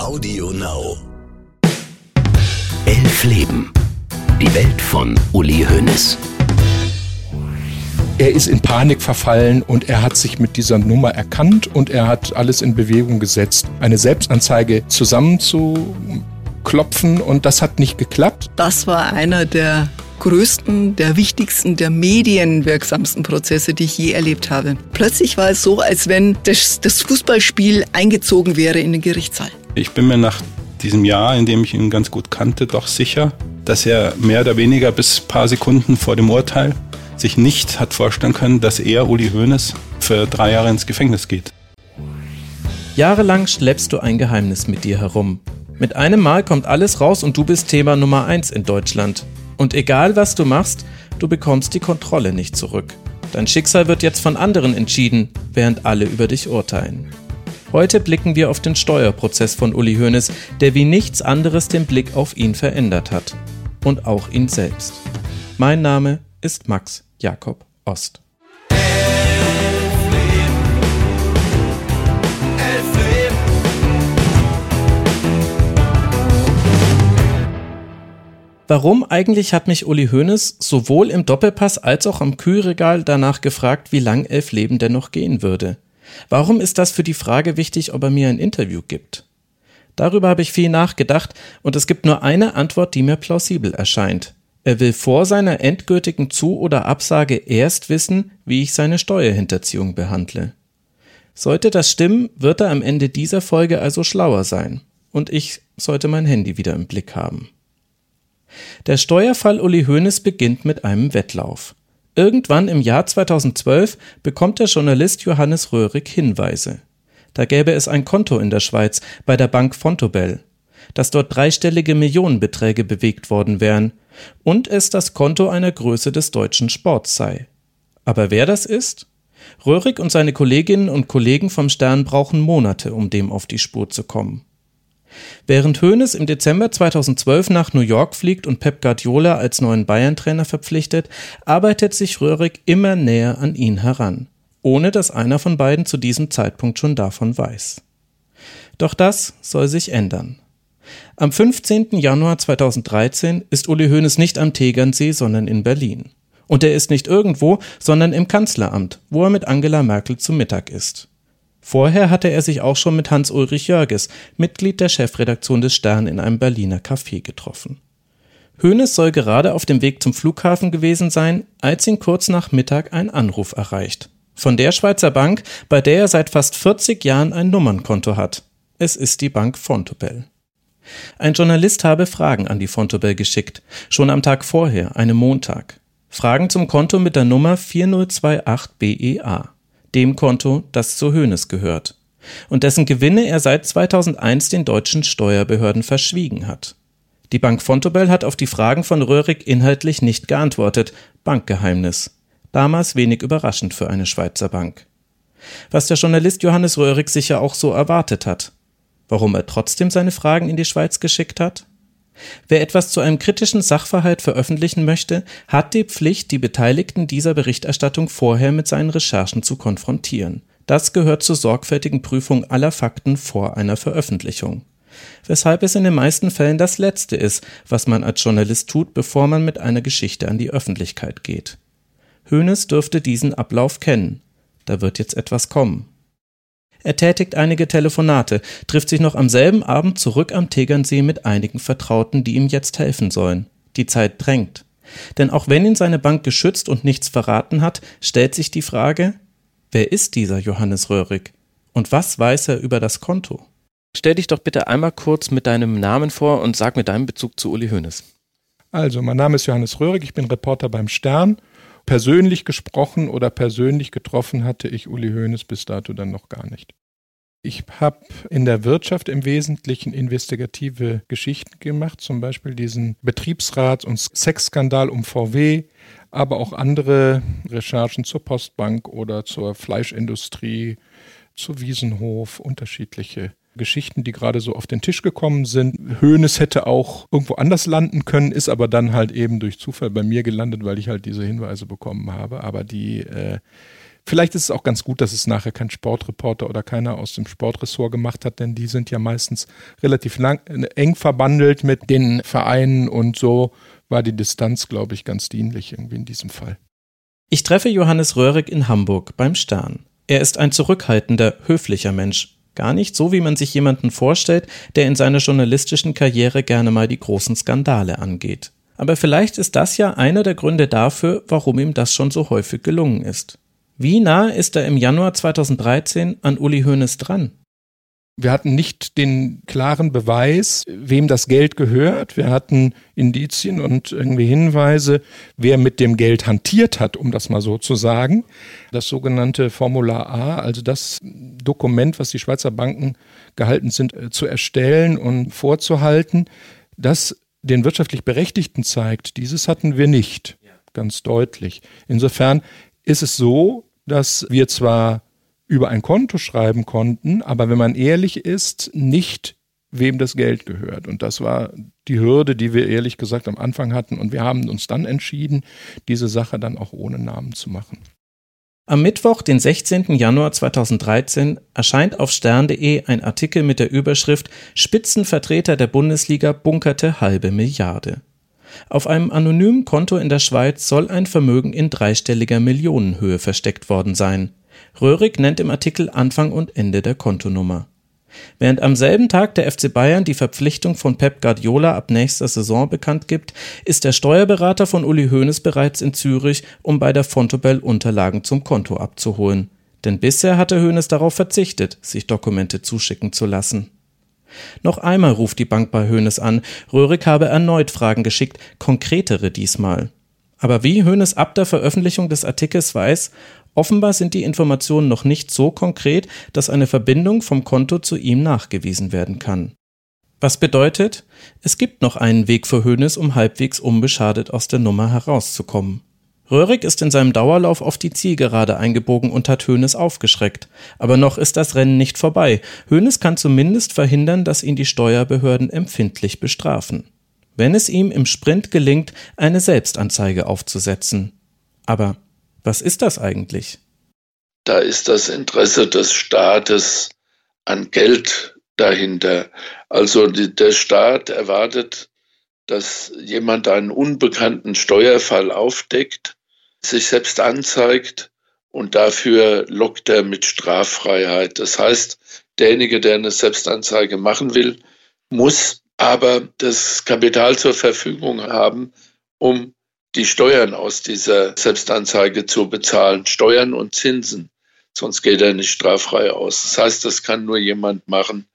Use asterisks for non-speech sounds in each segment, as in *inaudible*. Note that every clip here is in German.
Audio Now. Elf Leben. Die Welt von Uli Hoeneß. Er ist in Panik verfallen und er hat sich mit dieser Nummer erkannt und er hat alles in Bewegung gesetzt, eine Selbstanzeige zusammenzuklopfen und das hat nicht geklappt. Das war einer der größten, der wichtigsten, der medienwirksamsten Prozesse, die ich je erlebt habe. Plötzlich war es so, als wenn das, das Fußballspiel eingezogen wäre in den Gerichtssaal. Ich bin mir nach diesem Jahr, in dem ich ihn ganz gut kannte, doch sicher, dass er mehr oder weniger bis ein paar Sekunden vor dem Urteil sich nicht hat vorstellen können, dass er, Uli Hoeneß, für drei Jahre ins Gefängnis geht. Jahrelang schleppst du ein Geheimnis mit dir herum. Mit einem Mal kommt alles raus und du bist Thema Nummer eins in Deutschland. Und egal was du machst, du bekommst die Kontrolle nicht zurück. Dein Schicksal wird jetzt von anderen entschieden, während alle über dich urteilen. Heute blicken wir auf den Steuerprozess von Uli Hoeneß, der wie nichts anderes den Blick auf ihn verändert hat. Und auch ihn selbst. Mein Name ist Max Jakob Ost. Warum eigentlich hat mich Uli Hoeneß sowohl im Doppelpass als auch am Kühlregal danach gefragt, wie lang elf Leben denn noch gehen würde? Warum ist das für die Frage wichtig, ob er mir ein Interview gibt? Darüber habe ich viel nachgedacht und es gibt nur eine Antwort, die mir plausibel erscheint. Er will vor seiner endgültigen Zu- oder Absage erst wissen, wie ich seine Steuerhinterziehung behandle. Sollte das stimmen, wird er am Ende dieser Folge also schlauer sein. Und ich sollte mein Handy wieder im Blick haben. Der Steuerfall Uli Hoeneß beginnt mit einem Wettlauf. Irgendwann im Jahr 2012 bekommt der Journalist Johannes Röhrig Hinweise. Da gäbe es ein Konto in der Schweiz bei der Bank Fontobel, dass dort dreistellige Millionenbeträge bewegt worden wären und es das Konto einer Größe des deutschen Sports sei. Aber wer das ist? Röhrig und seine Kolleginnen und Kollegen vom Stern brauchen Monate, um dem auf die Spur zu kommen. Während Hoeneß im Dezember 2012 nach New York fliegt und Pep Guardiola als neuen Bayern-Trainer verpflichtet, arbeitet sich Röhrig immer näher an ihn heran, ohne dass einer von beiden zu diesem Zeitpunkt schon davon weiß. Doch das soll sich ändern. Am 15. Januar 2013 ist Uli Hoeneß nicht am Tegernsee, sondern in Berlin. Und er ist nicht irgendwo, sondern im Kanzleramt, wo er mit Angela Merkel zu Mittag ist. Vorher hatte er sich auch schon mit Hans-Ulrich Jörges, Mitglied der Chefredaktion des Stern, in einem Berliner Café getroffen. Hoeneß soll gerade auf dem Weg zum Flughafen gewesen sein, als ihn kurz nach Mittag ein Anruf erreicht. Von der Schweizer Bank, bei der er seit fast 40 Jahren ein Nummernkonto hat. Es ist die Bank Fontobel. Ein Journalist habe Fragen an die Fontobel geschickt, schon am Tag vorher, einem Montag. Fragen zum Konto mit der Nummer 4028 BEA dem Konto, das zu Hoeneß gehört und dessen Gewinne er seit 2001 den deutschen Steuerbehörden verschwiegen hat. Die Bank Fontobel hat auf die Fragen von Röhrig inhaltlich nicht geantwortet. Bankgeheimnis. Damals wenig überraschend für eine Schweizer Bank. Was der Journalist Johannes Röhrig sicher auch so erwartet hat. Warum er trotzdem seine Fragen in die Schweiz geschickt hat? Wer etwas zu einem kritischen Sachverhalt veröffentlichen möchte, hat die Pflicht, die Beteiligten dieser Berichterstattung vorher mit seinen Recherchen zu konfrontieren. Das gehört zur sorgfältigen Prüfung aller Fakten vor einer Veröffentlichung. Weshalb es in den meisten Fällen das Letzte ist, was man als Journalist tut, bevor man mit einer Geschichte an die Öffentlichkeit geht. Hoeneß dürfte diesen Ablauf kennen. Da wird jetzt etwas kommen. Er tätigt einige Telefonate, trifft sich noch am selben Abend zurück am Tegernsee mit einigen Vertrauten, die ihm jetzt helfen sollen. Die Zeit drängt. Denn auch wenn ihn seine Bank geschützt und nichts verraten hat, stellt sich die Frage, wer ist dieser Johannes Röhrig? Und was weiß er über das Konto? Stell dich doch bitte einmal kurz mit deinem Namen vor und sag mir deinen Bezug zu Uli Hoeneß. Also, mein Name ist Johannes Röhrig, ich bin Reporter beim Stern. Persönlich gesprochen oder persönlich getroffen hatte ich Uli Hoeneß bis dato dann noch gar nicht. Ich habe in der Wirtschaft im Wesentlichen investigative Geschichten gemacht, zum Beispiel diesen Betriebsrats- und Sexskandal um VW, aber auch andere Recherchen zur Postbank oder zur Fleischindustrie, zu Wiesenhof, unterschiedliche Geschichten, die gerade so auf den Tisch gekommen sind. Hoeneß hätte auch irgendwo anders landen können, ist aber dann halt eben durch Zufall bei mir gelandet, weil ich halt diese Hinweise bekommen habe. Aber die äh, Vielleicht ist es auch ganz gut, dass es nachher kein Sportreporter oder keiner aus dem Sportressort gemacht hat, denn die sind ja meistens relativ lang, eng verbandelt mit den Vereinen und so war die Distanz, glaube ich, ganz dienlich irgendwie in diesem Fall. Ich treffe Johannes Röhrig in Hamburg beim Stern. Er ist ein zurückhaltender, höflicher Mensch. Gar nicht so, wie man sich jemanden vorstellt, der in seiner journalistischen Karriere gerne mal die großen Skandale angeht. Aber vielleicht ist das ja einer der Gründe dafür, warum ihm das schon so häufig gelungen ist. Wie nah ist er im Januar 2013 an Uli Hoeneß dran? Wir hatten nicht den klaren Beweis, wem das Geld gehört. Wir hatten Indizien und irgendwie Hinweise, wer mit dem Geld hantiert hat, um das mal so zu sagen. Das sogenannte Formular A, also das Dokument, was die Schweizer Banken gehalten sind, äh, zu erstellen und vorzuhalten, das den wirtschaftlich Berechtigten zeigt, dieses hatten wir nicht, ganz deutlich. Insofern ist es so, dass wir zwar über ein Konto schreiben konnten, aber wenn man ehrlich ist, nicht wem das Geld gehört. Und das war die Hürde, die wir ehrlich gesagt am Anfang hatten. Und wir haben uns dann entschieden, diese Sache dann auch ohne Namen zu machen. Am Mittwoch, den 16. Januar 2013, erscheint auf stern.de ein Artikel mit der Überschrift Spitzenvertreter der Bundesliga bunkerte halbe Milliarde. Auf einem anonymen Konto in der Schweiz soll ein Vermögen in dreistelliger Millionenhöhe versteckt worden sein. Röhrig nennt im Artikel Anfang und Ende der Kontonummer. Während am selben Tag der FC Bayern die Verpflichtung von Pep Guardiola ab nächster Saison bekannt gibt, ist der Steuerberater von Uli Hoeneß bereits in Zürich, um bei der Fontobel Unterlagen zum Konto abzuholen. Denn bisher hatte Hoeneß darauf verzichtet, sich Dokumente zuschicken zu lassen. Noch einmal ruft die Bank bei Hoeneß an. Röhrig habe erneut Fragen geschickt, konkretere diesmal. Aber wie Hoeneß ab der Veröffentlichung des Artikels weiß, Offenbar sind die Informationen noch nicht so konkret, dass eine Verbindung vom Konto zu ihm nachgewiesen werden kann. Was bedeutet, es gibt noch einen Weg für Hoeneß, um halbwegs unbeschadet aus der Nummer herauszukommen. Röhrig ist in seinem Dauerlauf auf die Zielgerade eingebogen und hat Hoeneß aufgeschreckt. Aber noch ist das Rennen nicht vorbei. Hoeneß kann zumindest verhindern, dass ihn die Steuerbehörden empfindlich bestrafen. Wenn es ihm im Sprint gelingt, eine Selbstanzeige aufzusetzen. Aber was ist das eigentlich? Da ist das Interesse des Staates an Geld dahinter. Also der Staat erwartet, dass jemand einen unbekannten Steuerfall aufdeckt, sich selbst anzeigt und dafür lockt er mit Straffreiheit. Das heißt, derjenige, der eine Selbstanzeige machen will, muss aber das Kapital zur Verfügung haben, um die Steuern aus dieser Selbstanzeige zu bezahlen, Steuern und Zinsen. Sonst geht er nicht straffrei aus. Das heißt, das kann nur jemand machen,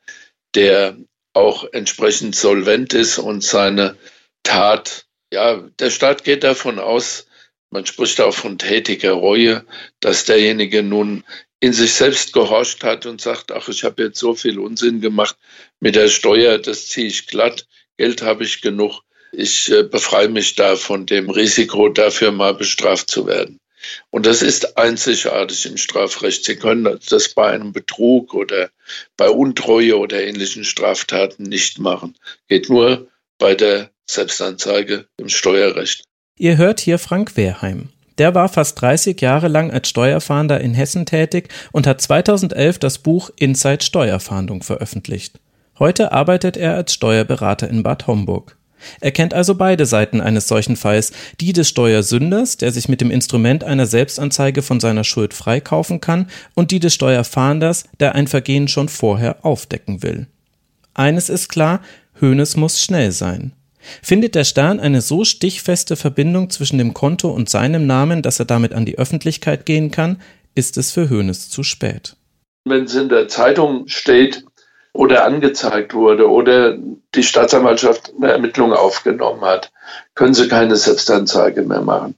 der auch entsprechend solvent ist und seine Tat, ja, der Staat geht davon aus, man spricht auch von tätiger Reue, dass derjenige nun in sich selbst gehorcht hat und sagt, ach, ich habe jetzt so viel Unsinn gemacht mit der Steuer, das ziehe ich glatt, Geld habe ich genug, ich äh, befreie mich da von dem Risiko, dafür mal bestraft zu werden. Und das ist einzigartig im Strafrecht. Sie können das bei einem Betrug oder bei Untreue oder ähnlichen Straftaten nicht machen. Geht nur bei der Selbstanzeige im Steuerrecht. Ihr hört hier Frank Wehrheim. Der war fast 30 Jahre lang als Steuerfahnder in Hessen tätig und hat 2011 das Buch Inside Steuerfahndung veröffentlicht. Heute arbeitet er als Steuerberater in Bad Homburg. Er kennt also beide Seiten eines solchen Falls, die des Steuersünders, der sich mit dem Instrument einer Selbstanzeige von seiner Schuld freikaufen kann, und die des Steuerfahnders, der ein Vergehen schon vorher aufdecken will. Eines ist klar, Hönes muss schnell sein. Findet der Stern eine so stichfeste Verbindung zwischen dem Konto und seinem Namen, dass er damit an die Öffentlichkeit gehen kann, ist es für Hönes zu spät. Wenn es in der Zeitung steht, oder angezeigt wurde oder die Staatsanwaltschaft eine Ermittlung aufgenommen hat, können sie keine Selbstanzeige mehr machen.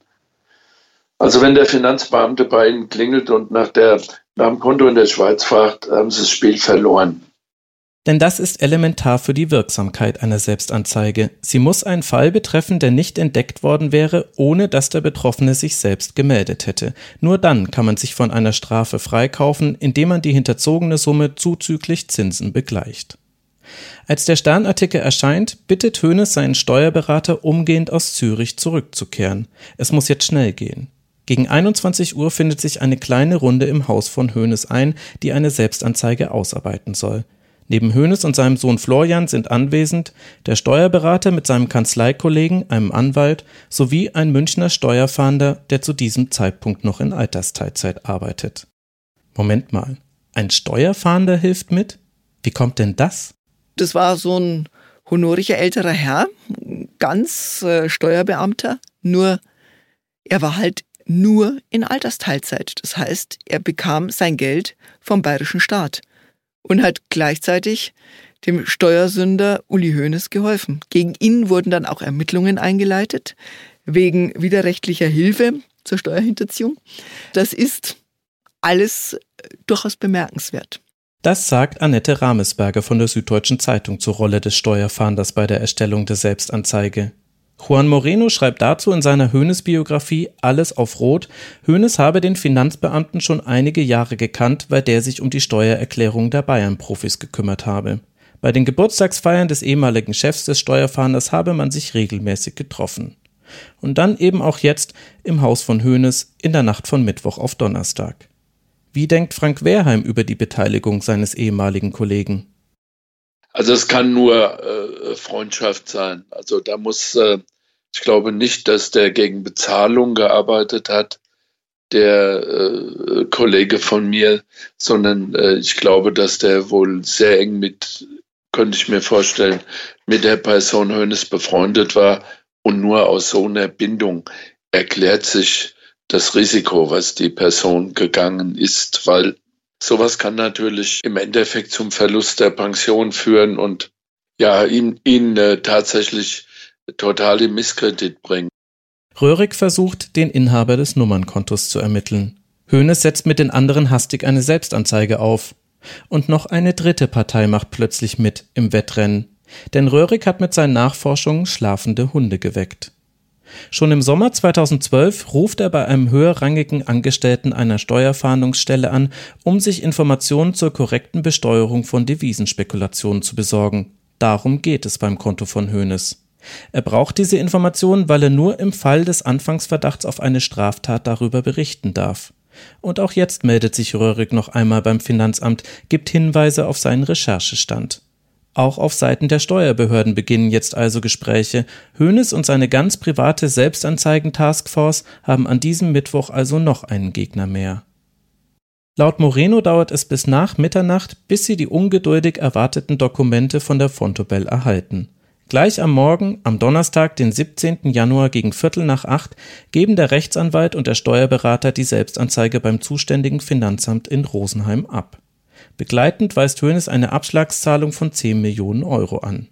Also wenn der Finanzbeamte bei Ihnen klingelt und nach, der, nach dem Konto in der Schweiz fragt, haben Sie das Spiel verloren. Denn das ist elementar für die Wirksamkeit einer Selbstanzeige. Sie muss einen Fall betreffen, der nicht entdeckt worden wäre, ohne dass der Betroffene sich selbst gemeldet hätte. Nur dann kann man sich von einer Strafe freikaufen, indem man die hinterzogene Summe zuzüglich Zinsen begleicht. Als der Sternartikel erscheint, bittet Hönes seinen Steuerberater umgehend aus Zürich zurückzukehren. Es muss jetzt schnell gehen. Gegen 21 Uhr findet sich eine kleine Runde im Haus von Hoeneß ein, die eine Selbstanzeige ausarbeiten soll. Neben Hoeneß und seinem Sohn Florian sind anwesend der Steuerberater mit seinem Kanzleikollegen, einem Anwalt, sowie ein Münchner Steuerfahnder, der zu diesem Zeitpunkt noch in Altersteilzeit arbeitet. Moment mal, ein Steuerfahnder hilft mit? Wie kommt denn das? Das war so ein honoriger älterer Herr, ganz äh, Steuerbeamter, nur er war halt nur in Altersteilzeit. Das heißt, er bekam sein Geld vom bayerischen Staat und hat gleichzeitig dem Steuersünder Uli Hoeneß geholfen. Gegen ihn wurden dann auch Ermittlungen eingeleitet wegen widerrechtlicher Hilfe zur Steuerhinterziehung. Das ist alles äh, durchaus bemerkenswert. Das sagt Annette Ramesberger von der Süddeutschen Zeitung zur Rolle des Steuerfahnders bei der Erstellung der Selbstanzeige. Juan Moreno schreibt dazu in seiner Hoeneß-Biografie Alles auf Rot, Hoeneß habe den Finanzbeamten schon einige Jahre gekannt, weil der sich um die Steuererklärung der Bayern-Profis gekümmert habe. Bei den Geburtstagsfeiern des ehemaligen Chefs des Steuerfahnders habe man sich regelmäßig getroffen. Und dann eben auch jetzt im Haus von Hoeneß in der Nacht von Mittwoch auf Donnerstag. Wie denkt Frank Wehrheim über die Beteiligung seines ehemaligen Kollegen? Also es kann nur äh, Freundschaft sein. Also da muss, äh, ich glaube nicht, dass der gegen Bezahlung gearbeitet hat, der äh, Kollege von mir, sondern äh, ich glaube, dass der wohl sehr eng mit, könnte ich mir vorstellen, mit der Person Hönes befreundet war und nur aus so einer Bindung erklärt sich das Risiko, was die Person gegangen ist, weil Sowas kann natürlich im Endeffekt zum Verlust der Pension führen und ja, ihn, ihn äh, tatsächlich total im Misskredit bringen. Röhrig versucht, den Inhaber des Nummernkontos zu ermitteln. Hoeneß setzt mit den anderen hastig eine Selbstanzeige auf. Und noch eine dritte Partei macht plötzlich mit im Wettrennen. Denn Röhrig hat mit seinen Nachforschungen schlafende Hunde geweckt. Schon im Sommer 2012 ruft er bei einem höherrangigen Angestellten einer Steuerfahndungsstelle an, um sich Informationen zur korrekten Besteuerung von Devisenspekulationen zu besorgen. Darum geht es beim Konto von Hoeneß. Er braucht diese Informationen, weil er nur im Fall des Anfangsverdachts auf eine Straftat darüber berichten darf. Und auch jetzt meldet sich Röhrig noch einmal beim Finanzamt, gibt Hinweise auf seinen Recherchestand. Auch auf Seiten der Steuerbehörden beginnen jetzt also Gespräche. Hoeneß und seine ganz private Selbstanzeigen-Taskforce haben an diesem Mittwoch also noch einen Gegner mehr. Laut Moreno dauert es bis nach Mitternacht, bis sie die ungeduldig erwarteten Dokumente von der Fontobel erhalten. Gleich am Morgen, am Donnerstag, den 17. Januar gegen Viertel nach acht, geben der Rechtsanwalt und der Steuerberater die Selbstanzeige beim zuständigen Finanzamt in Rosenheim ab. Begleitend weist Hoeneß eine Abschlagszahlung von 10 Millionen Euro an.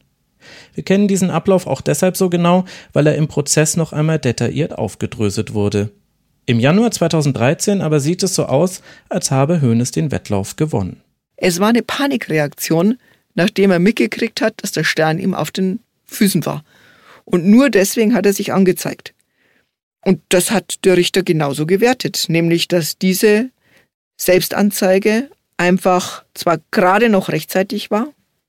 Wir kennen diesen Ablauf auch deshalb so genau, weil er im Prozess noch einmal detailliert aufgedröselt wurde. Im Januar 2013 aber sieht es so aus, als habe Hoeneß den Wettlauf gewonnen. Es war eine Panikreaktion, nachdem er mitgekriegt hat, dass der Stern ihm auf den Füßen war. Und nur deswegen hat er sich angezeigt. Und das hat der Richter genauso gewertet, nämlich dass diese Selbstanzeige einfach zwar gerade noch rechtzeitig war,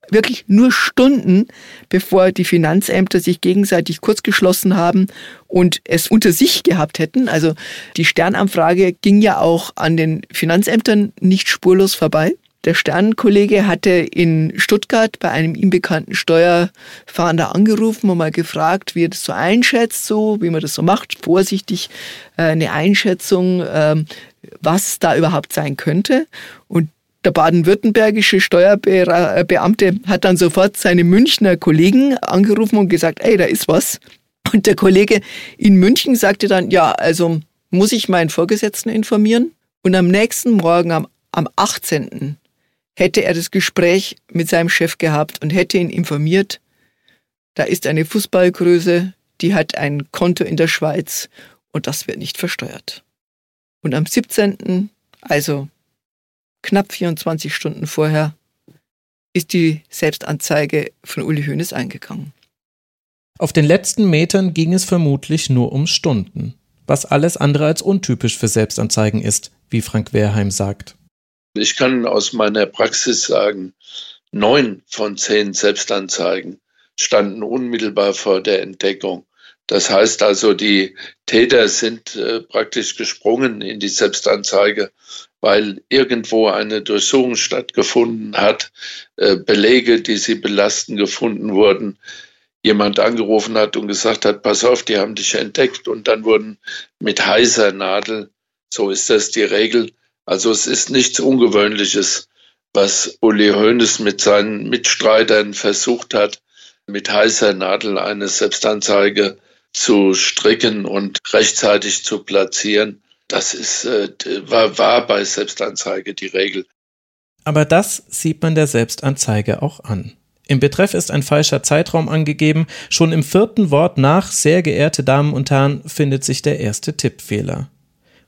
wirklich nur Stunden, bevor die Finanzämter sich gegenseitig kurzgeschlossen haben und es unter sich gehabt hätten. Also die Sternanfrage ging ja auch an den Finanzämtern nicht spurlos vorbei. Der Sternkollege hatte in Stuttgart bei einem ihm bekannten Steuerfahnder angerufen und mal gefragt, wie er das so einschätzt, so wie man das so macht, vorsichtig äh, eine Einschätzung, ähm, was da überhaupt sein könnte. Und der baden-württembergische Steuerbeamte hat dann sofort seine Münchner Kollegen angerufen und gesagt, ey, da ist was. Und der Kollege in München sagte dann, ja, also muss ich meinen Vorgesetzten informieren? Und am nächsten Morgen, am, am 18. hätte er das Gespräch mit seinem Chef gehabt und hätte ihn informiert, da ist eine Fußballgröße, die hat ein Konto in der Schweiz und das wird nicht versteuert. Und am 17., also knapp 24 Stunden vorher ist die Selbstanzeige von Uli Hoeneß eingegangen. Auf den letzten Metern ging es vermutlich nur um Stunden, was alles andere als untypisch für Selbstanzeigen ist, wie Frank Wehrheim sagt. Ich kann aus meiner Praxis sagen, neun von zehn Selbstanzeigen standen unmittelbar vor der Entdeckung Das heißt also, die Täter sind äh, praktisch gesprungen in die Selbstanzeige, weil irgendwo eine Durchsuchung stattgefunden hat, äh, Belege, die sie belasten, gefunden wurden, jemand angerufen hat und gesagt hat, pass auf, die haben dich entdeckt und dann wurden mit heißer Nadel, so ist das die Regel. Also es ist nichts Ungewöhnliches, was Uli Hoeneß mit seinen Mitstreitern versucht hat, mit heißer Nadel eine Selbstanzeige zu stricken und rechtzeitig zu platzieren. Das ist, äh, war, war bei Selbstanzeige die Regel. Aber das sieht man der Selbstanzeige auch an. Im Betreff ist ein falscher Zeitraum angegeben. Schon im vierten Wort nach sehr geehrte Damen und Herren findet sich der erste Tippfehler.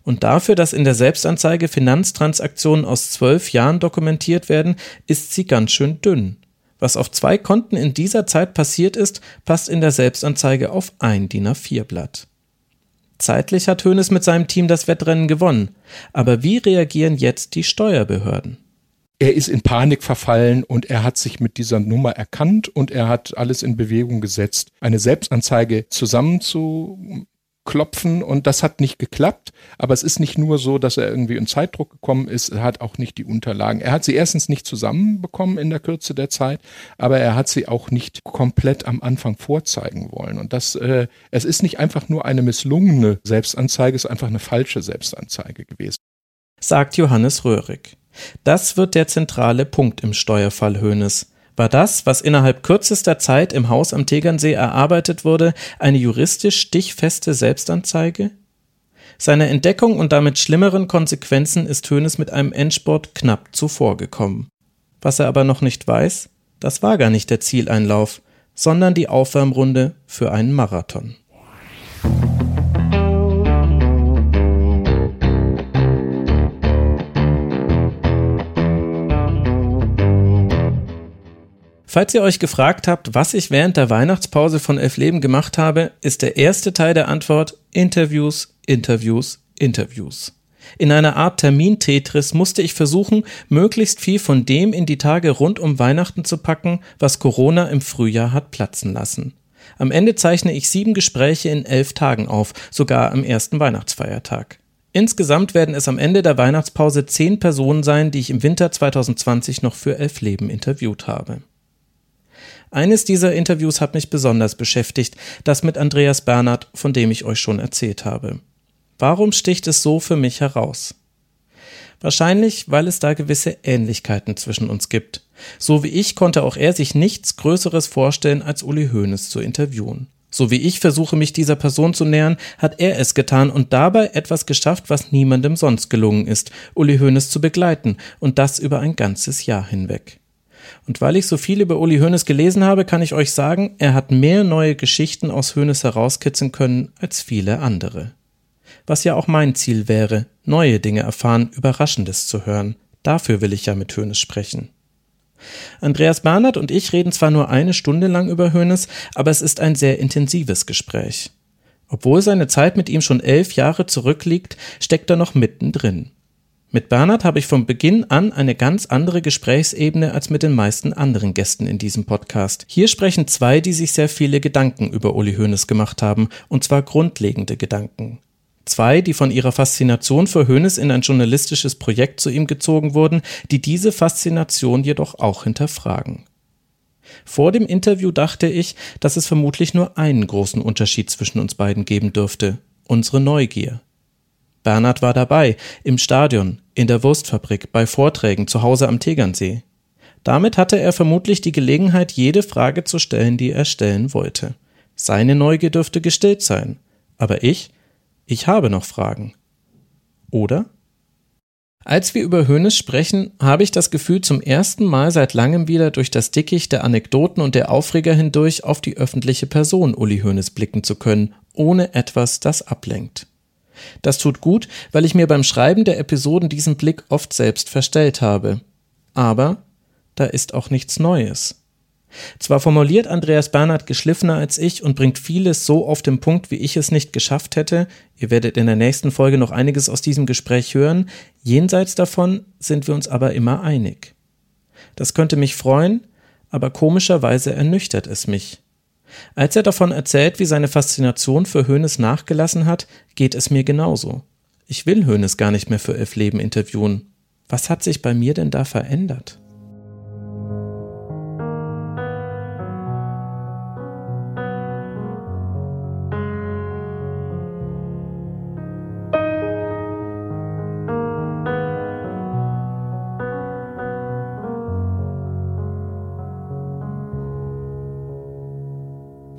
Und dafür, dass in der Selbstanzeige Finanztransaktionen aus zwölf Jahren dokumentiert werden, ist sie ganz schön dünn. Was auf zwei Konten in dieser Zeit passiert ist, passt in der Selbstanzeige auf ein DIN A4-Blatt. Zeitlich hat Hoeneß mit seinem Team das Wettrennen gewonnen. Aber wie reagieren jetzt die Steuerbehörden? Er ist in Panik verfallen und er hat sich mit dieser Nummer erkannt und er hat alles in Bewegung gesetzt, eine Selbstanzeige zusammenzu klopfen und das hat nicht geklappt. Aber es ist nicht nur so, dass er irgendwie in Zeitdruck gekommen ist, er hat auch nicht die Unterlagen. Er hat sie erstens nicht zusammenbekommen in der Kürze der Zeit, aber er hat sie auch nicht komplett am Anfang vorzeigen wollen. Und das, äh, es ist nicht einfach nur eine misslungene Selbstanzeige, es ist einfach eine falsche Selbstanzeige gewesen. Sagt Johannes Röhrig. Das wird der zentrale Punkt im Steuerfall Höhnes. War das, was innerhalb kürzester Zeit im Haus am Tegernsee erarbeitet wurde, eine juristisch stichfeste Selbstanzeige? Seiner Entdeckung und damit schlimmeren Konsequenzen ist Hoeneß mit einem Endsport knapp zuvorgekommen. Was er aber noch nicht weiß, das war gar nicht der Zieleinlauf, sondern die Aufwärmrunde für einen Marathon. Falls ihr euch gefragt habt, was ich während der Weihnachtspause von Elf Leben gemacht habe, ist der erste Teil der Antwort Interviews, Interviews, Interviews. In einer Art Termin-Tetris musste ich versuchen, möglichst viel von dem in die Tage rund um Weihnachten zu packen, was Corona im Frühjahr hat platzen lassen. Am Ende zeichne ich sieben Gespräche in elf Tagen auf, sogar am ersten Weihnachtsfeiertag. Insgesamt werden es am Ende der Weihnachtspause zehn Personen sein, die ich im Winter 2020 noch für Elf Leben interviewt habe. Eines dieser Interviews hat mich besonders beschäftigt, das mit Andreas Bernhard, von dem ich euch schon erzählt habe. Warum sticht es so für mich heraus? Wahrscheinlich, weil es da gewisse Ähnlichkeiten zwischen uns gibt. So wie ich konnte auch er sich nichts Größeres vorstellen, als Uli Hoeneß zu interviewen. So wie ich versuche, mich dieser Person zu nähern, hat er es getan und dabei etwas geschafft, was niemandem sonst gelungen ist, Uli Hoeneß zu begleiten und das über ein ganzes Jahr hinweg. Und weil ich so viel über Uli Hoeneß gelesen habe, kann ich euch sagen, er hat mehr neue Geschichten aus Hoeneß herauskitzeln können als viele andere. Was ja auch mein Ziel wäre, neue Dinge erfahren, Überraschendes zu hören. Dafür will ich ja mit Hoeneß sprechen. Andreas Bernhard und ich reden zwar nur eine Stunde lang über Hoeneß, aber es ist ein sehr intensives Gespräch. Obwohl seine Zeit mit ihm schon elf Jahre zurückliegt, steckt er noch mittendrin. Mit Bernhard habe ich von Beginn an eine ganz andere Gesprächsebene als mit den meisten anderen Gästen in diesem Podcast. Hier sprechen zwei, die sich sehr viele Gedanken über Uli Hoeneß gemacht haben, und zwar grundlegende Gedanken. Zwei, die von ihrer Faszination für Hoeneß in ein journalistisches Projekt zu ihm gezogen wurden, die diese Faszination jedoch auch hinterfragen. Vor dem Interview dachte ich, dass es vermutlich nur einen großen Unterschied zwischen uns beiden geben dürfte, unsere Neugier. Bernhard war dabei, im Stadion, in der Wurstfabrik, bei Vorträgen, zu Hause am Tegernsee. Damit hatte er vermutlich die Gelegenheit, jede Frage zu stellen, die er stellen wollte. Seine Neugier dürfte gestillt sein. Aber ich? Ich habe noch Fragen. Oder? Als wir über Hönes sprechen, habe ich das Gefühl, zum ersten Mal seit langem wieder durch das Dickicht der Anekdoten und der Aufreger hindurch auf die öffentliche Person Uli Hoeneß blicken zu können, ohne etwas, das ablenkt. Das tut gut, weil ich mir beim Schreiben der Episoden diesen Blick oft selbst verstellt habe. Aber da ist auch nichts Neues. Zwar formuliert Andreas Bernhard geschliffener als ich und bringt vieles so auf den Punkt, wie ich es nicht geschafft hätte, ihr werdet in der nächsten Folge noch einiges aus diesem Gespräch hören, jenseits davon sind wir uns aber immer einig. Das könnte mich freuen, aber komischerweise ernüchtert es mich. Als er davon erzählt, wie seine Faszination für Hoeneß nachgelassen hat, geht es mir genauso. Ich will Hoeneß gar nicht mehr für Elf Leben interviewen. Was hat sich bei mir denn da verändert?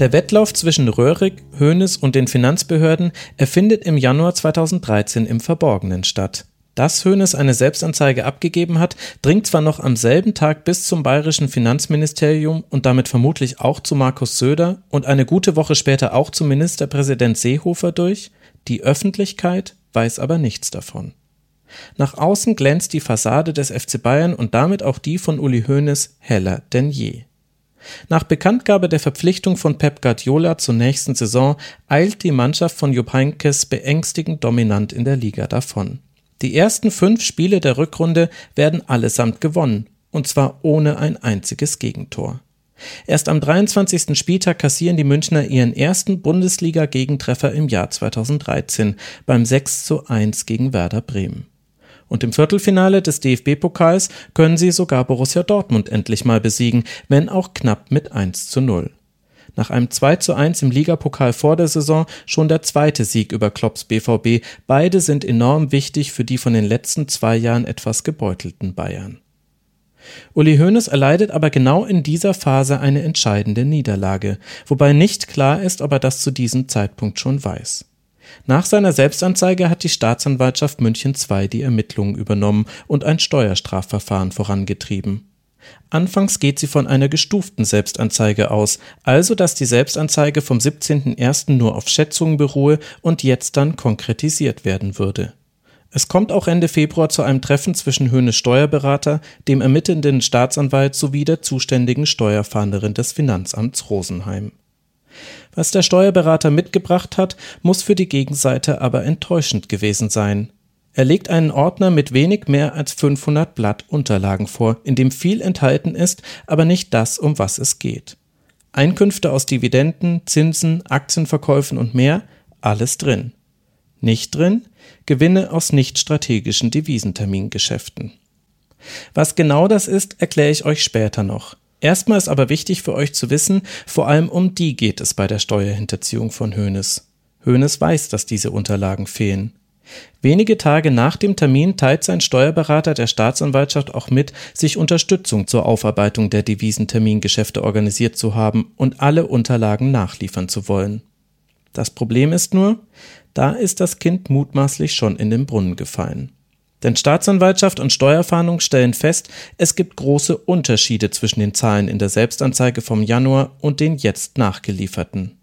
Der Wettlauf zwischen Röhrig, Hoeneß und den Finanzbehörden erfindet im Januar 2013 im Verborgenen statt. Dass Hoeneß eine Selbstanzeige abgegeben hat, dringt zwar noch am selben Tag bis zum bayerischen Finanzministerium und damit vermutlich auch zu Markus Söder und eine gute Woche später auch zu Ministerpräsident Seehofer durch, die Öffentlichkeit weiß aber nichts davon. Nach außen glänzt die Fassade des FC Bayern und damit auch die von Uli Hoeneß heller denn je. Nach Bekanntgabe der Verpflichtung von Pep Guardiola zur nächsten Saison eilt die Mannschaft von Jupp Heynckes beängstigend dominant in der Liga davon. Die ersten fünf Spiele der Rückrunde werden allesamt gewonnen, und zwar ohne ein einziges Gegentor. Erst am 23. Spieltag kassieren die Münchner ihren ersten Bundesliga-Gegentreffer im Jahr 2013 beim 6 zu 1 gegen Werder Bremen. Und im Viertelfinale des DFB-Pokals können sie sogar Borussia Dortmund endlich mal besiegen, wenn auch knapp mit 1 zu 0. Nach einem 2 zu 1 im Ligapokal vor der Saison schon der zweite Sieg über Klopps BVB. Beide sind enorm wichtig für die von den letzten zwei Jahren etwas gebeutelten Bayern. Uli Hoeneß erleidet aber genau in dieser Phase eine entscheidende Niederlage, wobei nicht klar ist, ob er das zu diesem Zeitpunkt schon weiß. Nach seiner Selbstanzeige hat die Staatsanwaltschaft München II die Ermittlungen übernommen und ein Steuerstrafverfahren vorangetrieben. Anfangs geht sie von einer gestuften Selbstanzeige aus, also dass die Selbstanzeige vom 17.01. nur auf Schätzungen beruhe und jetzt dann konkretisiert werden würde. Es kommt auch Ende Februar zu einem Treffen zwischen Höhnes Steuerberater, dem ermittelnden Staatsanwalt sowie der zuständigen Steuerfahnderin des Finanzamts Rosenheim. Was der Steuerberater mitgebracht hat, muss für die Gegenseite aber enttäuschend gewesen sein. Er legt einen Ordner mit wenig mehr als 500 Blatt Unterlagen vor, in dem viel enthalten ist, aber nicht das, um was es geht. Einkünfte aus Dividenden, Zinsen, Aktienverkäufen und mehr, alles drin. Nicht drin, Gewinne aus nicht strategischen Devisentermingeschäften. Was genau das ist, erkläre ich euch später noch. Erstmal ist aber wichtig für euch zu wissen, vor allem um die geht es bei der Steuerhinterziehung von Hoeneß. Hoeneß weiß, dass diese Unterlagen fehlen. Wenige Tage nach dem Termin teilt sein Steuerberater der Staatsanwaltschaft auch mit, sich Unterstützung zur Aufarbeitung der Devisentermingeschäfte organisiert zu haben und alle Unterlagen nachliefern zu wollen. Das Problem ist nur, da ist das Kind mutmaßlich schon in den Brunnen gefallen. Denn Staatsanwaltschaft und Steuerfahndung stellen fest, es gibt große Unterschiede zwischen den Zahlen in der Selbstanzeige vom Januar und den jetzt nachgelieferten.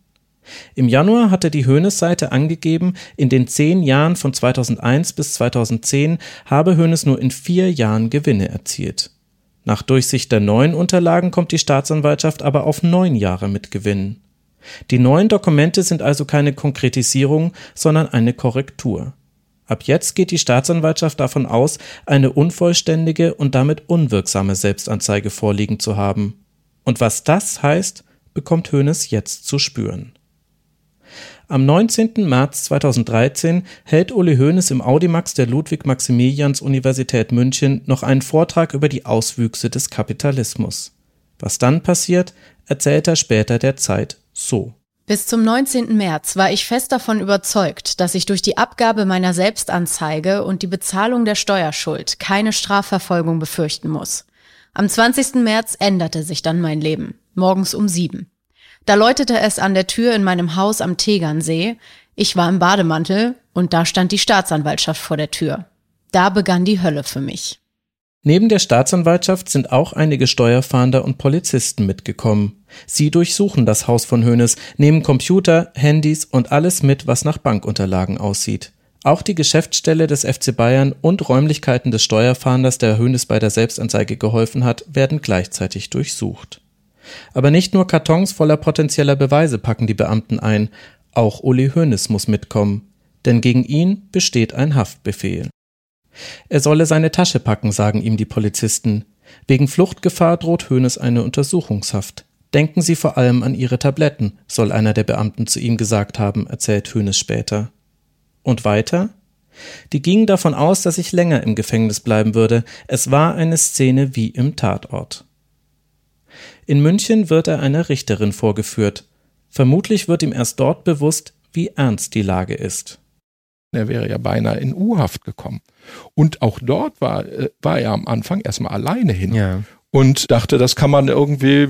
Im Januar hatte die Hoeneß-Seite angegeben, in den zehn Jahren von 2001 bis 2010 habe Hoeneß nur in vier Jahren Gewinne erzielt. Nach Durchsicht der neuen Unterlagen kommt die Staatsanwaltschaft aber auf neun Jahre mit Gewinnen. Die neuen Dokumente sind also keine Konkretisierung, sondern eine Korrektur. Ab jetzt geht die Staatsanwaltschaft davon aus, eine unvollständige und damit unwirksame Selbstanzeige vorliegen zu haben. Und was das heißt, bekommt Hoeneß jetzt zu spüren. Am 19. März 2013 hält Uli Hoeneß im Audimax der Ludwig-Maximilians-Universität München noch einen Vortrag über die Auswüchse des Kapitalismus. Was dann passiert, erzählt er später der Zeit so. Bis zum 19. März war ich fest davon überzeugt, dass ich durch die Abgabe meiner Selbstanzeige und die Bezahlung der Steuerschuld keine Strafverfolgung befürchten muss. Am 20. März änderte sich dann mein Leben. Morgens um sieben. Da läutete es an der Tür in meinem Haus am Tegernsee. Ich war im Bademantel und da stand die Staatsanwaltschaft vor der Tür. Da begann die Hölle für mich. Neben der Staatsanwaltschaft sind auch einige Steuerfahnder und Polizisten mitgekommen. Sie durchsuchen das Haus von Hoeneß, nehmen Computer, Handys und alles mit, was nach Bankunterlagen aussieht. Auch die Geschäftsstelle des FC Bayern und Räumlichkeiten des Steuerfahnders, der Hoeneß bei der Selbstanzeige geholfen hat, werden gleichzeitig durchsucht. Aber nicht nur Kartons voller potenzieller Beweise packen die Beamten ein, auch Uli Hoeneß muss mitkommen, denn gegen ihn besteht ein Haftbefehl. Er solle seine Tasche packen, sagen ihm die Polizisten. Wegen Fluchtgefahr droht Hoeneß eine Untersuchungshaft. Denken Sie vor allem an Ihre Tabletten, soll einer der Beamten zu ihm gesagt haben, erzählt Hönes später. Und weiter? Die gingen davon aus, dass ich länger im Gefängnis bleiben würde. Es war eine Szene wie im Tatort. In München wird er einer Richterin vorgeführt. Vermutlich wird ihm erst dort bewusst, wie ernst die Lage ist. Er wäre ja beinahe in U-Haft gekommen. Und auch dort war, äh, war er am Anfang erstmal alleine hin ja. und dachte, das kann man irgendwie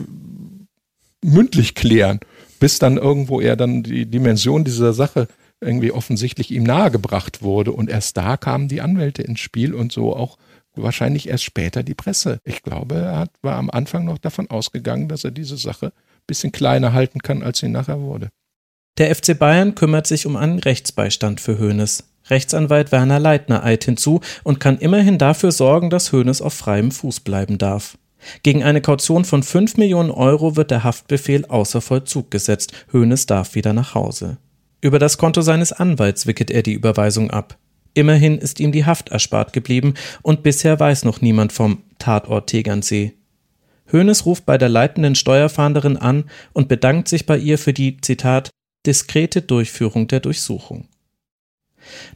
mündlich klären, bis dann irgendwo er dann die Dimension dieser Sache irgendwie offensichtlich ihm nahegebracht wurde. Und erst da kamen die Anwälte ins Spiel und so auch wahrscheinlich erst später die Presse. Ich glaube, er hat, war am Anfang noch davon ausgegangen, dass er diese Sache ein bisschen kleiner halten kann, als sie nachher wurde. Der FC Bayern kümmert sich um einen Rechtsbeistand für Hoeneß. Rechtsanwalt Werner Leitner eilt hinzu und kann immerhin dafür sorgen, dass Hoeneß auf freiem Fuß bleiben darf. Gegen eine Kaution von 5 Millionen Euro wird der Haftbefehl außer Vollzug gesetzt. Hoeneß darf wieder nach Hause. Über das Konto seines Anwalts wickelt er die Überweisung ab. Immerhin ist ihm die Haft erspart geblieben und bisher weiß noch niemand vom Tatort Tegernsee. Hoeneß ruft bei der leitenden Steuerfahnderin an und bedankt sich bei ihr für die, Zitat, diskrete Durchführung der Durchsuchung.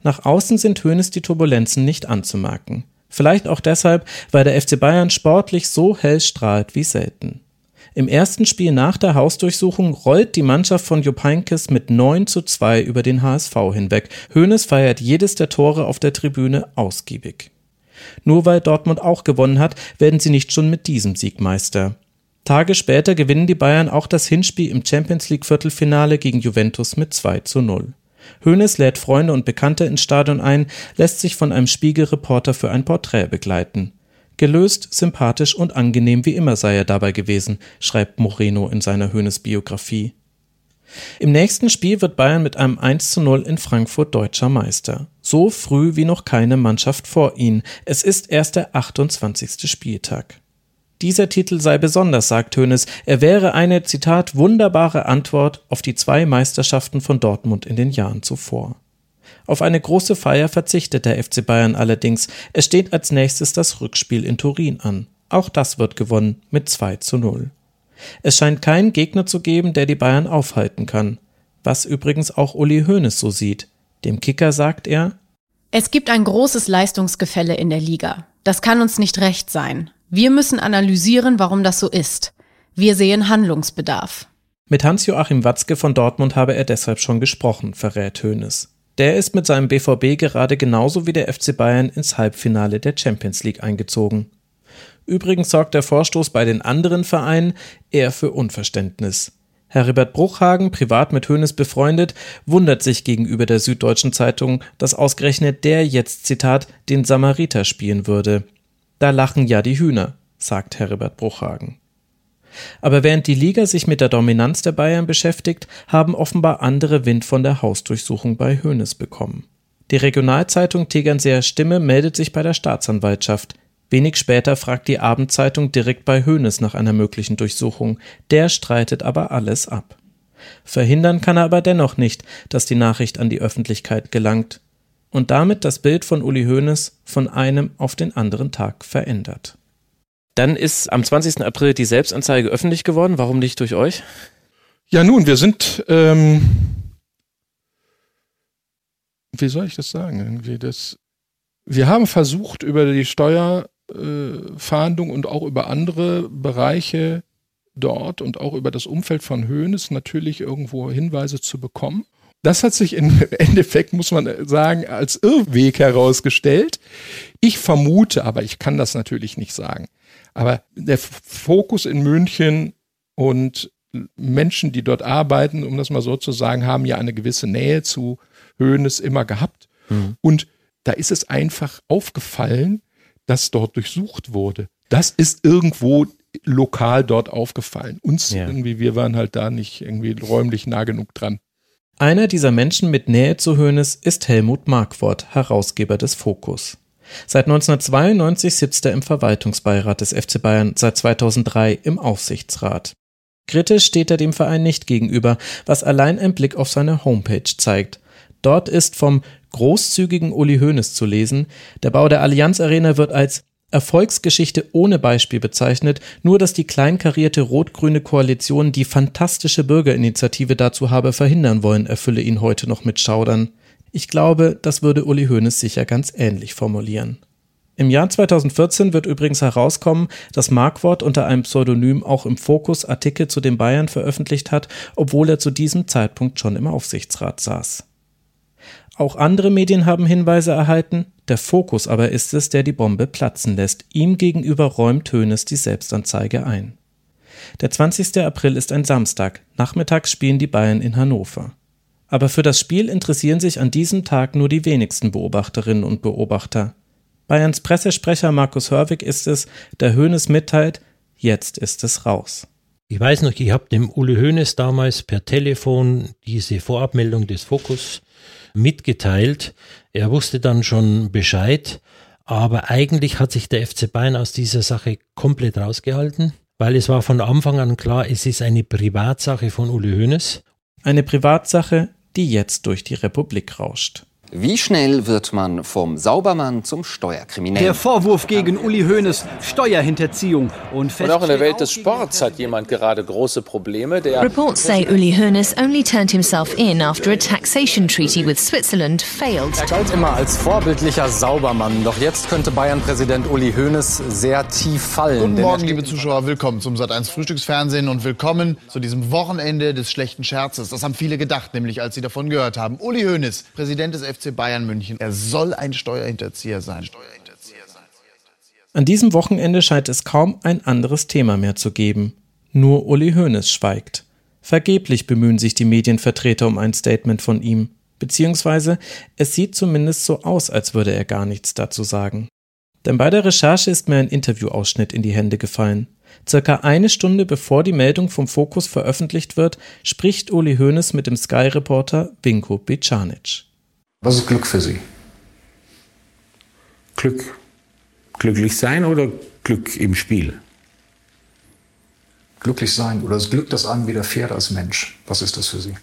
Nach außen sind Hoeneß die Turbulenzen nicht anzumerken. Vielleicht auch deshalb, weil der FC Bayern sportlich so hell strahlt wie selten. Im ersten Spiel nach der Hausdurchsuchung rollt die Mannschaft von Jupp Heynckes mit 9 zu 2 über den HSV hinweg. Hoeneß feiert jedes der Tore auf der Tribüne ausgiebig. Nur weil Dortmund auch gewonnen hat, werden sie nicht schon mit diesem Sieg Meister. Tage später gewinnen die Bayern auch das Hinspiel im Champions League Viertelfinale gegen Juventus mit 2 zu 0. Hoeneß lädt Freunde und Bekannte ins Stadion ein, lässt sich von einem Spiegelreporter für ein Porträt begleiten. Gelöst, sympathisch und angenehm wie immer sei er dabei gewesen, schreibt Moreno in seiner Hoeneß Biografie. Im nächsten Spiel wird Bayern mit einem 1 zu 0 in Frankfurt deutscher Meister. So früh wie noch keine Mannschaft vor ihnen. Es ist erst der 28. Spieltag. Dieser Titel sei besonders, sagt Hoeneß. Er wäre eine, Zitat, wunderbare Antwort auf die zwei Meisterschaften von Dortmund in den Jahren zuvor. Auf eine große Feier verzichtet der FC Bayern allerdings. Es steht als nächstes das Rückspiel in Turin an. Auch das wird gewonnen mit 2 zu 0. Es scheint keinen Gegner zu geben, der die Bayern aufhalten kann. Was übrigens auch Uli Hoeneß so sieht. Dem Kicker sagt er, es gibt ein großes Leistungsgefälle in der Liga. Das kann uns nicht recht sein. Wir müssen analysieren, warum das so ist. Wir sehen Handlungsbedarf. Mit Hans-Joachim Watzke von Dortmund habe er deshalb schon gesprochen, verrät Hoeneß. Der ist mit seinem BVB gerade genauso wie der FC Bayern ins Halbfinale der Champions League eingezogen. Übrigens sorgt der Vorstoß bei den anderen Vereinen eher für Unverständnis. Herbert Bruchhagen, privat mit Hoeneß befreundet, wundert sich gegenüber der Süddeutschen Zeitung, dass ausgerechnet der jetzt, Zitat, den Samariter spielen würde. Da lachen ja die Hühner, sagt Herbert Bruchhagen. Aber während die Liga sich mit der Dominanz der Bayern beschäftigt, haben offenbar andere Wind von der Hausdurchsuchung bei Hoeneß bekommen. Die Regionalzeitung Tegernseer Stimme meldet sich bei der Staatsanwaltschaft. Wenig später fragt die Abendzeitung direkt bei Hoeneß nach einer möglichen Durchsuchung. Der streitet aber alles ab. Verhindern kann er aber dennoch nicht, dass die Nachricht an die Öffentlichkeit gelangt und damit das Bild von Uli Hoeneß von einem auf den anderen Tag verändert. Dann ist am 20. April die Selbstanzeige öffentlich geworden. Warum nicht durch euch? Ja, nun, wir sind, ähm, wie soll ich das sagen? Irgendwie das, wir haben versucht, über die Steuerfahndung äh, und auch über andere Bereiche dort und auch über das Umfeld von Hoeneß natürlich irgendwo Hinweise zu bekommen. Das hat sich im *laughs* Endeffekt, muss man sagen, als Irrweg herausgestellt. Ich vermute, aber ich kann das natürlich nicht sagen. Aber der Fokus in München und Menschen, die dort arbeiten, um das mal so zu sagen, haben ja eine gewisse Nähe zu Höhnes immer gehabt. Mhm. Und da ist es einfach aufgefallen, dass dort durchsucht wurde. Das ist irgendwo lokal dort aufgefallen. Uns ja. irgendwie, wir waren halt da nicht irgendwie räumlich nah genug dran. Einer dieser Menschen mit Nähe zu Hoeneß ist Helmut Markwort, Herausgeber des Fokus. Seit 1992 sitzt er im Verwaltungsbeirat des FC Bayern, seit 2003 im Aufsichtsrat. Kritisch steht er dem Verein nicht gegenüber, was allein ein Blick auf seine Homepage zeigt. Dort ist vom großzügigen Uli Hoeneß zu lesen, der Bau der Allianz Arena wird als Erfolgsgeschichte ohne Beispiel bezeichnet, nur dass die kleinkarierte rot-grüne Koalition die fantastische Bürgerinitiative dazu habe verhindern wollen, erfülle ihn heute noch mit Schaudern. Ich glaube, das würde Uli Hoeneß sicher ganz ähnlich formulieren. Im Jahr 2014 wird übrigens herauskommen, dass Markwort unter einem Pseudonym auch im Fokus Artikel zu den Bayern veröffentlicht hat, obwohl er zu diesem Zeitpunkt schon im Aufsichtsrat saß. Auch andere Medien haben Hinweise erhalten, der Fokus aber ist es, der die Bombe platzen lässt. Ihm gegenüber räumt Hoeneß die Selbstanzeige ein. Der 20. April ist ein Samstag. Nachmittags spielen die Bayern in Hannover. Aber für das Spiel interessieren sich an diesem Tag nur die wenigsten Beobachterinnen und Beobachter. Bayerns Pressesprecher Markus Hörwig ist es, der Hoeneß mitteilt, jetzt ist es raus. Ich weiß noch, ich habe dem Uli Hoeneß damals per Telefon diese Vorabmeldung des Fokus mitgeteilt. Er wusste dann schon Bescheid, aber eigentlich hat sich der FC Bayern aus dieser Sache komplett rausgehalten, weil es war von Anfang an klar, es ist eine Privatsache von Uli Hoeneß. Eine Privatsache, die jetzt durch die Republik rauscht. Wie schnell wird man vom Saubermann zum Steuerkriminellen? Der Vorwurf gegen Uli Hoeneß, Steuerhinterziehung und Und auch in der Welt des Sports hat jemand gerade große Probleme. Der Reports say Uli Hoeneß only turned himself in after a taxation treaty with Switzerland failed. er galt immer als vorbildlicher Saubermann. Doch jetzt könnte Bayern-Präsident Uli Hoeneß sehr tief fallen. Guten Morgen, liebe Zuschauer. Willkommen zum Sat1 Frühstücksfernsehen und willkommen zu diesem Wochenende des schlechten Scherzes. Das haben viele gedacht, nämlich als sie davon gehört haben. Uli Hoeneß, Präsident des FC Bayern München. Er soll ein Steuerhinterzieher sein. An diesem Wochenende scheint es kaum ein anderes Thema mehr zu geben. Nur Uli Hoeneß schweigt. Vergeblich bemühen sich die Medienvertreter um ein Statement von ihm. Beziehungsweise es sieht zumindest so aus, als würde er gar nichts dazu sagen. Denn bei der Recherche ist mir ein Interviewausschnitt in die Hände gefallen. Circa eine Stunde bevor die Meldung vom Fokus veröffentlicht wird, spricht Uli Hoeneß mit dem Sky-Reporter Vinko Bicanic. Was ist Glück für Sie? Glück. Glücklich sein oder Glück im Spiel? glücklich sein oder das Glück, das einem widerfährt als Mensch. Was ist das für Sie?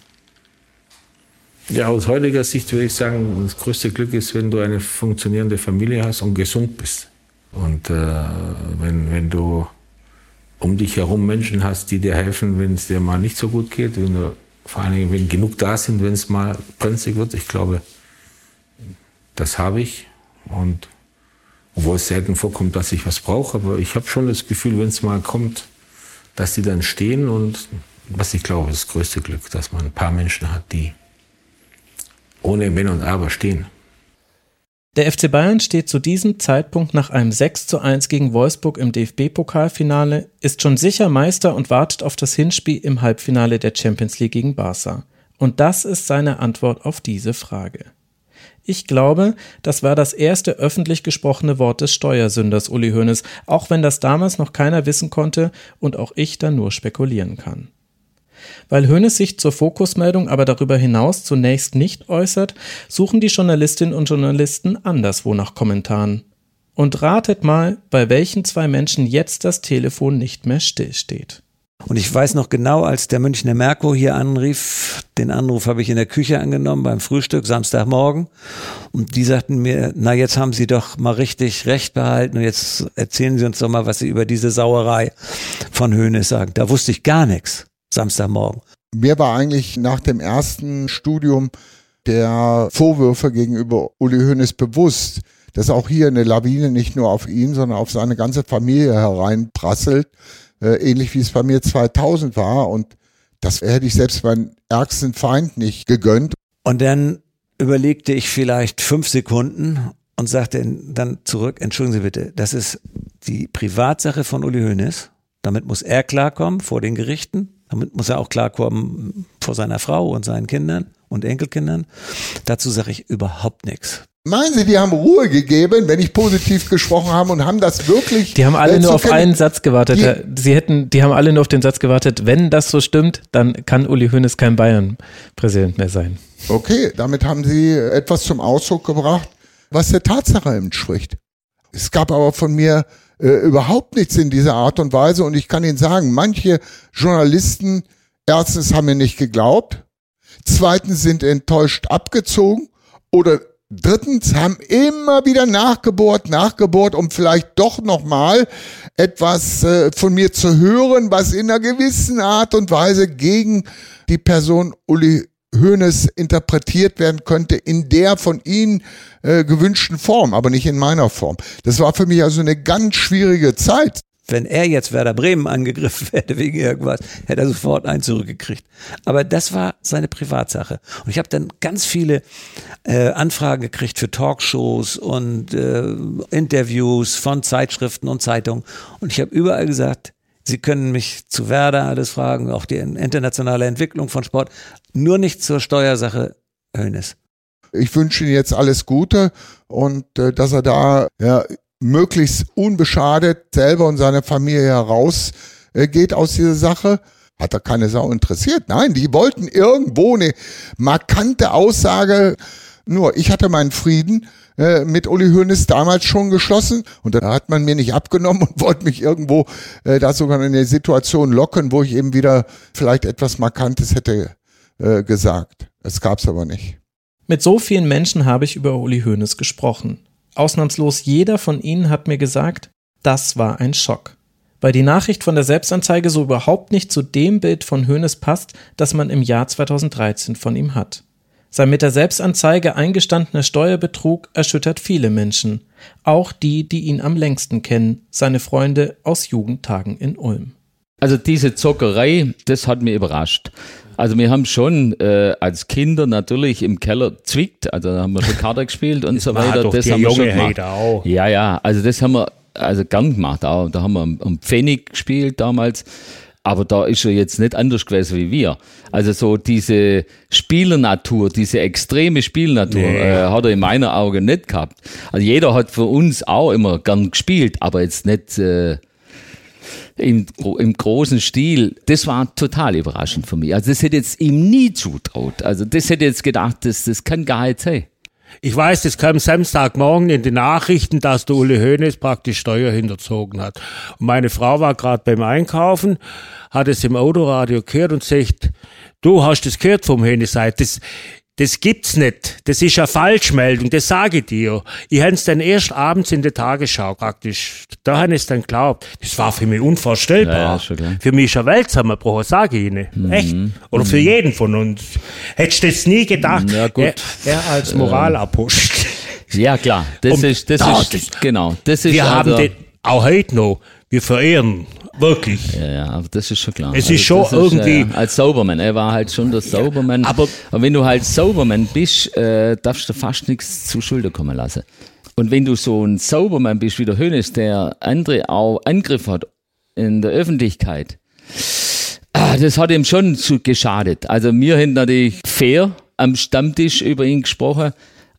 Ja, aus heutiger Sicht würde ich sagen, das größte Glück ist, wenn du eine funktionierende Familie hast und gesund bist. Und äh, wenn, wenn du um dich herum Menschen hast, die dir helfen, wenn es dir mal nicht so gut geht, wenn du, vor allen Dingen, wenn genug da sind, wenn es mal brenzlig wird. Ich glaube, das habe ich. Und obwohl es selten vorkommt, dass ich was brauche, aber ich habe schon das Gefühl, wenn es mal kommt, dass die dann stehen und was ich glaube, ist das größte Glück, dass man ein paar Menschen hat, die ohne Wenn und Aber stehen. Der FC Bayern steht zu diesem Zeitpunkt nach einem 6 zu 1 gegen Wolfsburg im DFB-Pokalfinale, ist schon sicher Meister und wartet auf das Hinspiel im Halbfinale der Champions League gegen Barca. Und das ist seine Antwort auf diese Frage. Ich glaube, das war das erste öffentlich gesprochene Wort des Steuersünders Uli Hoeneß, auch wenn das damals noch keiner wissen konnte und auch ich da nur spekulieren kann. Weil Hoeneß sich zur Fokusmeldung aber darüber hinaus zunächst nicht äußert, suchen die Journalistinnen und Journalisten anderswo nach Kommentaren. Und ratet mal, bei welchen zwei Menschen jetzt das Telefon nicht mehr stillsteht. Und ich weiß noch genau, als der Münchner Merkur hier anrief, den Anruf habe ich in der Küche angenommen beim Frühstück Samstagmorgen. Und die sagten mir, na jetzt haben Sie doch mal richtig Recht behalten und jetzt erzählen Sie uns doch mal, was Sie über diese Sauerei von Höhne sagen. Da wusste ich gar nichts. Samstagmorgen. Mir war eigentlich nach dem ersten Studium der Vorwürfe gegenüber Uli Hoeneß bewusst, dass auch hier eine Lawine nicht nur auf ihn, sondern auf seine ganze Familie hereinprasselt, äh, ähnlich wie es bei mir 2000 war. Und das hätte ich selbst meinen ärgsten Feind nicht gegönnt. Und dann überlegte ich vielleicht fünf Sekunden und sagte dann zurück, entschuldigen Sie bitte, das ist die Privatsache von Uli Hoeneß. Damit muss er klarkommen vor den Gerichten. Damit muss er auch klarkommen vor seiner Frau und seinen Kindern und Enkelkindern. Dazu sage ich überhaupt nichts. Meinen Sie, die haben Ruhe gegeben, wenn ich positiv gesprochen habe und haben das wirklich. Die haben alle äh, nur auf einen Satz gewartet. Die- Sie hätten, die haben alle nur auf den Satz gewartet, wenn das so stimmt, dann kann Uli Hoeneß kein Bayern-Präsident mehr sein. Okay, damit haben Sie etwas zum Ausdruck gebracht, was der Tatsache entspricht. Es gab aber von mir äh, überhaupt nichts in dieser Art und Weise und ich kann Ihnen sagen, manche Journalisten erstens haben mir nicht geglaubt, zweitens sind enttäuscht abgezogen oder drittens haben immer wieder nachgebohrt, nachgebohrt, um vielleicht doch nochmal etwas äh, von mir zu hören, was in einer gewissen Art und Weise gegen die Person Uli Hoeneß interpretiert werden könnte in der von Ihnen äh, gewünschten Form, aber nicht in meiner Form. Das war für mich also eine ganz schwierige Zeit. Wenn er jetzt Werder Bremen angegriffen *laughs* hätte wegen irgendwas, hätte er sofort einen zurückgekriegt. Aber das war seine Privatsache. Und ich habe dann ganz viele äh, Anfragen gekriegt für Talkshows und äh, Interviews von Zeitschriften und Zeitungen. Und ich habe überall gesagt, Sie können mich zu Werder alles fragen, auch die internationale Entwicklung von Sport, nur nicht zur Steuersache Hönes. Ich wünsche Ihnen jetzt alles Gute und äh, dass er da ja, möglichst unbeschadet selber und seine Familie herausgeht äh, aus dieser Sache. Hat er keine Sau interessiert. Nein, die wollten irgendwo eine markante Aussage. Nur, ich hatte meinen Frieden äh, mit Uli Hoeneß damals schon geschlossen und da hat man mir nicht abgenommen und *laughs* wollte mich irgendwo äh, da sogar in eine Situation locken, wo ich eben wieder vielleicht etwas Markantes hätte äh, gesagt. Es gab's aber nicht. Mit so vielen Menschen habe ich über Uli Hoeneß gesprochen. Ausnahmslos jeder von ihnen hat mir gesagt, das war ein Schock. Weil die Nachricht von der Selbstanzeige so überhaupt nicht zu dem Bild von Hoeneß passt, das man im Jahr 2013 von ihm hat. Sein mit der Selbstanzeige eingestandener Steuerbetrug erschüttert viele Menschen, auch die, die ihn am längsten kennen, seine Freunde aus Jugendtagen in Ulm. Also diese Zockerei, das hat mich überrascht. Also wir haben schon äh, als Kinder natürlich im Keller zwickt, also da haben wir schon Karte gespielt und *laughs* so weiter. Das haben wir schon gemacht. Auch. Ja, ja, also das haben wir also gern gemacht. Auch. Da haben wir am Pfennig gespielt damals. Aber da ist er jetzt nicht anders gewesen wie wir. Also so diese Spielernatur, diese extreme Spielnatur nee. äh, hat er in meiner Augen nicht gehabt. Also jeder hat für uns auch immer gern gespielt, aber jetzt nicht äh, im, im großen Stil. Das war total überraschend für mich. Also das hätte jetzt ihm nie zutraut. Also das hätte jetzt gedacht, das, das kann gar nicht sein. Ich weiß, es kam Samstagmorgen in den Nachrichten, dass der Uli Hoeneß praktisch Steuer hinterzogen hat. Und meine Frau war gerade beim Einkaufen, hat es im Autoradio gehört und sagt, du hast es gehört vom Hoeneß. Das, das gibt's nicht. Das ist eine Falschmeldung, das sage ich dir. Ich habe es dann erst abends in der Tagesschau praktisch. Da habe ich es dann geglaubt. Das war für mich unvorstellbar. Ja, ja, für mich ist ein Weltzusammenbruch, sage ich Ihnen. Mhm. Echt. Oder mhm. für jeden von uns. Hättest du das nie gedacht? Ja. Er, er als Moralapostel. Ja, klar. Das Und ist, das da, ist, das, genau. Das ist wir also, haben den, auch heute noch, wir verehren Wirklich. Ja, ja, aber das ist schon klar. Es also ist schon irgendwie. Ist, äh, als Saubermann, er war halt schon der Saubermann. Ja, aber, aber wenn du halt Saubermann bist, äh, darfst du fast nichts zu Schulter kommen lassen. Und wenn du so ein Saubermann bist wie der Hönes, der andere auch Angriff hat in der Öffentlichkeit, ah, das hat ihm schon zu geschadet. Also wir haben natürlich fair am Stammtisch über ihn gesprochen.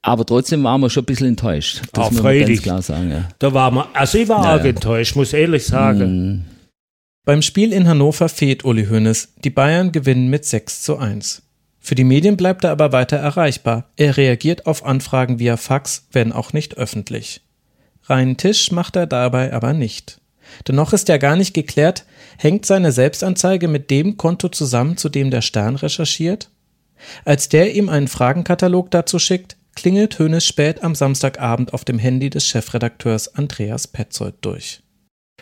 Aber trotzdem waren wir schon ein bisschen enttäuscht. Das ah, muss man ganz klar sagen. Ja. Da war man, also ich war ja, auch enttäuscht, muss ehrlich sagen. Mhm. Beim Spiel in Hannover fehlt Uli Hoeneß. Die Bayern gewinnen mit 6 zu 1. Für die Medien bleibt er aber weiter erreichbar. Er reagiert auf Anfragen via Fax, wenn auch nicht öffentlich. Reinen Tisch macht er dabei aber nicht. Dennoch ist ja gar nicht geklärt, hängt seine Selbstanzeige mit dem Konto zusammen, zu dem der Stern recherchiert? Als der ihm einen Fragenkatalog dazu schickt, klingelt Hoeneß spät am Samstagabend auf dem Handy des Chefredakteurs Andreas Petzold durch.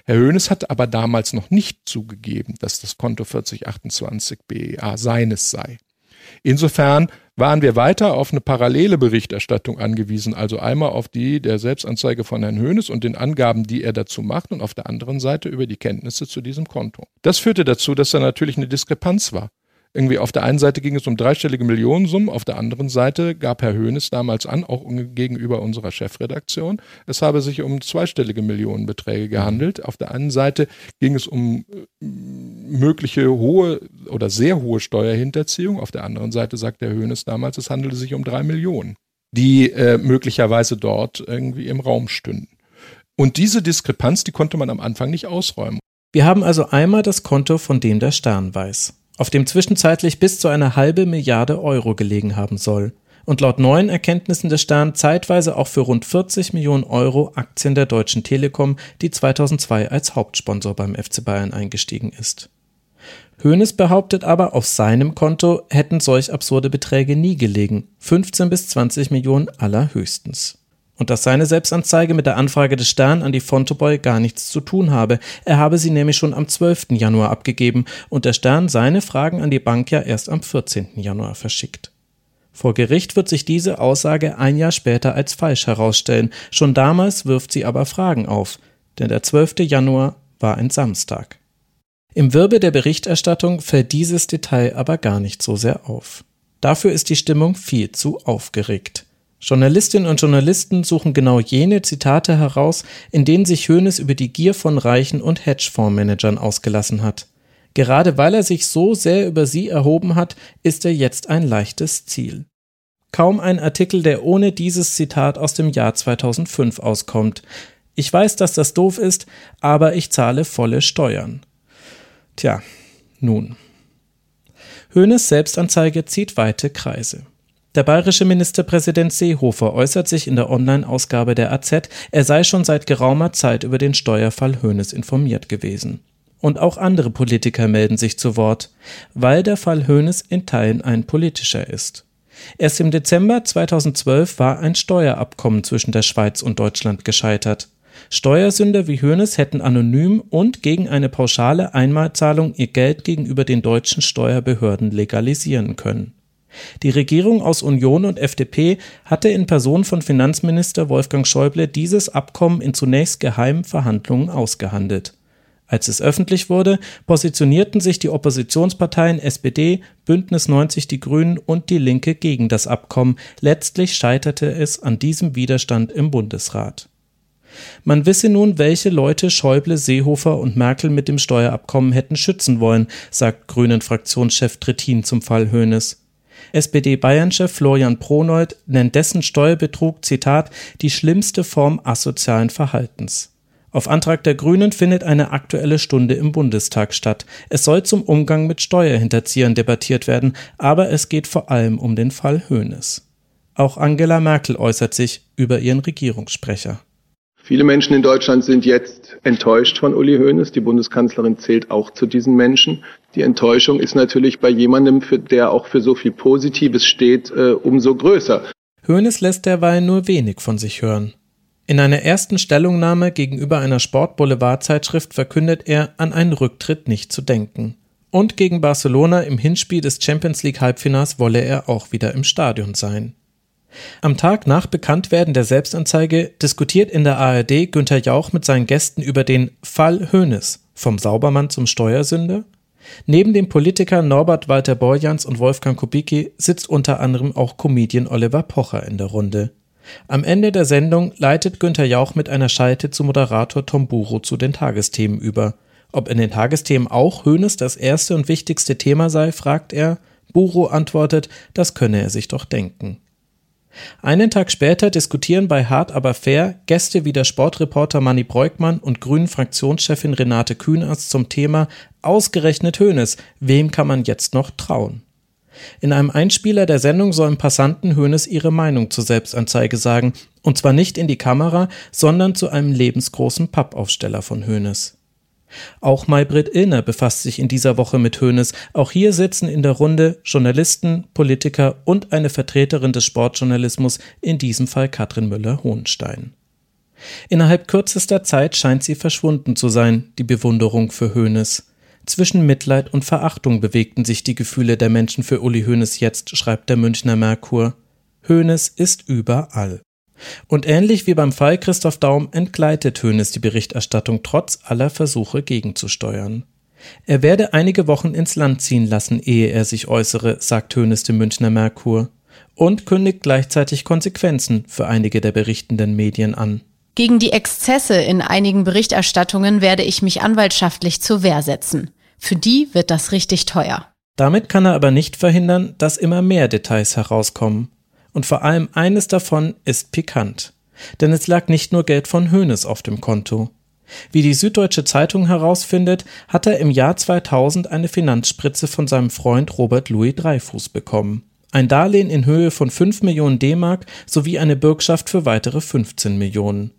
Herr Hoeneß hat aber damals noch nicht zugegeben, dass das Konto 4028 BEA seines sei. Insofern waren wir weiter auf eine parallele Berichterstattung angewiesen, also einmal auf die der Selbstanzeige von Herrn Hoeneß und den Angaben, die er dazu macht, und auf der anderen Seite über die Kenntnisse zu diesem Konto. Das führte dazu, dass da natürlich eine Diskrepanz war irgendwie auf der einen Seite ging es um dreistellige Millionensummen, auf der anderen Seite gab Herr Hoeneß damals an, auch gegenüber unserer Chefredaktion, es habe sich um zweistellige Millionenbeträge gehandelt. Auf der einen Seite ging es um äh, mögliche hohe oder sehr hohe Steuerhinterziehung, auf der anderen Seite sagt Herr Hoeneß damals, es handelte sich um drei Millionen, die äh, möglicherweise dort irgendwie im Raum stünden. Und diese Diskrepanz, die konnte man am Anfang nicht ausräumen. Wir haben also einmal das Konto, von dem der Stern weiß auf dem zwischenzeitlich bis zu eine halbe Milliarde Euro gelegen haben soll und laut neuen Erkenntnissen des Stern zeitweise auch für rund 40 Millionen Euro Aktien der Deutschen Telekom, die 2002 als Hauptsponsor beim FC Bayern eingestiegen ist. Hoeneß behauptet aber, auf seinem Konto hätten solch absurde Beträge nie gelegen. 15 bis 20 Millionen allerhöchstens. Und dass seine Selbstanzeige mit der Anfrage des Stern an die Fonteboy gar nichts zu tun habe. Er habe sie nämlich schon am 12. Januar abgegeben und der Stern seine Fragen an die Bank ja erst am 14. Januar verschickt. Vor Gericht wird sich diese Aussage ein Jahr später als falsch herausstellen. Schon damals wirft sie aber Fragen auf, denn der 12. Januar war ein Samstag. Im Wirbel der Berichterstattung fällt dieses Detail aber gar nicht so sehr auf. Dafür ist die Stimmung viel zu aufgeregt. Journalistinnen und Journalisten suchen genau jene Zitate heraus, in denen sich Hoeneß über die Gier von Reichen und Hedgefondsmanagern ausgelassen hat. Gerade weil er sich so sehr über sie erhoben hat, ist er jetzt ein leichtes Ziel. Kaum ein Artikel, der ohne dieses Zitat aus dem Jahr 2005 auskommt. Ich weiß, dass das doof ist, aber ich zahle volle Steuern. Tja, nun. Höhnes Selbstanzeige zieht weite Kreise. Der bayerische Ministerpräsident Seehofer äußert sich in der Online-Ausgabe der AZ, er sei schon seit geraumer Zeit über den Steuerfall Höhnes informiert gewesen. Und auch andere Politiker melden sich zu Wort, weil der Fall Höhnes in Teilen ein politischer ist. Erst im Dezember 2012 war ein Steuerabkommen zwischen der Schweiz und Deutschland gescheitert. Steuersünder wie Hoeneß hätten anonym und gegen eine pauschale Einmalzahlung ihr Geld gegenüber den deutschen Steuerbehörden legalisieren können. Die Regierung aus Union und FDP hatte in Person von Finanzminister Wolfgang Schäuble dieses Abkommen in zunächst geheimen Verhandlungen ausgehandelt. Als es öffentlich wurde, positionierten sich die Oppositionsparteien SPD, Bündnis 90 Die Grünen und Die Linke gegen das Abkommen. Letztlich scheiterte es an diesem Widerstand im Bundesrat. Man wisse nun, welche Leute Schäuble, Seehofer und Merkel mit dem Steuerabkommen hätten schützen wollen, sagt Grünen-Fraktionschef Trittin zum Fall Hoeneß. SPD-Bayern-Chef Florian Pronold nennt dessen Steuerbetrug, Zitat, die schlimmste Form asozialen Verhaltens. Auf Antrag der Grünen findet eine aktuelle Stunde im Bundestag statt. Es soll zum Umgang mit Steuerhinterziehern debattiert werden, aber es geht vor allem um den Fall Hoeneß. Auch Angela Merkel äußert sich über ihren Regierungssprecher. Viele Menschen in Deutschland sind jetzt enttäuscht von Uli Hoeneß. Die Bundeskanzlerin zählt auch zu diesen Menschen. Die Enttäuschung ist natürlich bei jemandem, für, der auch für so viel Positives steht, äh, umso größer. Hoeneß lässt derweil nur wenig von sich hören. In einer ersten Stellungnahme gegenüber einer Sportboulevardzeitschrift verkündet er, an einen Rücktritt nicht zu denken. Und gegen Barcelona im Hinspiel des Champions League Halbfinals wolle er auch wieder im Stadion sein. Am Tag nach Bekanntwerden der Selbstanzeige diskutiert in der ARD Günter Jauch mit seinen Gästen über den Fall Hoeneß, vom Saubermann zum Steuersünder. Neben dem Politiker Norbert Walter Borjans und Wolfgang Kubicki sitzt unter anderem auch Comedian Oliver Pocher in der Runde. Am Ende der Sendung leitet Günter Jauch mit einer Schalte zu Moderator Tom Buro zu den Tagesthemen über. Ob in den Tagesthemen auch Hoeneß das erste und wichtigste Thema sei, fragt er. Buro antwortet, das könne er sich doch denken. Einen Tag später diskutieren bei Hart aber fair Gäste wie der Sportreporter Manny Breukmann und Grünen Fraktionschefin Renate Kühners zum Thema Ausgerechnet Hönes, wem kann man jetzt noch trauen? In einem Einspieler der Sendung sollen Passanten Hönes ihre Meinung zur Selbstanzeige sagen, und zwar nicht in die Kamera, sondern zu einem lebensgroßen Pappaufsteller von Hönes. Auch Maybrit Illner befasst sich in dieser Woche mit Hoeneß. Auch hier sitzen in der Runde Journalisten, Politiker und eine Vertreterin des Sportjournalismus, in diesem Fall Katrin Müller-Hohenstein. Innerhalb kürzester Zeit scheint sie verschwunden zu sein, die Bewunderung für Hoeneß. Zwischen Mitleid und Verachtung bewegten sich die Gefühle der Menschen für Uli Hoeneß jetzt, schreibt der Münchner Merkur. Hoeneß ist überall. Und ähnlich wie beim Fall Christoph Daum entgleitet Hoeneß die Berichterstattung trotz aller Versuche gegenzusteuern. Er werde einige Wochen ins Land ziehen lassen, ehe er sich äußere, sagt Hoeneß dem Münchner Merkur und kündigt gleichzeitig Konsequenzen für einige der berichtenden Medien an. Gegen die Exzesse in einigen Berichterstattungen werde ich mich anwaltschaftlich zur Wehr setzen. Für die wird das richtig teuer. Damit kann er aber nicht verhindern, dass immer mehr Details herauskommen. Und vor allem eines davon ist pikant. Denn es lag nicht nur Geld von Hoeneß auf dem Konto. Wie die Süddeutsche Zeitung herausfindet, hat er im Jahr 2000 eine Finanzspritze von seinem Freund Robert Louis Dreyfus bekommen. Ein Darlehen in Höhe von 5 Millionen D-Mark sowie eine Bürgschaft für weitere 15 Millionen.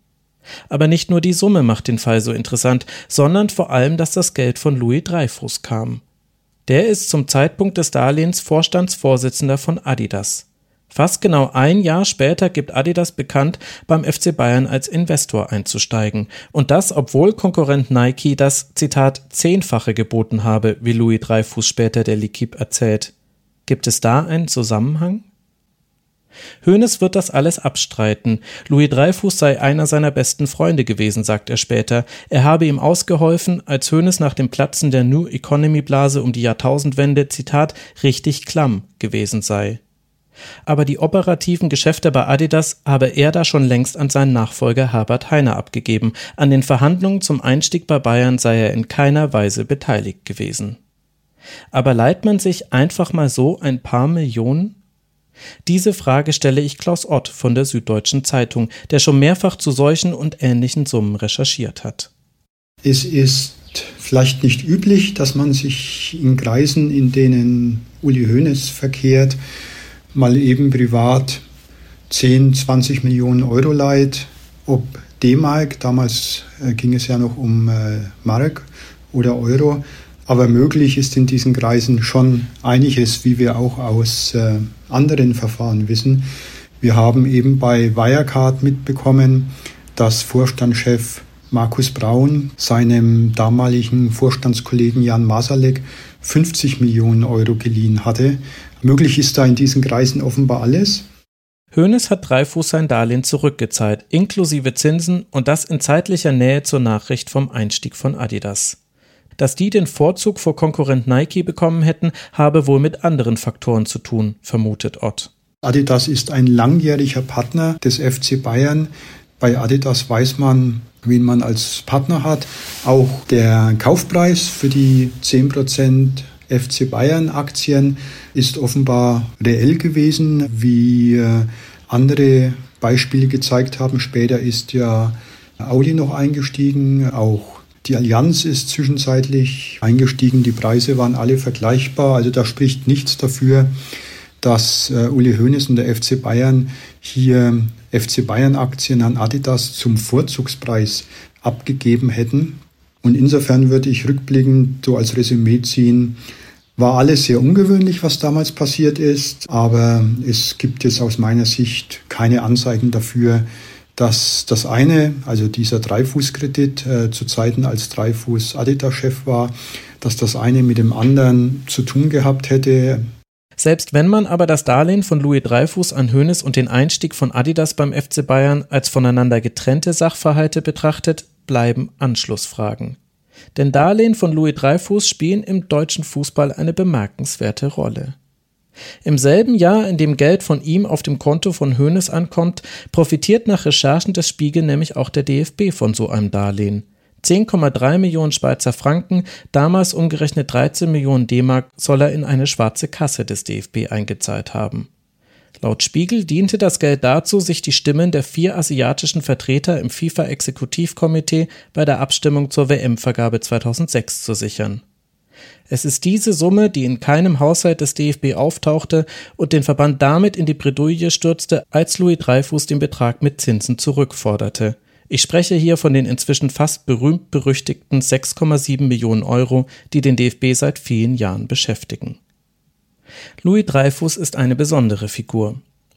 Aber nicht nur die Summe macht den Fall so interessant, sondern vor allem, dass das Geld von Louis Dreyfus kam. Der ist zum Zeitpunkt des Darlehens Vorstandsvorsitzender von Adidas. Fast genau ein Jahr später gibt Adidas bekannt, beim FC Bayern als Investor einzusteigen. Und das, obwohl Konkurrent Nike das, Zitat, Zehnfache geboten habe, wie Louis Dreyfus später der L'Equipe erzählt. Gibt es da einen Zusammenhang? Hoeneß wird das alles abstreiten. Louis Dreyfus sei einer seiner besten Freunde gewesen, sagt er später. Er habe ihm ausgeholfen, als Hoeneß nach dem Platzen der New Economy Blase um die Jahrtausendwende, Zitat, richtig klamm gewesen sei. Aber die operativen Geschäfte bei Adidas habe er da schon längst an seinen Nachfolger Herbert Heiner abgegeben. An den Verhandlungen zum Einstieg bei Bayern sei er in keiner Weise beteiligt gewesen. Aber leiht man sich einfach mal so ein paar Millionen? Diese Frage stelle ich Klaus Ott von der Süddeutschen Zeitung, der schon mehrfach zu solchen und ähnlichen Summen recherchiert hat. Es ist vielleicht nicht üblich, dass man sich in Kreisen, in denen Uli Hoeneß verkehrt, mal eben privat 10, 20 Millionen Euro leiht, ob D-Mark, damals äh, ging es ja noch um äh, Mark oder Euro, aber möglich ist in diesen Kreisen schon einiges, wie wir auch aus äh, anderen Verfahren wissen. Wir haben eben bei Wirecard mitbekommen, dass Vorstandschef Markus Braun seinem damaligen Vorstandskollegen Jan Masalek 50 Millionen Euro geliehen hatte. Möglich ist da in diesen Kreisen offenbar alles. Hoeneß hat Dreifuß sein Darlehen zurückgezahlt, inklusive Zinsen und das in zeitlicher Nähe zur Nachricht vom Einstieg von Adidas. Dass die den Vorzug vor Konkurrent Nike bekommen hätten, habe wohl mit anderen Faktoren zu tun, vermutet Ott. Adidas ist ein langjähriger Partner des FC Bayern. Bei Adidas weiß man, wen man als Partner hat. Auch der Kaufpreis für die 10% FC Bayern Aktien ist offenbar reell gewesen, wie äh, andere Beispiele gezeigt haben. Später ist ja Audi noch eingestiegen, auch die Allianz ist zwischenzeitlich eingestiegen, die Preise waren alle vergleichbar, also da spricht nichts dafür, dass äh, Uli Hoeneß und der FC Bayern hier FC Bayern Aktien an Adidas zum Vorzugspreis abgegeben hätten. Und insofern würde ich rückblickend so als Resümee ziehen, war alles sehr ungewöhnlich, was damals passiert ist, aber es gibt jetzt aus meiner Sicht keine Anzeichen dafür, dass das eine, also dieser Dreifußkredit äh, zu Zeiten als Dreifuß Adidas-Chef war, dass das eine mit dem anderen zu tun gehabt hätte. Selbst wenn man aber das Darlehen von Louis Dreyfus an Hoeneß und den Einstieg von Adidas beim FC Bayern als voneinander getrennte Sachverhalte betrachtet, bleiben Anschlussfragen. Denn Darlehen von Louis Dreyfus spielen im deutschen Fußball eine bemerkenswerte Rolle. Im selben Jahr, in dem Geld von ihm auf dem Konto von Hoeneß ankommt, profitiert nach Recherchen des Spiegel nämlich auch der DFB von so einem Darlehen. 10,3 Millionen Schweizer Franken, damals umgerechnet 13 Millionen D-Mark, soll er in eine schwarze Kasse des DFB eingezahlt haben. Laut Spiegel diente das Geld dazu, sich die Stimmen der vier asiatischen Vertreter im FIFA-Exekutivkomitee bei der Abstimmung zur WM-Vergabe 2006 zu sichern. Es ist diese Summe, die in keinem Haushalt des DFB auftauchte und den Verband damit in die Bredouille stürzte, als Louis Dreyfus den Betrag mit Zinsen zurückforderte. Ich spreche hier von den inzwischen fast berühmt berüchtigten 6,7 Millionen Euro, die den DFB seit vielen Jahren beschäftigen. Louis Dreyfus ist eine besondere Figur.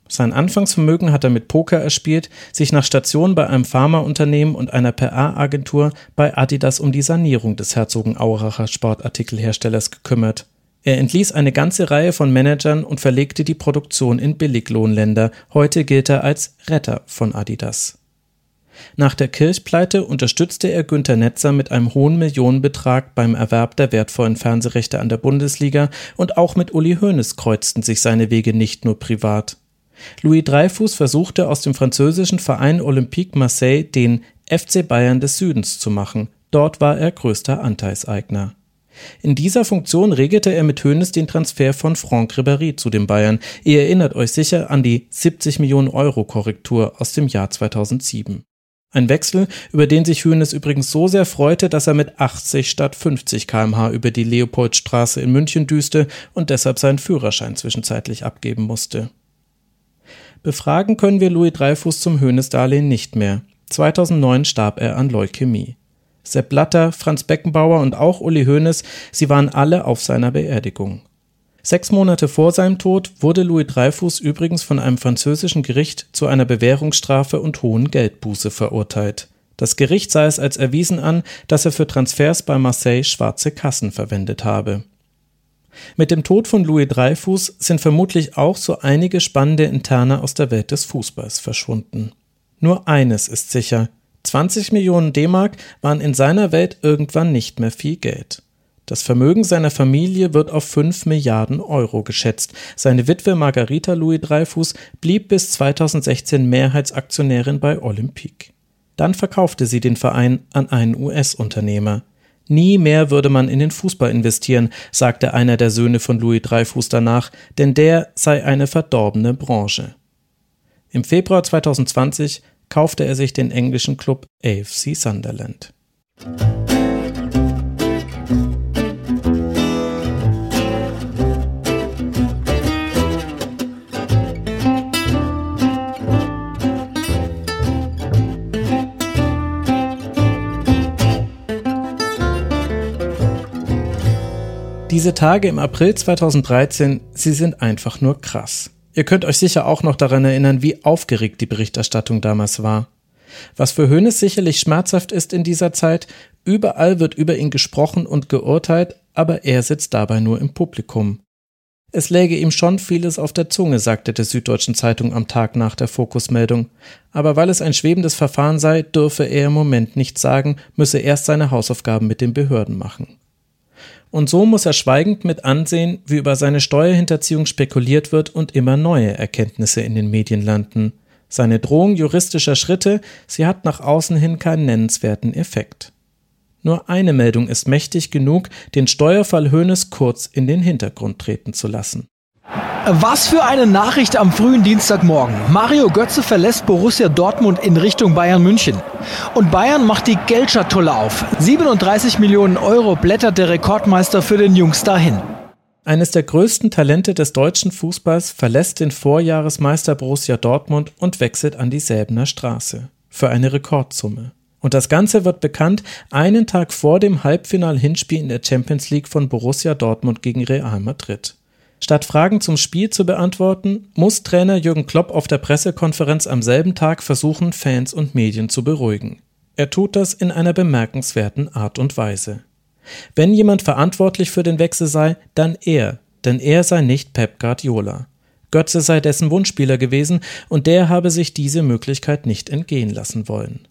Sein Anfangsvermögen hat er mit Poker erspielt, sich nach Station bei einem Pharmaunternehmen und einer PA-Agentur bei Adidas um die Sanierung des Herzogenauracher Sportartikelherstellers gekümmert. Er entließ eine ganze Reihe von Managern und verlegte die Produktion in Billiglohnländer. Heute gilt er als Retter von Adidas. Nach der Kirchpleite unterstützte er Günter Netzer mit einem hohen Millionenbetrag beim Erwerb der wertvollen Fernsehrechte an der Bundesliga und auch mit Uli Hoeneß kreuzten sich seine Wege nicht nur privat. Louis Dreyfus versuchte aus dem französischen Verein Olympique Marseille den FC Bayern des Südens zu machen. Dort war er größter Anteilseigner. In dieser Funktion regelte er mit Hoeneß den Transfer von Franck Ribéry zu den Bayern. Ihr erinnert euch sicher an die 70 Millionen Euro Korrektur aus dem Jahr 2007. Ein Wechsel, über den sich Hoeneß übrigens so sehr freute, dass er mit 80 statt 50 kmh über die Leopoldstraße in München düste und deshalb seinen Führerschein zwischenzeitlich abgeben musste. Befragen können wir Louis Dreyfus zum Hoeneß-Darlehen nicht mehr. 2009 starb er an Leukämie. Sepp Blatter, Franz Beckenbauer und auch Uli Hoeneß, sie waren alle auf seiner Beerdigung. Sechs Monate vor seinem Tod wurde Louis Dreyfus übrigens von einem französischen Gericht zu einer Bewährungsstrafe und hohen Geldbuße verurteilt. Das Gericht sah es als erwiesen an, dass er für Transfers bei Marseille schwarze Kassen verwendet habe. Mit dem Tod von Louis Dreyfus sind vermutlich auch so einige spannende Interne aus der Welt des Fußballs verschwunden. Nur eines ist sicher: 20 Millionen D-Mark waren in seiner Welt irgendwann nicht mehr viel Geld. Das Vermögen seiner Familie wird auf 5 Milliarden Euro geschätzt. Seine Witwe Margarita Louis Dreyfus blieb bis 2016 Mehrheitsaktionärin bei Olympique. Dann verkaufte sie den Verein an einen US-Unternehmer. Nie mehr würde man in den Fußball investieren, sagte einer der Söhne von Louis Dreyfus danach, denn der sei eine verdorbene Branche. Im Februar 2020 kaufte er sich den englischen Club AFC Sunderland. Diese Tage im April 2013, sie sind einfach nur krass. Ihr könnt euch sicher auch noch daran erinnern, wie aufgeregt die Berichterstattung damals war. Was für Hoeneß sicherlich schmerzhaft ist in dieser Zeit, überall wird über ihn gesprochen und geurteilt, aber er sitzt dabei nur im Publikum. Es läge ihm schon vieles auf der Zunge, sagte der Süddeutschen Zeitung am Tag nach der Fokusmeldung. Aber weil es ein schwebendes Verfahren sei, dürfe er im Moment nichts sagen, müsse erst seine Hausaufgaben mit den Behörden machen. Und so muss er schweigend mit ansehen, wie über seine Steuerhinterziehung spekuliert wird und immer neue Erkenntnisse in den Medien landen. Seine Drohung juristischer Schritte, sie hat nach außen hin keinen nennenswerten Effekt. Nur eine Meldung ist mächtig genug, den Steuerfall Hoeneß kurz in den Hintergrund treten zu lassen. Was für eine Nachricht am frühen Dienstagmorgen. Mario Götze verlässt Borussia Dortmund in Richtung Bayern München. Und Bayern macht die Geldschatulle auf. 37 Millionen Euro blättert der Rekordmeister für den Jungs dahin. Eines der größten Talente des deutschen Fußballs verlässt den Vorjahresmeister Borussia Dortmund und wechselt an die Säbener Straße. Für eine Rekordsumme. Und das Ganze wird bekannt einen Tag vor dem Halbfinal-Hinspiel in der Champions League von Borussia Dortmund gegen Real Madrid. Statt Fragen zum Spiel zu beantworten, muss Trainer Jürgen Klopp auf der Pressekonferenz am selben Tag versuchen, Fans und Medien zu beruhigen. Er tut das in einer bemerkenswerten Art und Weise. Wenn jemand verantwortlich für den Wechsel sei, dann er, denn er sei nicht Pep Guardiola. Götze sei dessen Wunschspieler gewesen und der habe sich diese Möglichkeit nicht entgehen lassen wollen.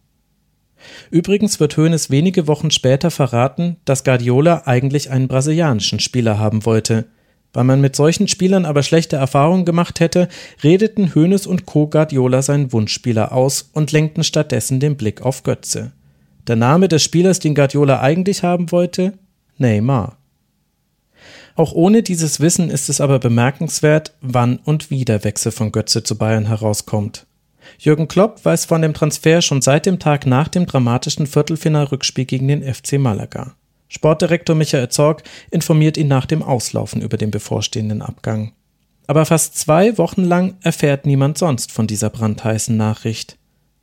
Übrigens wird Hoeneß wenige Wochen später verraten, dass Guardiola eigentlich einen brasilianischen Spieler haben wollte – weil man mit solchen Spielern aber schlechte Erfahrungen gemacht hätte, redeten Hoeneß und Co. Guardiola seinen Wunschspieler aus und lenkten stattdessen den Blick auf Götze. Der Name des Spielers, den Guardiola eigentlich haben wollte? Neymar. Auch ohne dieses Wissen ist es aber bemerkenswert, wann und wie der Wechsel von Götze zu Bayern herauskommt. Jürgen Klopp weiß von dem Transfer schon seit dem Tag nach dem dramatischen Viertelfinalrückspiel gegen den FC Malaga. Sportdirektor Michael Zorg informiert ihn nach dem Auslaufen über den bevorstehenden Abgang. Aber fast zwei Wochen lang erfährt niemand sonst von dieser brandheißen Nachricht,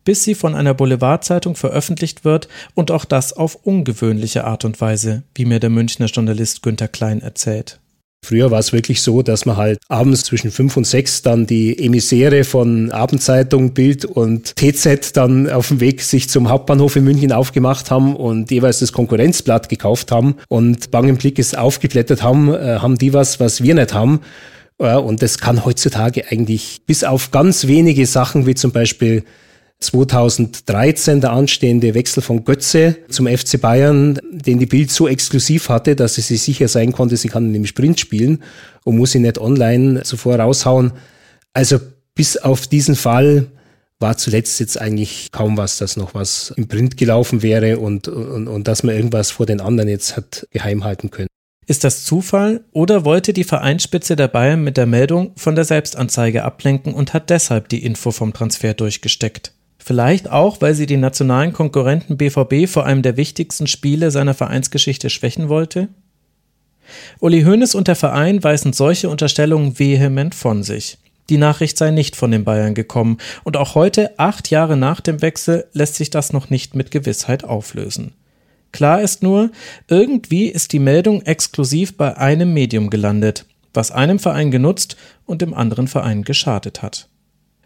bis sie von einer Boulevardzeitung veröffentlicht wird und auch das auf ungewöhnliche Art und Weise, wie mir der Münchner Journalist Günter Klein erzählt. Früher war es wirklich so, dass man halt abends zwischen fünf und sechs dann die Emissäre von Abendzeitung, Bild und TZ dann auf dem Weg sich zum Hauptbahnhof in München aufgemacht haben und jeweils das Konkurrenzblatt gekauft haben und bangen Blickes aufgeblättert haben, äh, haben die was, was wir nicht haben. Und das kann heutzutage eigentlich bis auf ganz wenige Sachen wie zum Beispiel 2013 der anstehende Wechsel von Götze zum FC Bayern, den die Bild so exklusiv hatte, dass sie sich sicher sein konnte, sie kann in dem Sprint spielen und muss ihn nicht online zuvor raushauen. Also bis auf diesen Fall war zuletzt jetzt eigentlich kaum was, dass noch was im Print gelaufen wäre und, und, und dass man irgendwas vor den anderen jetzt hat geheim halten können. Ist das Zufall oder wollte die Vereinsspitze der Bayern mit der Meldung von der Selbstanzeige ablenken und hat deshalb die Info vom Transfer durchgesteckt? Vielleicht auch, weil sie den nationalen Konkurrenten BVB vor einem der wichtigsten Spiele seiner Vereinsgeschichte schwächen wollte? Uli Hoeneß und der Verein weisen solche Unterstellungen vehement von sich. Die Nachricht sei nicht von den Bayern gekommen und auch heute, acht Jahre nach dem Wechsel, lässt sich das noch nicht mit Gewissheit auflösen. Klar ist nur, irgendwie ist die Meldung exklusiv bei einem Medium gelandet, was einem Verein genutzt und dem anderen Verein geschadet hat.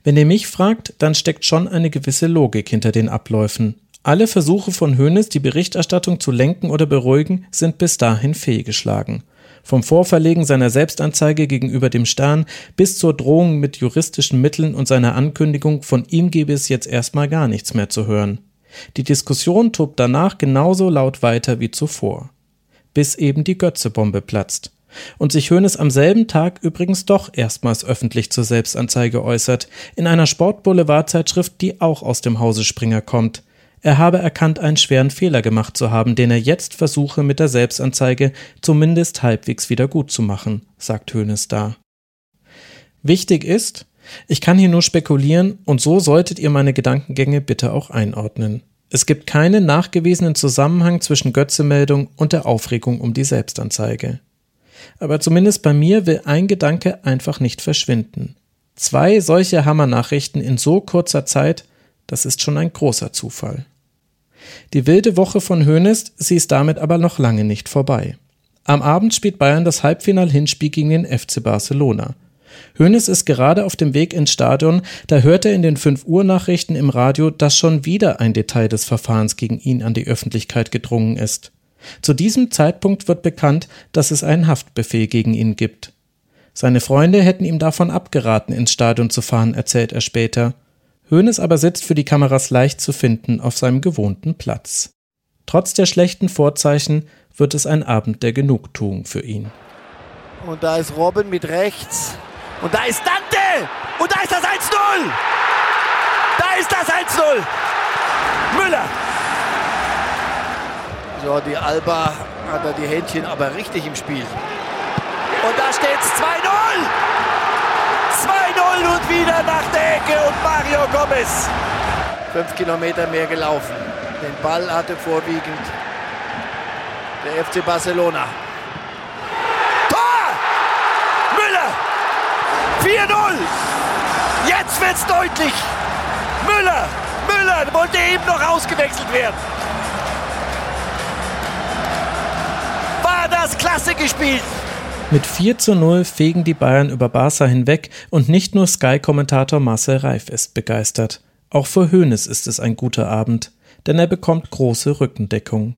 Wenn ihr mich fragt, dann steckt schon eine gewisse Logik hinter den Abläufen. Alle Versuche von Hoeneß, die Berichterstattung zu lenken oder beruhigen, sind bis dahin fehlgeschlagen. Vom Vorverlegen seiner Selbstanzeige gegenüber dem Stern bis zur Drohung mit juristischen Mitteln und seiner Ankündigung, von ihm gebe es jetzt erstmal gar nichts mehr zu hören. Die Diskussion tobt danach genauso laut weiter wie zuvor. Bis eben die Götzebombe platzt. Und sich Hoeneß am selben Tag übrigens doch erstmals öffentlich zur Selbstanzeige äußert, in einer Sportboulevardzeitschrift, die auch aus dem Hause Springer kommt. Er habe erkannt, einen schweren Fehler gemacht zu haben, den er jetzt versuche mit der Selbstanzeige zumindest halbwegs wieder gut zu machen, sagt Hoeneß da. Wichtig ist, ich kann hier nur spekulieren und so solltet ihr meine Gedankengänge bitte auch einordnen. Es gibt keinen nachgewiesenen Zusammenhang zwischen Götzemeldung und der Aufregung um die Selbstanzeige. Aber zumindest bei mir will ein Gedanke einfach nicht verschwinden. Zwei solche Hammernachrichten in so kurzer Zeit, das ist schon ein großer Zufall. Die wilde Woche von Hoeneß, sie ist damit aber noch lange nicht vorbei. Am Abend spielt Bayern das Halbfinal-Hinspiel gegen den FC Barcelona. Hoeneß ist gerade auf dem Weg ins Stadion, da hört er in den 5 Uhr Nachrichten im Radio, dass schon wieder ein Detail des Verfahrens gegen ihn an die Öffentlichkeit gedrungen ist. Zu diesem Zeitpunkt wird bekannt, dass es einen Haftbefehl gegen ihn gibt. Seine Freunde hätten ihm davon abgeraten, ins Stadion zu fahren, erzählt er später. Hoeneß aber sitzt für die Kameras leicht zu finden auf seinem gewohnten Platz. Trotz der schlechten Vorzeichen wird es ein Abend der Genugtuung für ihn. Und da ist Robin mit rechts. Und da ist Dante! Und da ist das 1-0! Da ist das 1-0! Müller! Die Alba hat da die Händchen aber richtig im Spiel. Und da steht's 2-0! 2-0 und wieder nach der Ecke und Mario Gomez. Fünf Kilometer mehr gelaufen. Den Ball hatte vorwiegend der FC Barcelona. 4-0. Jetzt wird's deutlich. Müller, Müller wollte eben noch ausgewechselt werden. Das klasse gespielt. Mit 4 zu 0 fegen die Bayern über Barca hinweg und nicht nur Sky-Kommentator Marcel Reif ist begeistert. Auch für Hoeneß ist es ein guter Abend, denn er bekommt große Rückendeckung.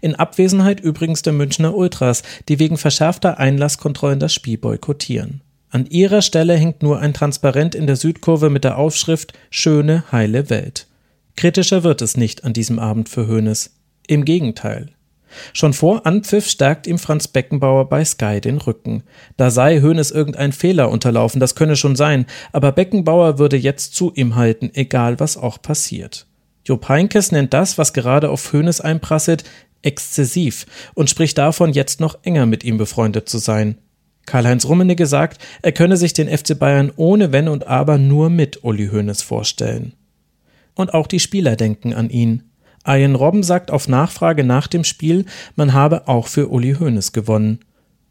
In Abwesenheit übrigens der Münchner Ultras, die wegen verschärfter Einlasskontrollen das Spiel boykottieren. An ihrer Stelle hängt nur ein Transparent in der Südkurve mit der Aufschrift Schöne, heile Welt. Kritischer wird es nicht an diesem Abend für Hoeneß. Im Gegenteil. Schon vor Anpfiff stärkt ihm Franz Beckenbauer bei Sky den Rücken. Da sei Hoeneß irgendein Fehler unterlaufen, das könne schon sein, aber Beckenbauer würde jetzt zu ihm halten, egal was auch passiert. Jupp Heinkes nennt das, was gerade auf Hoeneß einprasselt, exzessiv und spricht davon, jetzt noch enger mit ihm befreundet zu sein. Karl-Heinz Rummenigge sagt, er könne sich den FC Bayern ohne Wenn und Aber nur mit Uli Hoeneß vorstellen. Und auch die Spieler denken an ihn. Ian Robben sagt auf Nachfrage nach dem Spiel, man habe auch für Uli Hoeneß gewonnen.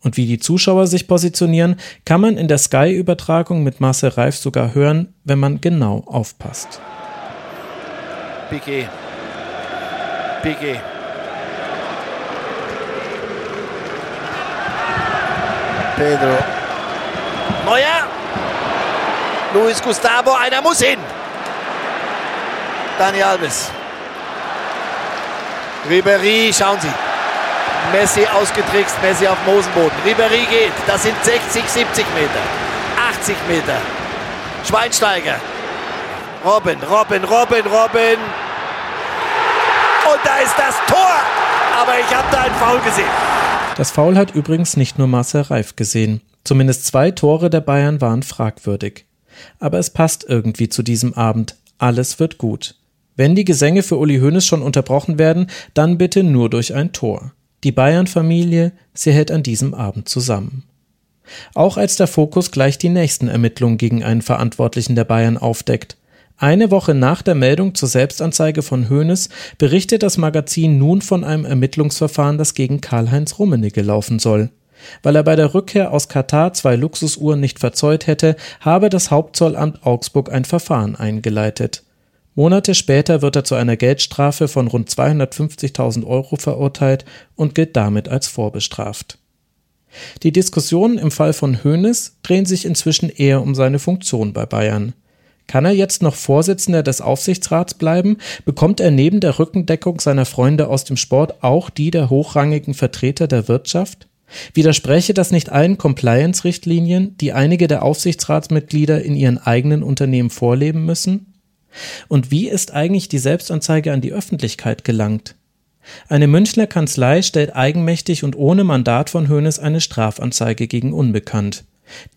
Und wie die Zuschauer sich positionieren, kann man in der Sky-Übertragung mit Marcel Reif sogar hören, wenn man genau aufpasst. Piquet. Piquet. Pedro. Neuer. Luis Gustavo, einer muss hin. Dani Alves. Ribery, schauen Sie. Messi ausgetrickst, Messi auf Mosenboden. Ribery geht, das sind 60, 70 Meter. 80 Meter. Schweinsteiger. Robin, Robin, Robin, Robin. Und da ist das Tor. Aber ich habe da einen Foul gesehen. Das Foul hat übrigens nicht nur Marcel Reif gesehen. Zumindest zwei Tore der Bayern waren fragwürdig. Aber es passt irgendwie zu diesem Abend. Alles wird gut. Wenn die Gesänge für Uli Hoeneß schon unterbrochen werden, dann bitte nur durch ein Tor. Die Bayern-Familie, sie hält an diesem Abend zusammen. Auch als der Fokus gleich die nächsten Ermittlungen gegen einen Verantwortlichen der Bayern aufdeckt. Eine Woche nach der Meldung zur Selbstanzeige von Hoeneß berichtet das Magazin nun von einem Ermittlungsverfahren, das gegen Karl-Heinz Rummenigge laufen soll. Weil er bei der Rückkehr aus Katar zwei Luxusuhren nicht verzollt hätte, habe das Hauptzollamt Augsburg ein Verfahren eingeleitet. Monate später wird er zu einer Geldstrafe von rund 250.000 Euro verurteilt und gilt damit als vorbestraft. Die Diskussionen im Fall von Hoeneß drehen sich inzwischen eher um seine Funktion bei Bayern. Kann er jetzt noch Vorsitzender des Aufsichtsrats bleiben? Bekommt er neben der Rückendeckung seiner Freunde aus dem Sport auch die der hochrangigen Vertreter der Wirtschaft? Widerspräche das nicht allen Compliance-Richtlinien, die einige der Aufsichtsratsmitglieder in ihren eigenen Unternehmen vorleben müssen? Und wie ist eigentlich die Selbstanzeige an die Öffentlichkeit gelangt? Eine Münchner Kanzlei stellt eigenmächtig und ohne Mandat von Hoeneß eine Strafanzeige gegen Unbekannt.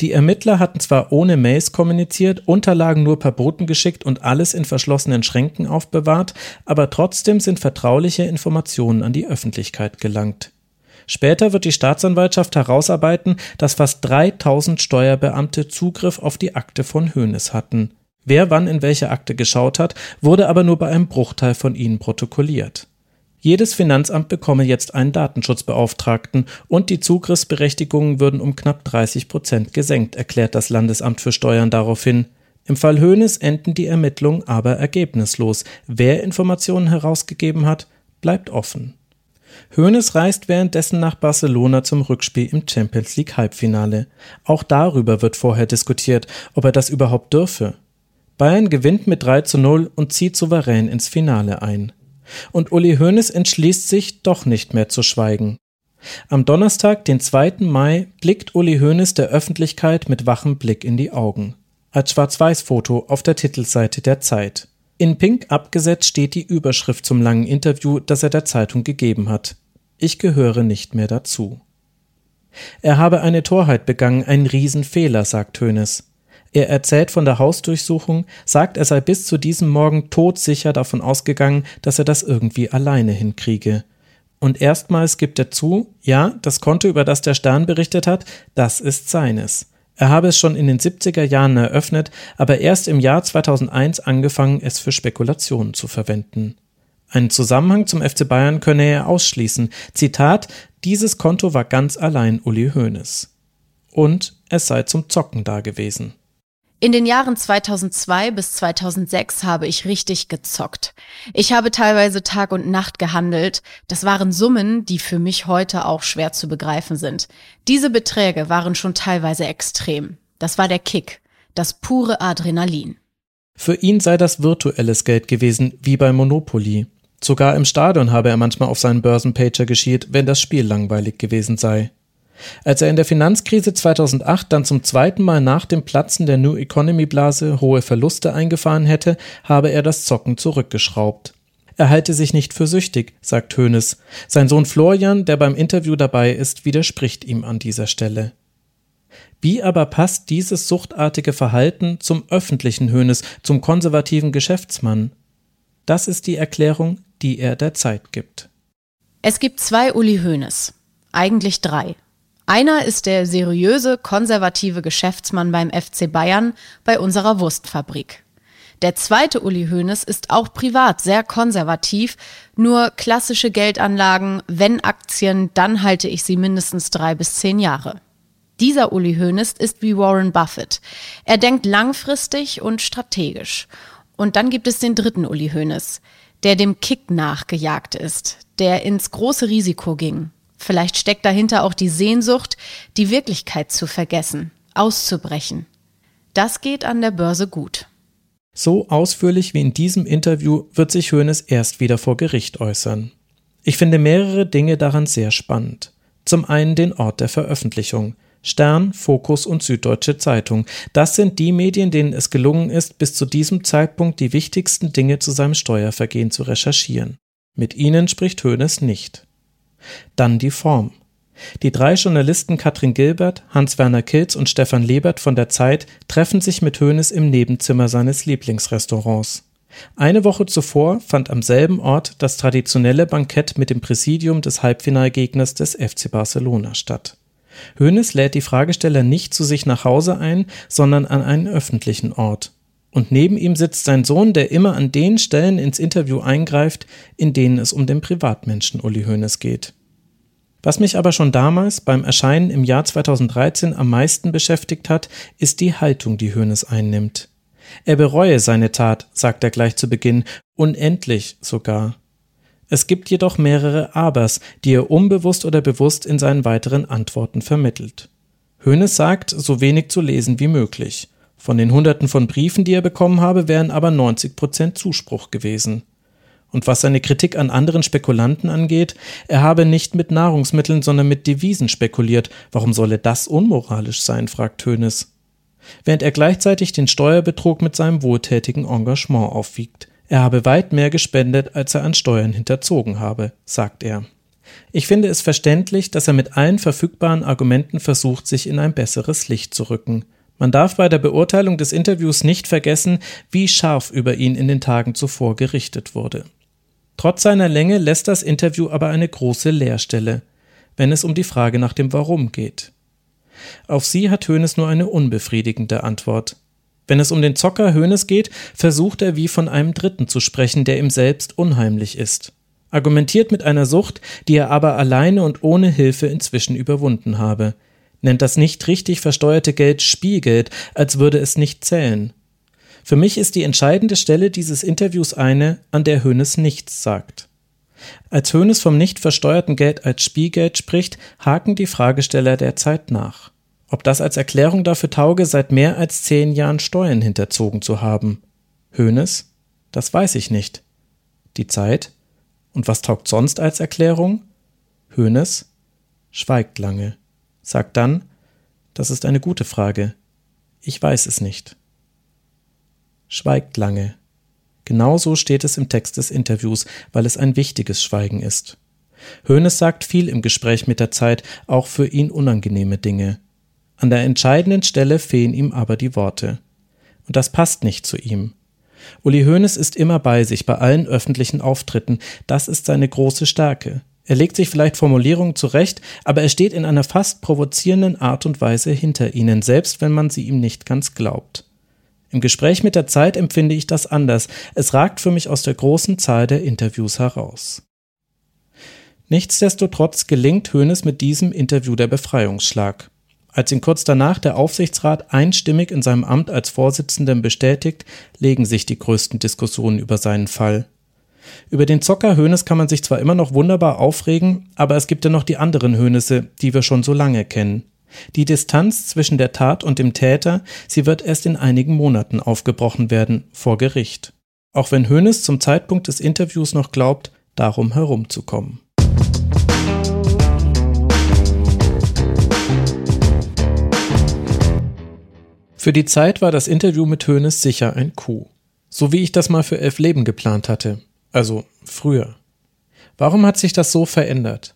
Die Ermittler hatten zwar ohne Mails kommuniziert, Unterlagen nur per Boten geschickt und alles in verschlossenen Schränken aufbewahrt, aber trotzdem sind vertrauliche Informationen an die Öffentlichkeit gelangt. Später wird die Staatsanwaltschaft herausarbeiten, dass fast 3000 Steuerbeamte Zugriff auf die Akte von Hoeneß hatten. Wer wann in welche Akte geschaut hat, wurde aber nur bei einem Bruchteil von ihnen protokolliert. Jedes Finanzamt bekomme jetzt einen Datenschutzbeauftragten und die Zugriffsberechtigungen würden um knapp 30 Prozent gesenkt, erklärt das Landesamt für Steuern daraufhin. Im Fall Hoeneß enden die Ermittlungen aber ergebnislos. Wer Informationen herausgegeben hat, bleibt offen. Hoeneß reist währenddessen nach Barcelona zum Rückspiel im Champions League Halbfinale. Auch darüber wird vorher diskutiert, ob er das überhaupt dürfe. Bayern gewinnt mit 3 zu 0 und zieht souverän ins Finale ein. Und Uli Hoeneß entschließt sich, doch nicht mehr zu schweigen. Am Donnerstag, den 2. Mai, blickt Uli Hoeneß der Öffentlichkeit mit wachem Blick in die Augen. Als Schwarz-Weiß-Foto auf der Titelseite der Zeit. In Pink abgesetzt steht die Überschrift zum langen Interview, das er der Zeitung gegeben hat. Ich gehöre nicht mehr dazu. Er habe eine Torheit begangen, einen Riesenfehler, sagt Hoeneß. Er erzählt von der Hausdurchsuchung, sagt, er sei bis zu diesem Morgen todsicher davon ausgegangen, dass er das irgendwie alleine hinkriege. Und erstmals gibt er zu, ja, das Konto, über das der Stern berichtet hat, das ist seines. Er habe es schon in den 70er Jahren eröffnet, aber erst im Jahr 2001 angefangen, es für Spekulationen zu verwenden. Einen Zusammenhang zum FC Bayern könne er ausschließen. Zitat, dieses Konto war ganz allein Uli Hoeneß. Und es sei zum Zocken da gewesen. In den Jahren 2002 bis 2006 habe ich richtig gezockt. Ich habe teilweise Tag und Nacht gehandelt. Das waren Summen, die für mich heute auch schwer zu begreifen sind. Diese Beträge waren schon teilweise extrem. Das war der Kick, das pure Adrenalin. Für ihn sei das virtuelles Geld gewesen, wie bei Monopoly. Sogar im Stadion habe er manchmal auf seinen Börsenpager geschielt, wenn das Spiel langweilig gewesen sei. Als er in der Finanzkrise 2008 dann zum zweiten Mal nach dem Platzen der New Economy Blase hohe Verluste eingefahren hätte, habe er das Zocken zurückgeschraubt. Er halte sich nicht für süchtig, sagt Hoeneß. Sein Sohn Florian, der beim Interview dabei ist, widerspricht ihm an dieser Stelle. Wie aber passt dieses suchtartige Verhalten zum öffentlichen Hoeneß, zum konservativen Geschäftsmann? Das ist die Erklärung, die er der Zeit gibt. Es gibt zwei Uli Hoeneß, eigentlich drei. Einer ist der seriöse, konservative Geschäftsmann beim FC Bayern bei unserer Wurstfabrik. Der zweite Uli Hoeneß ist auch privat sehr konservativ, nur klassische Geldanlagen, wenn Aktien, dann halte ich sie mindestens drei bis zehn Jahre. Dieser Uli Hoeneß ist wie Warren Buffett. Er denkt langfristig und strategisch. Und dann gibt es den dritten Uli Hoeneß, der dem Kick nachgejagt ist, der ins große Risiko ging, Vielleicht steckt dahinter auch die Sehnsucht, die Wirklichkeit zu vergessen, auszubrechen. Das geht an der Börse gut. So ausführlich wie in diesem Interview wird sich Hoeneß erst wieder vor Gericht äußern. Ich finde mehrere Dinge daran sehr spannend. Zum einen den Ort der Veröffentlichung. Stern, Fokus und Süddeutsche Zeitung. Das sind die Medien, denen es gelungen ist, bis zu diesem Zeitpunkt die wichtigsten Dinge zu seinem Steuervergehen zu recherchieren. Mit ihnen spricht Hoeneß nicht. Dann die Form. Die drei Journalisten Katrin Gilbert, Hans-Werner Kilz und Stefan Lebert von der Zeit treffen sich mit Hoeneß im Nebenzimmer seines Lieblingsrestaurants. Eine Woche zuvor fand am selben Ort das traditionelle Bankett mit dem Präsidium des Halbfinalgegners des FC Barcelona statt. Hoeneß lädt die Fragesteller nicht zu sich nach Hause ein, sondern an einen öffentlichen Ort. Und neben ihm sitzt sein Sohn, der immer an den Stellen ins Interview eingreift, in denen es um den Privatmenschen Uli Hoeneß geht. Was mich aber schon damals beim Erscheinen im Jahr 2013 am meisten beschäftigt hat, ist die Haltung, die Hoeneß einnimmt. Er bereue seine Tat, sagt er gleich zu Beginn, unendlich sogar. Es gibt jedoch mehrere Abers, die er unbewusst oder bewusst in seinen weiteren Antworten vermittelt. Hoeneß sagt, so wenig zu lesen wie möglich. Von den Hunderten von Briefen, die er bekommen habe, wären aber 90 Prozent Zuspruch gewesen. Und was seine Kritik an anderen Spekulanten angeht, er habe nicht mit Nahrungsmitteln, sondern mit Devisen spekuliert. Warum solle das unmoralisch sein, fragt Hoeneß. Während er gleichzeitig den Steuerbetrug mit seinem wohltätigen Engagement aufwiegt. Er habe weit mehr gespendet, als er an Steuern hinterzogen habe, sagt er. Ich finde es verständlich, dass er mit allen verfügbaren Argumenten versucht, sich in ein besseres Licht zu rücken. Man darf bei der Beurteilung des Interviews nicht vergessen, wie scharf über ihn in den Tagen zuvor gerichtet wurde. Trotz seiner Länge lässt das Interview aber eine große Leerstelle, wenn es um die Frage nach dem Warum geht. Auf sie hat Hoeneß nur eine unbefriedigende Antwort. Wenn es um den Zocker Hoeneß geht, versucht er wie von einem Dritten zu sprechen, der ihm selbst unheimlich ist. Argumentiert mit einer Sucht, die er aber alleine und ohne Hilfe inzwischen überwunden habe. Nennt das nicht richtig versteuerte Geld Spielgeld, als würde es nicht zählen. Für mich ist die entscheidende Stelle dieses Interviews eine, an der Hoeneß nichts sagt. Als Hoeneß vom nicht versteuerten Geld als Spielgeld spricht, haken die Fragesteller der Zeit nach. Ob das als Erklärung dafür tauge, seit mehr als zehn Jahren Steuern hinterzogen zu haben. Hönes? Das weiß ich nicht. Die Zeit? Und was taugt sonst als Erklärung? Hönes? Schweigt lange. Sagt dann, das ist eine gute Frage. Ich weiß es nicht. Schweigt lange. Genauso steht es im Text des Interviews, weil es ein wichtiges Schweigen ist. Hönes sagt viel im Gespräch mit der Zeit, auch für ihn unangenehme Dinge. An der entscheidenden Stelle fehlen ihm aber die Worte. Und das passt nicht zu ihm. Uli Hoeneß ist immer bei sich bei allen öffentlichen Auftritten. Das ist seine große Stärke. Er legt sich vielleicht Formulierungen zurecht, aber er steht in einer fast provozierenden Art und Weise hinter ihnen, selbst wenn man sie ihm nicht ganz glaubt. Im Gespräch mit der Zeit empfinde ich das anders. Es ragt für mich aus der großen Zahl der Interviews heraus. Nichtsdestotrotz gelingt Hoeneß mit diesem Interview der Befreiungsschlag. Als ihn kurz danach der Aufsichtsrat einstimmig in seinem Amt als Vorsitzenden bestätigt, legen sich die größten Diskussionen über seinen Fall. Über den Zocker Hönes kann man sich zwar immer noch wunderbar aufregen, aber es gibt ja noch die anderen Höhnisse, die wir schon so lange kennen. Die Distanz zwischen der Tat und dem Täter, sie wird erst in einigen Monaten aufgebrochen werden, vor Gericht. Auch wenn Hönes zum Zeitpunkt des Interviews noch glaubt, darum herumzukommen. Für die Zeit war das Interview mit Hoeneß sicher ein Coup. So wie ich das mal für elf Leben geplant hatte. Also früher. Warum hat sich das so verändert?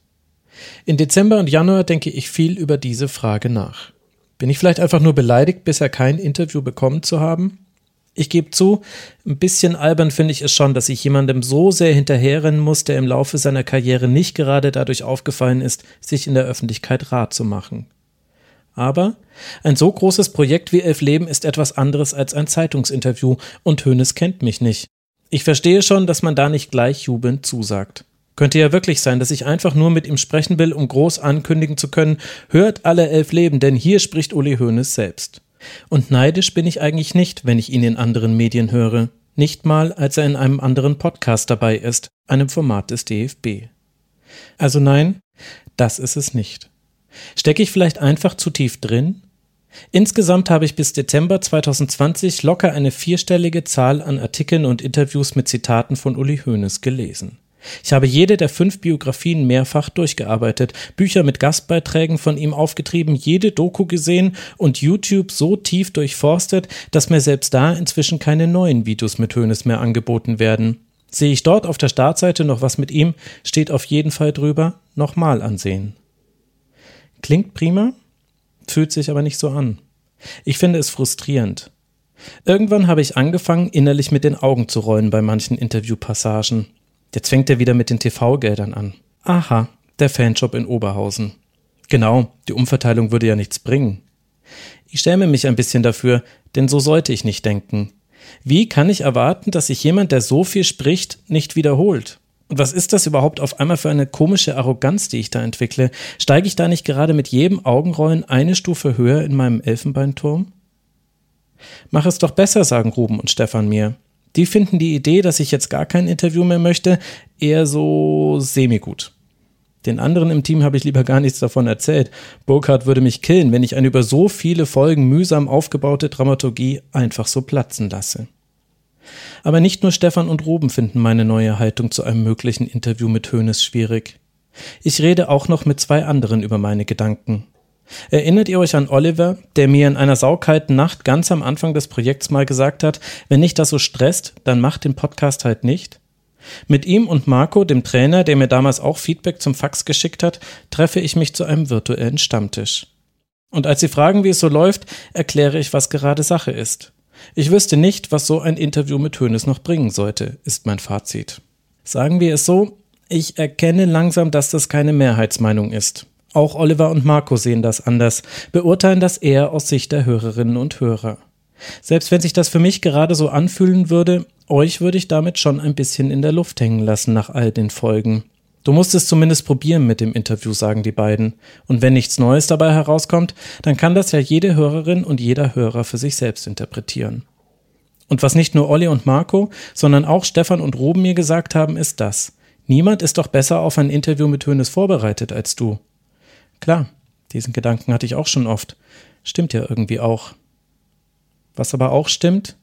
In Dezember und Januar denke ich viel über diese Frage nach. Bin ich vielleicht einfach nur beleidigt, bisher kein Interview bekommen zu haben? Ich gebe zu, ein bisschen albern finde ich es schon, dass ich jemandem so sehr hinterherrennen muss, der im Laufe seiner Karriere nicht gerade dadurch aufgefallen ist, sich in der Öffentlichkeit rat zu machen. Aber ein so großes Projekt wie Elf Leben ist etwas anderes als ein Zeitungsinterview und Hönes kennt mich nicht. Ich verstehe schon, dass man da nicht gleich jubelnd zusagt. Könnte ja wirklich sein, dass ich einfach nur mit ihm sprechen will, um groß ankündigen zu können, hört alle elf Leben, denn hier spricht Uli Hoeneß selbst. Und neidisch bin ich eigentlich nicht, wenn ich ihn in anderen Medien höre. Nicht mal, als er in einem anderen Podcast dabei ist, einem Format des DFB. Also nein, das ist es nicht. Stecke ich vielleicht einfach zu tief drin? Insgesamt habe ich bis Dezember 2020 locker eine vierstellige Zahl an Artikeln und Interviews mit Zitaten von Uli Hoeneß gelesen. Ich habe jede der fünf Biografien mehrfach durchgearbeitet, Bücher mit Gastbeiträgen von ihm aufgetrieben, jede Doku gesehen und YouTube so tief durchforstet, dass mir selbst da inzwischen keine neuen Videos mit Hoeneß mehr angeboten werden. Sehe ich dort auf der Startseite noch was mit ihm, steht auf jeden Fall drüber, nochmal ansehen. Klingt prima, fühlt sich aber nicht so an. Ich finde es frustrierend. Irgendwann habe ich angefangen, innerlich mit den Augen zu rollen bei manchen Interviewpassagen. Jetzt fängt er wieder mit den TV-Geldern an. Aha, der Fanshop in Oberhausen. Genau, die Umverteilung würde ja nichts bringen. Ich schäme mich ein bisschen dafür, denn so sollte ich nicht denken. Wie kann ich erwarten, dass sich jemand, der so viel spricht, nicht wiederholt? Und was ist das überhaupt auf einmal für eine komische Arroganz, die ich da entwickle? Steige ich da nicht gerade mit jedem Augenrollen eine Stufe höher in meinem Elfenbeinturm? Mach es doch besser, sagen Ruben und Stefan mir. Die finden die Idee, dass ich jetzt gar kein Interview mehr möchte, eher so semi-gut. Den anderen im Team habe ich lieber gar nichts davon erzählt. Burkhardt würde mich killen, wenn ich eine über so viele Folgen mühsam aufgebaute Dramaturgie einfach so platzen lasse. Aber nicht nur Stefan und Ruben finden meine neue Haltung zu einem möglichen Interview mit Hönes schwierig. Ich rede auch noch mit zwei anderen über meine Gedanken. Erinnert ihr euch an Oliver, der mir in einer saukalten Nacht ganz am Anfang des Projekts mal gesagt hat, wenn dich das so stresst, dann mach den Podcast halt nicht? Mit ihm und Marco, dem Trainer, der mir damals auch Feedback zum Fax geschickt hat, treffe ich mich zu einem virtuellen Stammtisch. Und als sie fragen, wie es so läuft, erkläre ich, was gerade Sache ist. Ich wüsste nicht, was so ein Interview mit Hönes noch bringen sollte, ist mein Fazit. Sagen wir es so, ich erkenne langsam, dass das keine Mehrheitsmeinung ist. Auch Oliver und Marco sehen das anders, beurteilen das eher aus Sicht der Hörerinnen und Hörer. Selbst wenn sich das für mich gerade so anfühlen würde, euch würde ich damit schon ein bisschen in der Luft hängen lassen nach all den Folgen. Du musst es zumindest probieren mit dem Interview, sagen die beiden. Und wenn nichts Neues dabei herauskommt, dann kann das ja jede Hörerin und jeder Hörer für sich selbst interpretieren. Und was nicht nur Olli und Marco, sondern auch Stefan und Ruben mir gesagt haben, ist das. Niemand ist doch besser auf ein Interview mit Hönes vorbereitet als du. Klar, diesen Gedanken hatte ich auch schon oft. Stimmt ja irgendwie auch. Was aber auch stimmt,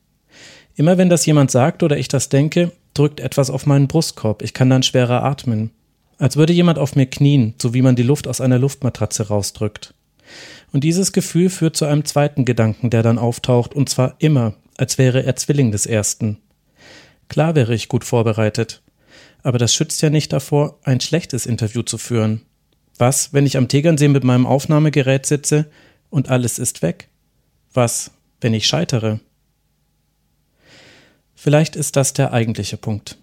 immer wenn das jemand sagt oder ich das denke, drückt etwas auf meinen Brustkorb. Ich kann dann schwerer atmen. Als würde jemand auf mir knien, so wie man die Luft aus einer Luftmatratze rausdrückt. Und dieses Gefühl führt zu einem zweiten Gedanken, der dann auftaucht, und zwar immer, als wäre er Zwilling des ersten. Klar wäre ich gut vorbereitet, aber das schützt ja nicht davor, ein schlechtes Interview zu führen. Was, wenn ich am Tegernsee mit meinem Aufnahmegerät sitze und alles ist weg? Was, wenn ich scheitere? Vielleicht ist das der eigentliche Punkt.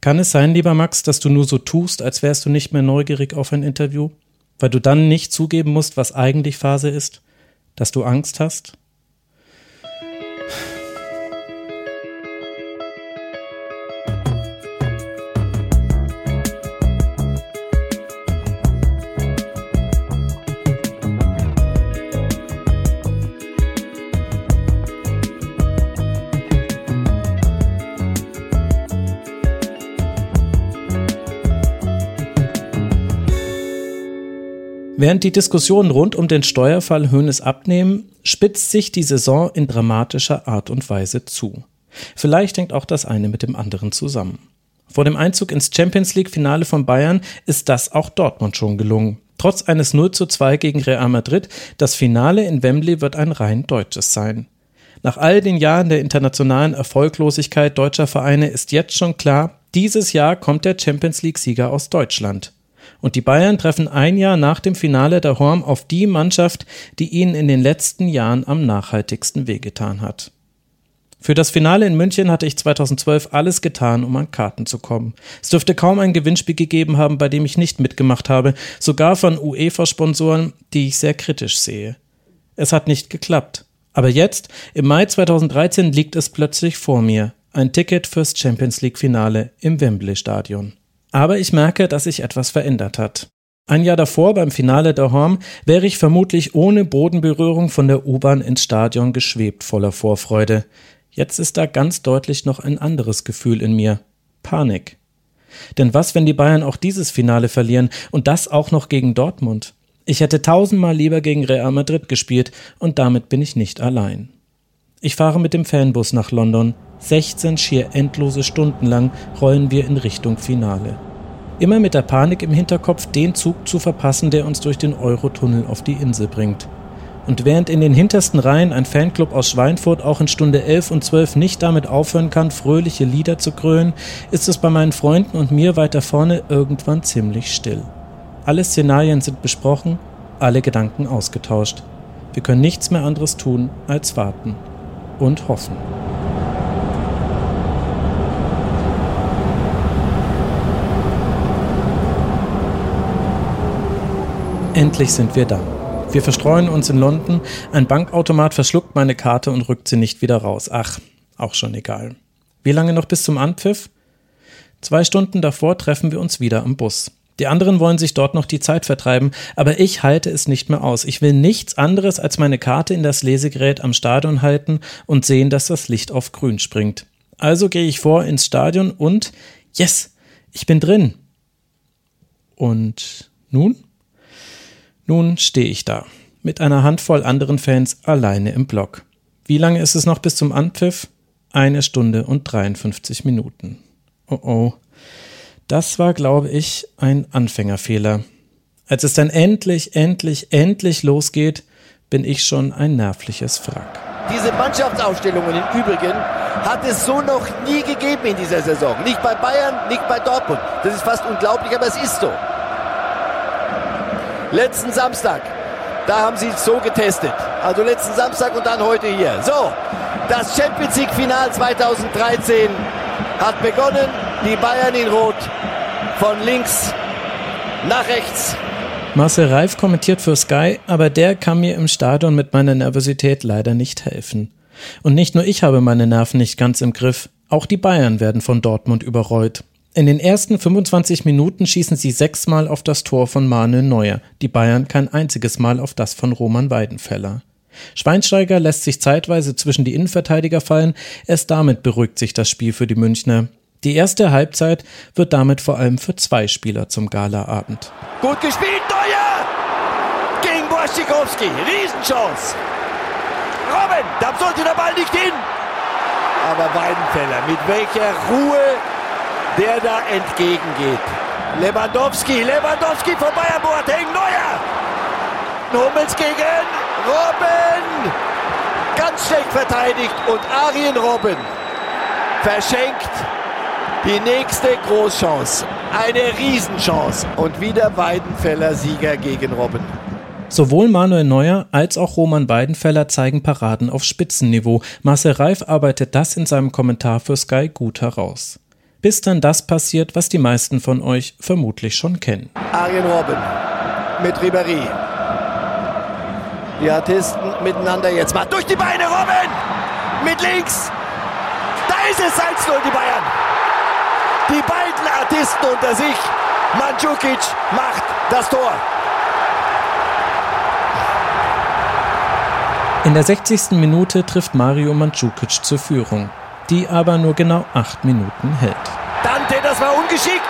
Kann es sein, lieber Max, dass du nur so tust, als wärst du nicht mehr neugierig auf ein Interview, weil du dann nicht zugeben musst, was eigentlich Phase ist, dass du Angst hast? Während die Diskussionen rund um den Steuerfall Höhnes abnehmen, spitzt sich die Saison in dramatischer Art und Weise zu. Vielleicht hängt auch das eine mit dem anderen zusammen. Vor dem Einzug ins Champions League Finale von Bayern ist das auch Dortmund schon gelungen. Trotz eines 0 zu 2 gegen Real Madrid, das Finale in Wembley wird ein rein deutsches sein. Nach all den Jahren der internationalen Erfolglosigkeit deutscher Vereine ist jetzt schon klar, dieses Jahr kommt der Champions League Sieger aus Deutschland. Und die Bayern treffen ein Jahr nach dem Finale der Horm auf die Mannschaft, die ihnen in den letzten Jahren am nachhaltigsten wehgetan hat. Für das Finale in München hatte ich 2012 alles getan, um an Karten zu kommen. Es dürfte kaum ein Gewinnspiel gegeben haben, bei dem ich nicht mitgemacht habe, sogar von UEFA-Sponsoren, die ich sehr kritisch sehe. Es hat nicht geklappt. Aber jetzt, im Mai 2013, liegt es plötzlich vor mir. Ein Ticket fürs Champions League Finale im Wembley Stadion. Aber ich merke, dass sich etwas verändert hat. Ein Jahr davor, beim Finale der Horm, wäre ich vermutlich ohne Bodenberührung von der U-Bahn ins Stadion geschwebt voller Vorfreude. Jetzt ist da ganz deutlich noch ein anderes Gefühl in mir. Panik. Denn was, wenn die Bayern auch dieses Finale verlieren und das auch noch gegen Dortmund? Ich hätte tausendmal lieber gegen Real Madrid gespielt und damit bin ich nicht allein. Ich fahre mit dem Fanbus nach London. 16 schier endlose Stunden lang rollen wir in Richtung Finale. Immer mit der Panik im Hinterkopf, den Zug zu verpassen, der uns durch den Eurotunnel auf die Insel bringt. Und während in den hintersten Reihen ein Fanclub aus Schweinfurt auch in Stunde 11 und 12 nicht damit aufhören kann, fröhliche Lieder zu grölen, ist es bei meinen Freunden und mir weiter vorne irgendwann ziemlich still. Alle Szenarien sind besprochen, alle Gedanken ausgetauscht. Wir können nichts mehr anderes tun als warten und hoffen. Endlich sind wir da. Wir verstreuen uns in London, ein Bankautomat verschluckt meine Karte und rückt sie nicht wieder raus. Ach, auch schon egal. Wie lange noch bis zum Anpfiff? Zwei Stunden davor treffen wir uns wieder am Bus. Die anderen wollen sich dort noch die Zeit vertreiben, aber ich halte es nicht mehr aus. Ich will nichts anderes als meine Karte in das Lesegerät am Stadion halten und sehen, dass das Licht auf grün springt. Also gehe ich vor ins Stadion und yes, ich bin drin. Und nun? Nun stehe ich da, mit einer Handvoll anderen Fans alleine im Block. Wie lange ist es noch bis zum Anpfiff? Eine Stunde und 53 Minuten. Oh oh. Das war, glaube ich, ein Anfängerfehler. Als es dann endlich, endlich, endlich losgeht, bin ich schon ein nervliches Wrack. Diese Mannschaftsaufstellungen im Übrigen hat es so noch nie gegeben in dieser Saison. Nicht bei Bayern, nicht bei Dortmund. Das ist fast unglaublich, aber es ist so. Letzten Samstag, da haben sie es so getestet. Also letzten Samstag und dann heute hier. So, das Champions League Final 2013 hat begonnen. Die Bayern in Rot von links nach rechts. Marcel Reif kommentiert für Sky, aber der kann mir im Stadion mit meiner Nervosität leider nicht helfen. Und nicht nur ich habe meine Nerven nicht ganz im Griff, auch die Bayern werden von Dortmund überrollt. In den ersten 25 Minuten schießen sie sechsmal auf das Tor von Manuel Neuer, die Bayern kein einziges Mal auf das von Roman Weidenfeller. Schweinsteiger lässt sich zeitweise zwischen die Innenverteidiger fallen, erst damit beruhigt sich das Spiel für die Münchner. Die erste Halbzeit wird damit vor allem für zwei Spieler zum Galaabend. Gut gespielt, Neuer! Gegen Wojciechowski, Riesenchance! Robin, da sollte der Ball nicht hin! Aber Weidenfeller, mit welcher Ruhe der da entgegengeht. Lewandowski, Lewandowski vorbei am Boateng, Neuer! Hummels gegen Robben! Ganz schlecht verteidigt und Arjen Robben verschenkt die nächste Großchance. Eine Riesenchance. Und wieder Weidenfeller Sieger gegen Robben. Sowohl Manuel Neuer als auch Roman Weidenfeller zeigen Paraden auf Spitzenniveau. Marcel Reif arbeitet das in seinem Kommentar für Sky gut heraus. Bis dann das passiert, was die meisten von euch vermutlich schon kennen. Arjen Robben mit Ribéry. Die Artisten miteinander jetzt mal durch die Beine. Robben mit links. Da ist es 1-0 die Bayern. Die beiden Artisten unter sich. Mandzukic macht das Tor. In der 60. Minute trifft Mario Mandzukic zur Führung, die aber nur genau acht Minuten hält. Dante, das war ungeschickt.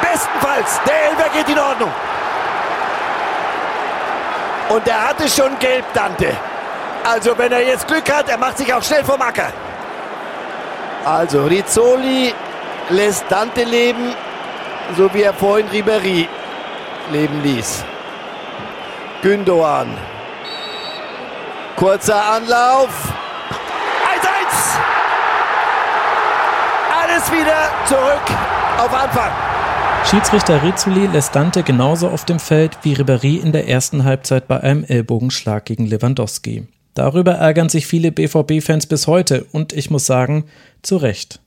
Bestenfalls, der Elber geht in Ordnung. Und er hatte schon gelb, Dante. Also wenn er jetzt Glück hat, er macht sich auch schnell vom Acker. Also Rizzoli lässt Dante leben, so wie er vorhin Ribery leben ließ. Gündoan. Kurzer Anlauf. 1-1. Alles wieder zurück auf Anfang. Schiedsrichter Rizzoli lässt Dante genauso auf dem Feld wie Ribery in der ersten Halbzeit bei einem Ellbogenschlag gegen Lewandowski. Darüber ärgern sich viele BVB-Fans bis heute und ich muss sagen, zu Recht.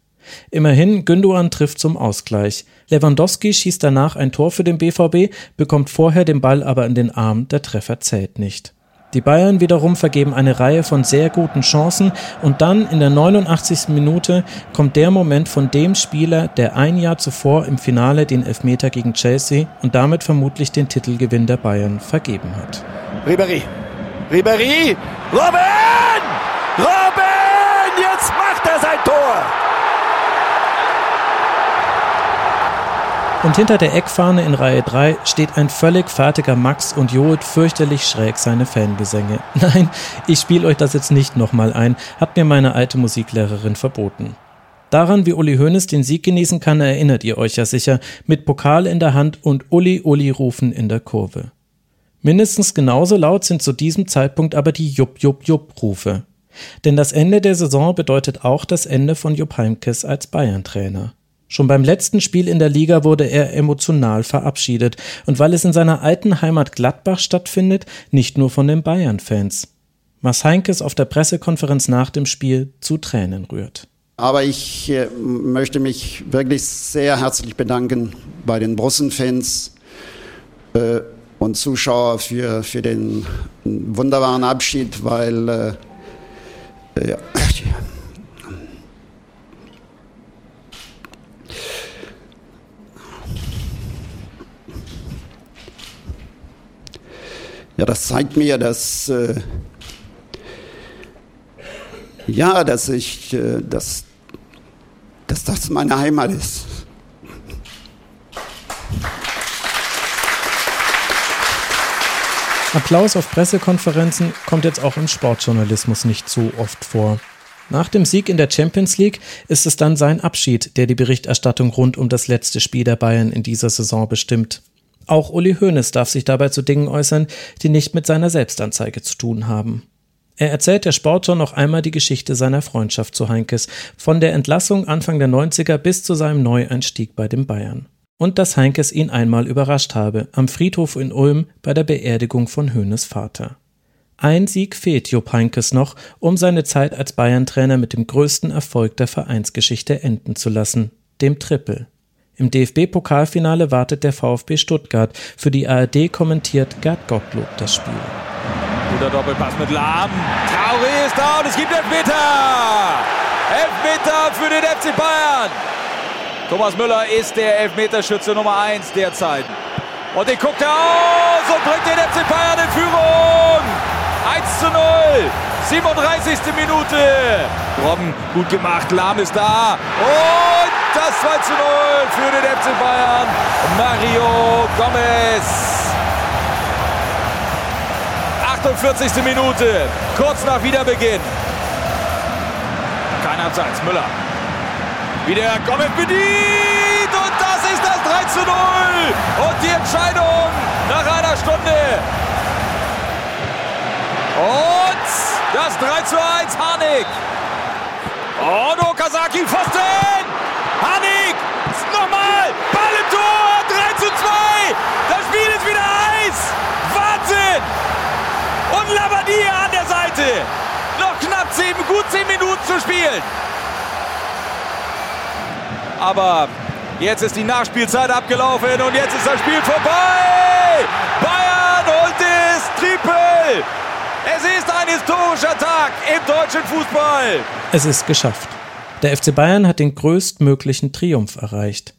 Immerhin, Gündogan trifft zum Ausgleich. Lewandowski schießt danach ein Tor für den BVB, bekommt vorher den Ball aber in den Arm, der Treffer zählt nicht. Die Bayern wiederum vergeben eine Reihe von sehr guten Chancen und dann in der 89. Minute kommt der Moment von dem Spieler, der ein Jahr zuvor im Finale den Elfmeter gegen Chelsea und damit vermutlich den Titelgewinn der Bayern vergeben hat. Ribéry. Ribéry. Robin! Robin! Jetzt macht er sein Tor! Und hinter der Eckfahne in Reihe 3 steht ein völlig fertiger Max und johlt fürchterlich schräg seine Fangesänge. *laughs* Nein, ich spiele euch das jetzt nicht nochmal ein, hat mir meine alte Musiklehrerin verboten. Daran, wie Uli Hoeneß den Sieg genießen kann, erinnert ihr euch ja sicher, mit Pokal in der Hand und Uli Uli rufen in der Kurve. Mindestens genauso laut sind zu diesem Zeitpunkt aber die Jupp Jupp Jupp Rufe. Denn das Ende der Saison bedeutet auch das Ende von Jupp Heynckes als Bayern-Trainer. Schon beim letzten Spiel in der Liga wurde er emotional verabschiedet und weil es in seiner alten Heimat Gladbach stattfindet, nicht nur von den Bayern-Fans. Mars Heinkes auf der Pressekonferenz nach dem Spiel zu Tränen rührt. Aber ich äh, möchte mich wirklich sehr herzlich bedanken bei den Bossen-Fans äh, und Zuschauer für, für den wunderbaren Abschied, weil äh, ja, Ja, das zeigt mir, dass äh, ja, dass ich, äh, dass, dass das meine Heimat ist. Applaus auf Pressekonferenzen kommt jetzt auch im Sportjournalismus nicht so oft vor. Nach dem Sieg in der Champions League ist es dann sein Abschied, der die Berichterstattung rund um das letzte Spiel der Bayern in dieser Saison bestimmt. Auch Uli Hoeneß darf sich dabei zu Dingen äußern, die nicht mit seiner Selbstanzeige zu tun haben. Er erzählt der Sportschau noch einmal die Geschichte seiner Freundschaft zu Heinkes, von der Entlassung Anfang der 90er bis zu seinem Neueinstieg bei den Bayern und dass Heinkes ihn einmal überrascht habe, am Friedhof in Ulm bei der Beerdigung von Höhnes Vater. Ein Sieg fehlt Jupp Heinkes noch, um seine Zeit als Bayern-Trainer mit dem größten Erfolg der Vereinsgeschichte enden zu lassen, dem Triple. Im DFB-Pokalfinale wartet der VfB Stuttgart. Für die ARD kommentiert Gerd Gottlob das Spiel. Guter Doppelpass mit Lahm. Traoré ist da und es gibt Elfmeter. Elfmeter für den FC Bayern. Thomas Müller ist der Elfmeterschütze Nummer 1 derzeit. Und den guckt er aus und bringt den FC Bayern in Führung. 1 zu 0. 37. Minute. Robben gut gemacht. Lahm ist da. Das 2 zu 0 für den FC Bayern. Mario Gomez. 48. Minute. Kurz nach Wiederbeginn. Kein Abseits. Müller wieder Gomez bedient und das ist das 3 zu 0 und die Entscheidung nach einer Stunde. Und das 3 zu 1 Harnik. Und Okazaki Pfosten. Harnik. Nochmal. Ball im Tor. 3 zu 2. Das Spiel ist wieder heiß. Wahnsinn. Und Labadia an der Seite. Noch knapp 10, gut 10 Minuten zu spielen. Aber jetzt ist die Nachspielzeit abgelaufen und jetzt ist das Spiel vorbei. Bayern holt das Triple. Es ist ein historischer Tag im deutschen Fußball. Es ist geschafft. Der FC Bayern hat den größtmöglichen Triumph erreicht.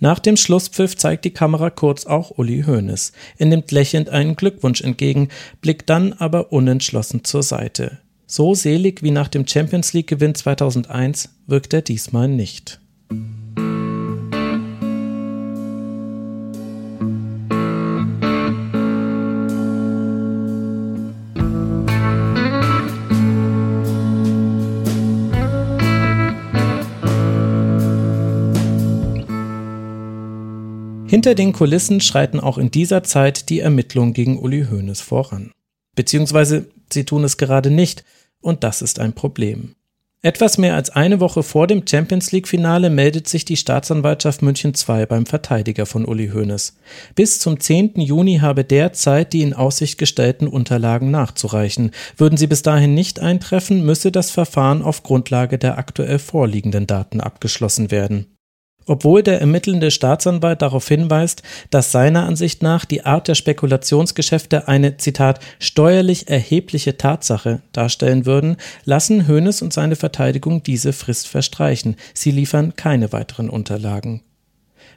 Nach dem Schlusspfiff zeigt die Kamera kurz auch Uli Hoeneß. Er nimmt lächelnd einen Glückwunsch entgegen, blickt dann aber unentschlossen zur Seite. So selig wie nach dem Champions League Gewinn 2001 wirkt er diesmal nicht. Hinter den Kulissen schreiten auch in dieser Zeit die Ermittlungen gegen Uli Hoeneß voran. Beziehungsweise sie tun es gerade nicht, und das ist ein Problem. Etwas mehr als eine Woche vor dem Champions League-Finale meldet sich die Staatsanwaltschaft München II beim Verteidiger von Uli Hoeneß. Bis zum 10. Juni habe der Zeit, die in Aussicht gestellten Unterlagen nachzureichen. Würden sie bis dahin nicht eintreffen, müsse das Verfahren auf Grundlage der aktuell vorliegenden Daten abgeschlossen werden. Obwohl der ermittelnde Staatsanwalt darauf hinweist, dass seiner Ansicht nach die Art der Spekulationsgeschäfte eine, Zitat, steuerlich erhebliche Tatsache darstellen würden, lassen Hoeneß und seine Verteidigung diese Frist verstreichen. Sie liefern keine weiteren Unterlagen.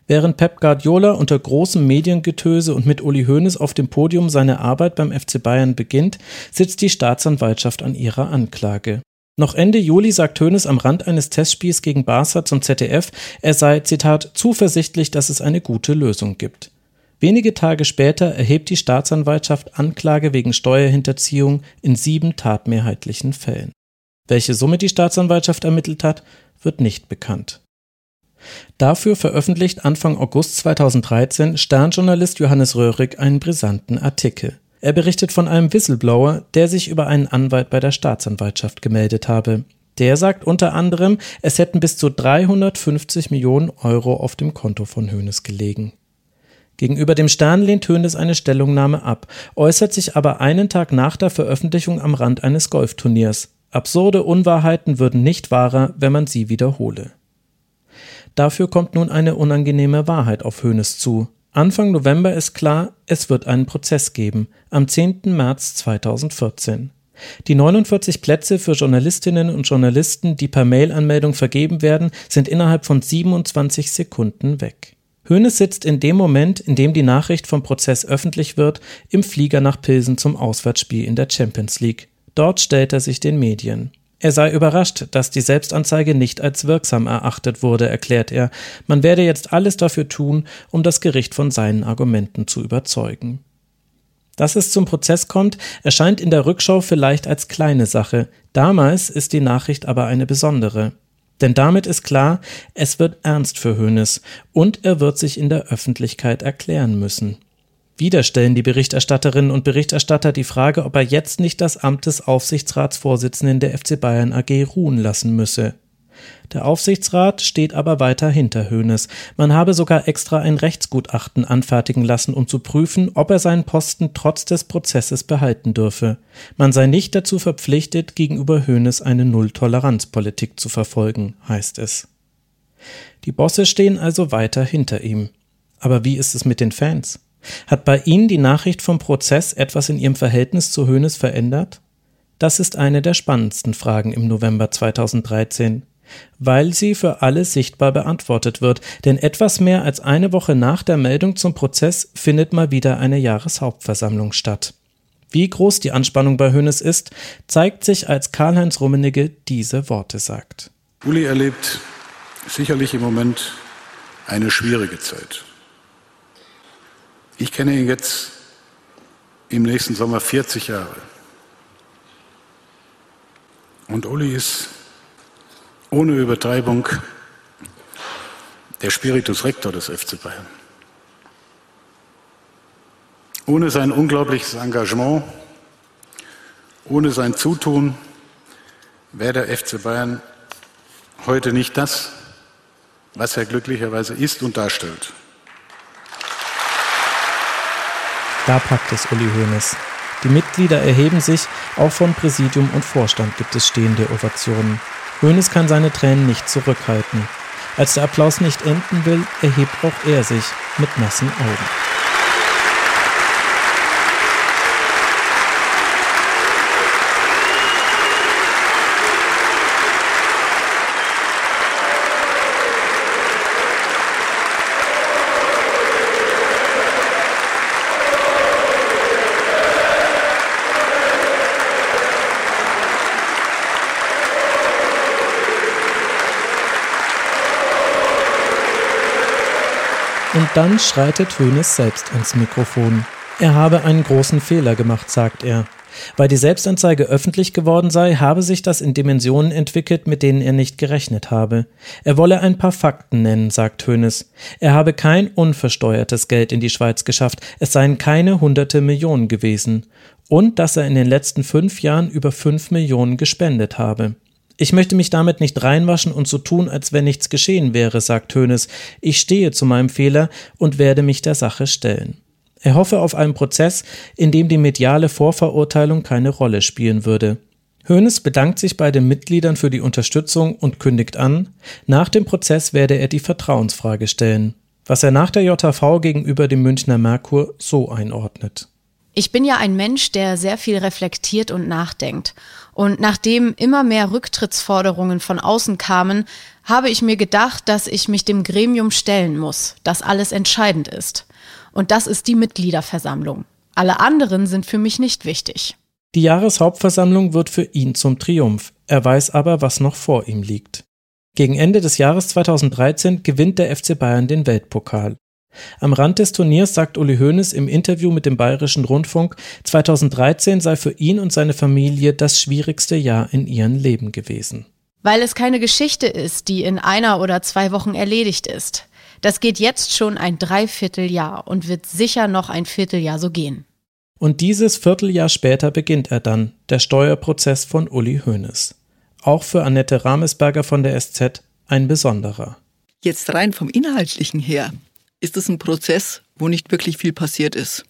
Während Pep Guardiola unter großem Mediengetöse und mit Uli Hoeneß auf dem Podium seine Arbeit beim FC Bayern beginnt, sitzt die Staatsanwaltschaft an ihrer Anklage. Noch Ende Juli sagt Hoeneß am Rand eines Testspiels gegen Barca zum ZDF, er sei, Zitat, zuversichtlich, dass es eine gute Lösung gibt. Wenige Tage später erhebt die Staatsanwaltschaft Anklage wegen Steuerhinterziehung in sieben tatmehrheitlichen Fällen. Welche Summe die Staatsanwaltschaft ermittelt hat, wird nicht bekannt. Dafür veröffentlicht Anfang August 2013 Sternjournalist Johannes Röhrig einen brisanten Artikel. Er berichtet von einem Whistleblower, der sich über einen Anwalt bei der Staatsanwaltschaft gemeldet habe. Der sagt unter anderem, es hätten bis zu 350 Millionen Euro auf dem Konto von Hoeneß gelegen. Gegenüber dem Stern lehnt Hoeneß eine Stellungnahme ab, äußert sich aber einen Tag nach der Veröffentlichung am Rand eines Golfturniers. Absurde Unwahrheiten würden nicht wahrer, wenn man sie wiederhole. Dafür kommt nun eine unangenehme Wahrheit auf Hoeneß zu. Anfang November ist klar, es wird einen Prozess geben, am 10. März 2014. Die 49 Plätze für Journalistinnen und Journalisten, die per Mail-Anmeldung vergeben werden, sind innerhalb von 27 Sekunden weg. Hoeneß sitzt in dem Moment, in dem die Nachricht vom Prozess öffentlich wird, im Flieger nach Pilsen zum Auswärtsspiel in der Champions League. Dort stellt er sich den Medien. Er sei überrascht, dass die Selbstanzeige nicht als wirksam erachtet wurde, erklärt er. Man werde jetzt alles dafür tun, um das Gericht von seinen Argumenten zu überzeugen. Dass es zum Prozess kommt, erscheint in der Rückschau vielleicht als kleine Sache. Damals ist die Nachricht aber eine besondere. Denn damit ist klar, es wird ernst für Hoeneß und er wird sich in der Öffentlichkeit erklären müssen. Wieder stellen die Berichterstatterinnen und Berichterstatter die Frage, ob er jetzt nicht das Amt des Aufsichtsratsvorsitzenden der FC Bayern AG ruhen lassen müsse. Der Aufsichtsrat steht aber weiter hinter Hoeneß. Man habe sogar extra ein Rechtsgutachten anfertigen lassen, um zu prüfen, ob er seinen Posten trotz des Prozesses behalten dürfe. Man sei nicht dazu verpflichtet, gegenüber Hoeneß eine Nulltoleranzpolitik zu verfolgen, heißt es. Die Bosse stehen also weiter hinter ihm. Aber wie ist es mit den Fans? Hat bei Ihnen die Nachricht vom Prozess etwas in Ihrem Verhältnis zu Hoeneß verändert? Das ist eine der spannendsten Fragen im November 2013, weil sie für alle sichtbar beantwortet wird, denn etwas mehr als eine Woche nach der Meldung zum Prozess findet mal wieder eine Jahreshauptversammlung statt. Wie groß die Anspannung bei Hoeneß ist, zeigt sich, als Karl-Heinz Rummenigge diese Worte sagt. Uli erlebt sicherlich im Moment eine schwierige Zeit. Ich kenne ihn jetzt im nächsten Sommer 40 Jahre. Und Uli ist ohne Übertreibung der Spiritus Rector des FC Bayern. Ohne sein unglaubliches Engagement, ohne sein Zutun wäre der FC Bayern heute nicht das, was er glücklicherweise ist und darstellt. Da packt es Uli Hoeneß. Die Mitglieder erheben sich, auch von Präsidium und Vorstand gibt es stehende Ovationen. Hoeneß kann seine Tränen nicht zurückhalten. Als der Applaus nicht enden will, erhebt auch er sich mit nassen Augen. Und dann schreitet Hoeneß selbst ans Mikrofon. Er habe einen großen Fehler gemacht, sagt er. Weil die Selbstanzeige öffentlich geworden sei, habe sich das in Dimensionen entwickelt, mit denen er nicht gerechnet habe. Er wolle ein paar Fakten nennen, sagt Hoeneß. Er habe kein unversteuertes Geld in die Schweiz geschafft, es seien keine hunderte Millionen gewesen. Und dass er in den letzten fünf Jahren über fünf Millionen gespendet habe. Ich möchte mich damit nicht reinwaschen und so tun, als wenn nichts geschehen wäre, sagt Hoeneß. Ich stehe zu meinem Fehler und werde mich der Sache stellen. Er hoffe auf einen Prozess, in dem die mediale Vorverurteilung keine Rolle spielen würde. Hoeneß bedankt sich bei den Mitgliedern für die Unterstützung und kündigt an, nach dem Prozess werde er die Vertrauensfrage stellen, was er nach der JV gegenüber dem Münchner Merkur so einordnet. Ich bin ja ein Mensch, der sehr viel reflektiert und nachdenkt. Und nachdem immer mehr Rücktrittsforderungen von außen kamen, habe ich mir gedacht, dass ich mich dem Gremium stellen muss, das alles entscheidend ist. Und das ist die Mitgliederversammlung. Alle anderen sind für mich nicht wichtig. Die Jahreshauptversammlung wird für ihn zum Triumph. Er weiß aber, was noch vor ihm liegt. Gegen Ende des Jahres 2013 gewinnt der FC Bayern den Weltpokal. Am Rand des Turniers sagt Uli Hoeneß im Interview mit dem Bayerischen Rundfunk, 2013 sei für ihn und seine Familie das schwierigste Jahr in ihrem Leben gewesen. Weil es keine Geschichte ist, die in einer oder zwei Wochen erledigt ist. Das geht jetzt schon ein Dreivierteljahr und wird sicher noch ein Vierteljahr so gehen. Und dieses Vierteljahr später beginnt er dann, der Steuerprozess von Uli Hoeneß. Auch für Annette Ramesberger von der SZ ein besonderer. Jetzt rein vom Inhaltlichen her ist es ein Prozess, wo nicht wirklich viel passiert ist.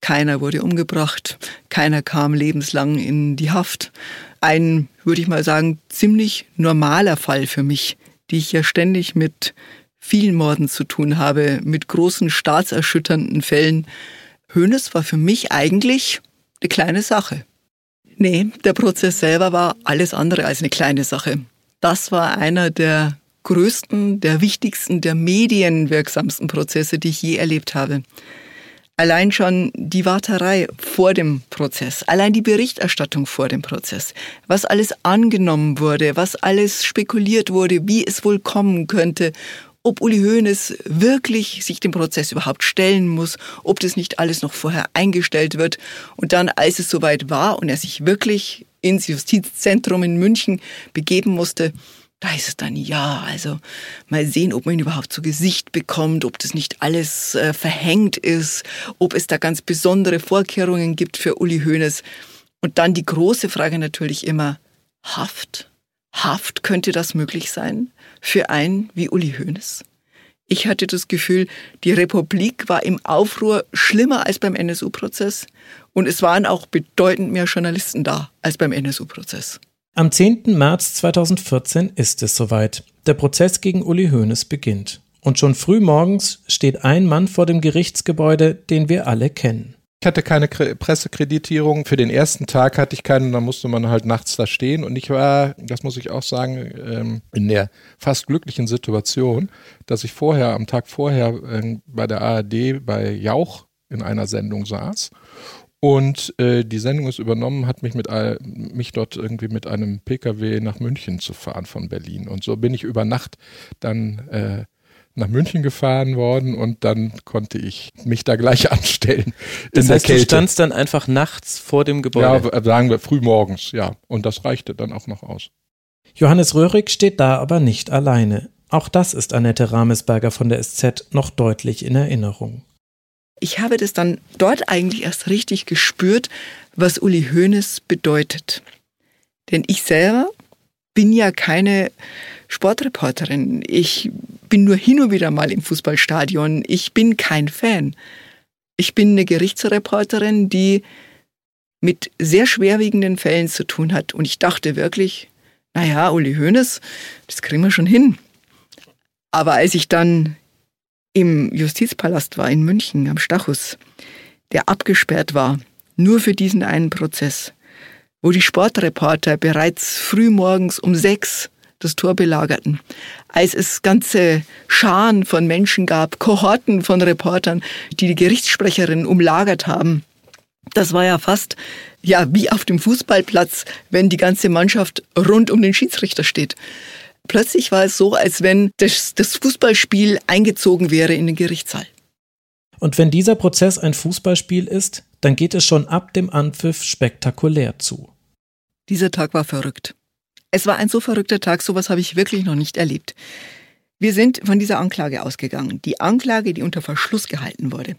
Keiner wurde umgebracht, keiner kam lebenslang in die Haft. Ein, würde ich mal sagen, ziemlich normaler Fall für mich, die ich ja ständig mit vielen Morden zu tun habe, mit großen staatserschütternden Fällen. Hönes war für mich eigentlich eine kleine Sache. Nee, der Prozess selber war alles andere als eine kleine Sache. Das war einer der größten, der wichtigsten, der medienwirksamsten Prozesse, die ich je erlebt habe. Allein schon die Warterei vor dem Prozess, allein die Berichterstattung vor dem Prozess, was alles angenommen wurde, was alles spekuliert wurde, wie es wohl kommen könnte, ob Uli Hoeneß wirklich sich dem Prozess überhaupt stellen muss, ob das nicht alles noch vorher eingestellt wird. Und dann, als es soweit war und er sich wirklich ins Justizzentrum in München begeben musste, da ist es dann, ja, also mal sehen, ob man ihn überhaupt zu Gesicht bekommt, ob das nicht alles äh, verhängt ist, ob es da ganz besondere Vorkehrungen gibt für Uli Hoeneß. Und dann die große Frage natürlich immer, Haft? Haft, könnte das möglich sein für einen wie Uli Hoeneß? Ich hatte das Gefühl, die Republik war im Aufruhr schlimmer als beim NSU-Prozess und es waren auch bedeutend mehr Journalisten da als beim NSU-Prozess. Am 10. März 2014 ist es soweit. Der Prozess gegen Uli Hoeneß beginnt. Und schon früh morgens steht ein Mann vor dem Gerichtsgebäude, den wir alle kennen. Ich hatte keine Pressekreditierung. Für den ersten Tag hatte ich keine, da musste man halt nachts da stehen. Und ich war, das muss ich auch sagen, ähm, in der fast glücklichen Situation, dass ich vorher, am Tag vorher ähm, bei der ARD bei Jauch in einer Sendung saß und äh, die Sendung ist übernommen, hat mich mit mich dort irgendwie mit einem PKW nach München zu fahren von Berlin. Und so bin ich über Nacht dann äh, nach München gefahren worden und dann konnte ich mich da gleich *laughs* anstellen. Das heißt, du standst dann einfach nachts vor dem Gebäude? Ja, sagen wir früh morgens, ja. Und das reichte dann auch noch aus. Johannes Röhrig steht da aber nicht alleine. Auch das ist Annette Ramesberger von der SZ noch deutlich in Erinnerung. Ich habe das dann dort eigentlich erst richtig gespürt, was Uli Hoeneß bedeutet. Denn ich selber bin ja keine Sportreporterin. Ich bin nur hin und wieder mal im Fußballstadion. Ich bin kein Fan. Ich bin eine Gerichtsreporterin, die mit sehr schwerwiegenden Fällen zu tun hat. Und ich dachte wirklich, naja, Uli Hoeneß, das kriegen wir schon hin. Aber als ich dann im Justizpalast war in München am Stachus, der abgesperrt war, nur für diesen einen Prozess, wo die Sportreporter bereits frühmorgens um sechs das Tor belagerten, als es ganze Scharen von Menschen gab, Kohorten von Reportern, die die Gerichtssprecherin umlagert haben. Das war ja fast ja wie auf dem Fußballplatz, wenn die ganze Mannschaft rund um den Schiedsrichter steht. Plötzlich war es so, als wenn das, das Fußballspiel eingezogen wäre in den Gerichtssaal. Und wenn dieser Prozess ein Fußballspiel ist, dann geht es schon ab dem Anpfiff spektakulär zu. Dieser Tag war verrückt. Es war ein so verrückter Tag, sowas habe ich wirklich noch nicht erlebt. Wir sind von dieser Anklage ausgegangen. Die Anklage, die unter Verschluss gehalten wurde.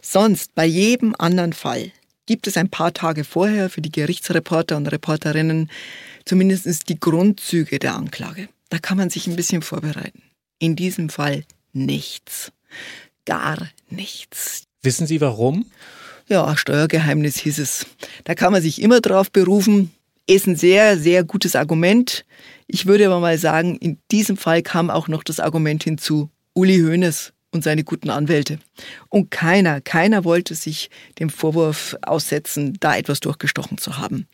Sonst, bei jedem anderen Fall, gibt es ein paar Tage vorher für die Gerichtsreporter und Reporterinnen zumindest die Grundzüge der Anklage. Da kann man sich ein bisschen vorbereiten. In diesem Fall nichts. Gar nichts. Wissen Sie warum? Ja, Steuergeheimnis hieß es. Da kann man sich immer drauf berufen. Ist ein sehr, sehr gutes Argument. Ich würde aber mal sagen, in diesem Fall kam auch noch das Argument hinzu. Uli Hoeneß und seine guten Anwälte. Und keiner, keiner wollte sich dem Vorwurf aussetzen, da etwas durchgestochen zu haben.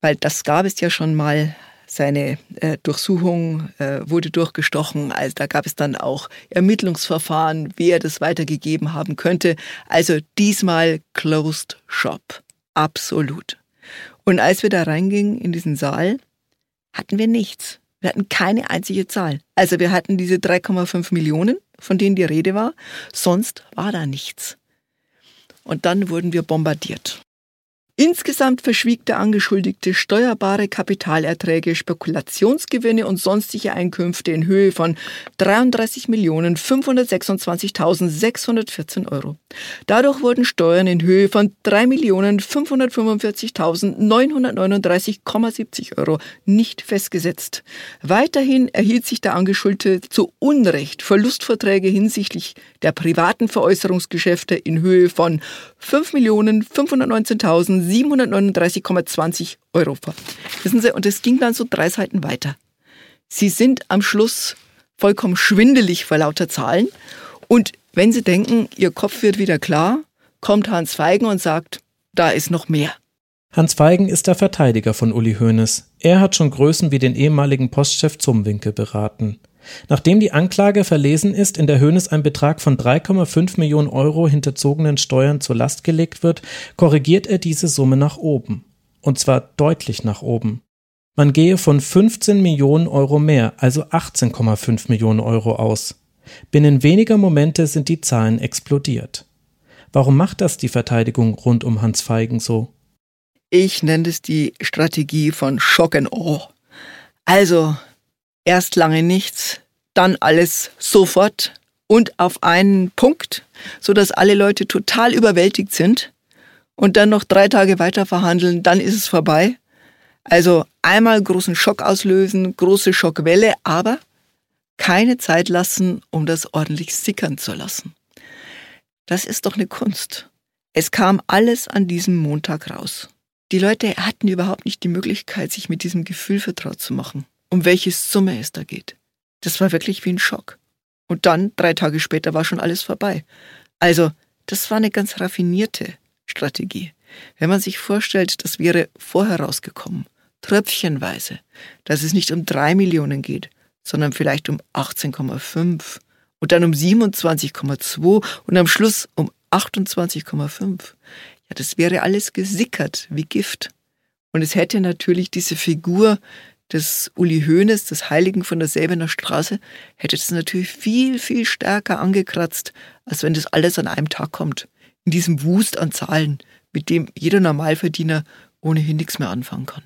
Weil das gab es ja schon mal seine äh, Durchsuchung äh, wurde durchgestochen. Also da gab es dann auch Ermittlungsverfahren, wer das weitergegeben haben könnte. Also diesmal closed shop. Absolut. Und als wir da reingingen in diesen Saal, hatten wir nichts. Wir hatten keine einzige Zahl. Also wir hatten diese 3,5 Millionen, von denen die Rede war. Sonst war da nichts. Und dann wurden wir bombardiert. Insgesamt verschwieg der Angeschuldigte steuerbare Kapitalerträge, Spekulationsgewinne und sonstige Einkünfte in Höhe von 33.526.614 Euro. Dadurch wurden Steuern in Höhe von 3.545.939,70 Euro nicht festgesetzt. Weiterhin erhielt sich der Angeschuldete zu Unrecht Verlustverträge hinsichtlich der privaten Veräußerungsgeschäfte in Höhe von 5.519.000 739,20 Euro. Wissen Sie, und es ging dann so drei Seiten weiter. Sie sind am Schluss vollkommen schwindelig vor lauter Zahlen. Und wenn Sie denken, Ihr Kopf wird wieder klar, kommt Hans Feigen und sagt, da ist noch mehr. Hans Feigen ist der Verteidiger von Uli Hoeneß. Er hat schon Größen wie den ehemaligen Postchef Zumwinkel beraten. Nachdem die Anklage verlesen ist, in der Höhnes ein Betrag von 3,5 Millionen Euro hinterzogenen Steuern zur Last gelegt wird, korrigiert er diese Summe nach oben. Und zwar deutlich nach oben. Man gehe von 15 Millionen Euro mehr, also 18,5 Millionen Euro aus. Binnen weniger Momente sind die Zahlen explodiert. Warum macht das die Verteidigung rund um Hans Feigen so? Ich nenne es die Strategie von Schock and Awe. Also, erst lange nichts, dann alles sofort und auf einen Punkt, sodass alle Leute total überwältigt sind und dann noch drei Tage weiter verhandeln, dann ist es vorbei. Also einmal großen Schock auslösen, große Schockwelle, aber keine Zeit lassen, um das ordentlich sickern zu lassen. Das ist doch eine Kunst. Es kam alles an diesem Montag raus. Die Leute hatten überhaupt nicht die Möglichkeit, sich mit diesem Gefühl vertraut zu machen, um welche Summe es da geht. Das war wirklich wie ein Schock. Und dann, drei Tage später, war schon alles vorbei. Also, das war eine ganz raffinierte Strategie. Wenn man sich vorstellt, das wäre vorher rausgekommen, tröpfchenweise, dass es nicht um drei Millionen geht, sondern vielleicht um 18,5 und dann um 27,2 und am Schluss um 28,5. Ja, das wäre alles gesickert wie Gift. Und es hätte natürlich diese Figur des Uli Hoeneß, des Heiligen von der Säbener Straße, hätte das natürlich viel, viel stärker angekratzt, als wenn das alles an einem Tag kommt. In diesem Wust an Zahlen, mit dem jeder Normalverdiener ohnehin nichts mehr anfangen kann.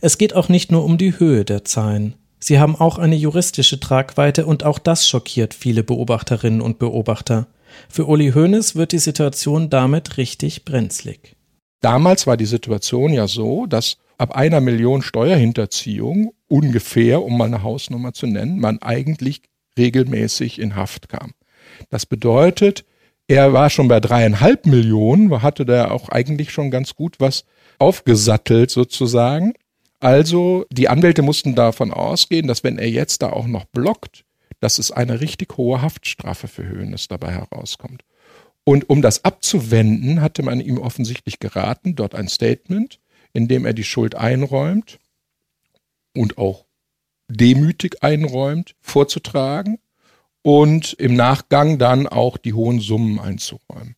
Es geht auch nicht nur um die Höhe der Zahlen. Sie haben auch eine juristische Tragweite und auch das schockiert viele Beobachterinnen und Beobachter. Für Uli Hoeneß wird die Situation damit richtig brenzlig. Damals war die Situation ja so, dass ab einer Million Steuerhinterziehung ungefähr, um mal eine Hausnummer zu nennen, man eigentlich regelmäßig in Haft kam. Das bedeutet, er war schon bei dreieinhalb Millionen, hatte da auch eigentlich schon ganz gut was aufgesattelt sozusagen. Also die Anwälte mussten davon ausgehen, dass wenn er jetzt da auch noch blockt, dass es eine richtig hohe Haftstrafe für Höhnes dabei herauskommt. Und um das abzuwenden, hatte man ihm offensichtlich geraten, dort ein Statement, in dem er die Schuld einräumt und auch demütig einräumt, vorzutragen und im Nachgang dann auch die hohen Summen einzuräumen.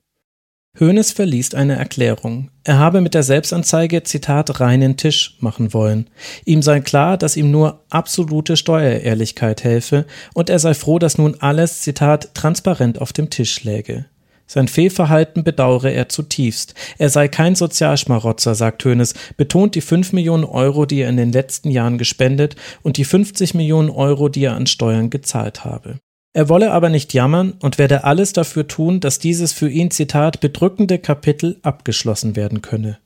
Hoeneß verliest eine Erklärung. Er habe mit der Selbstanzeige, Zitat, reinen Tisch machen wollen. Ihm sei klar, dass ihm nur absolute Steuerehrlichkeit helfe und er sei froh, dass nun alles, Zitat, transparent auf dem Tisch läge. Sein Fehlverhalten bedauere er zutiefst. Er sei kein Sozialschmarotzer, sagt Hoeneß, betont die 5 Millionen Euro, die er in den letzten Jahren gespendet und die 50 Millionen Euro, die er an Steuern gezahlt habe. Er wolle aber nicht jammern und werde alles dafür tun, dass dieses für ihn, Zitat, bedrückende Kapitel abgeschlossen werden könne.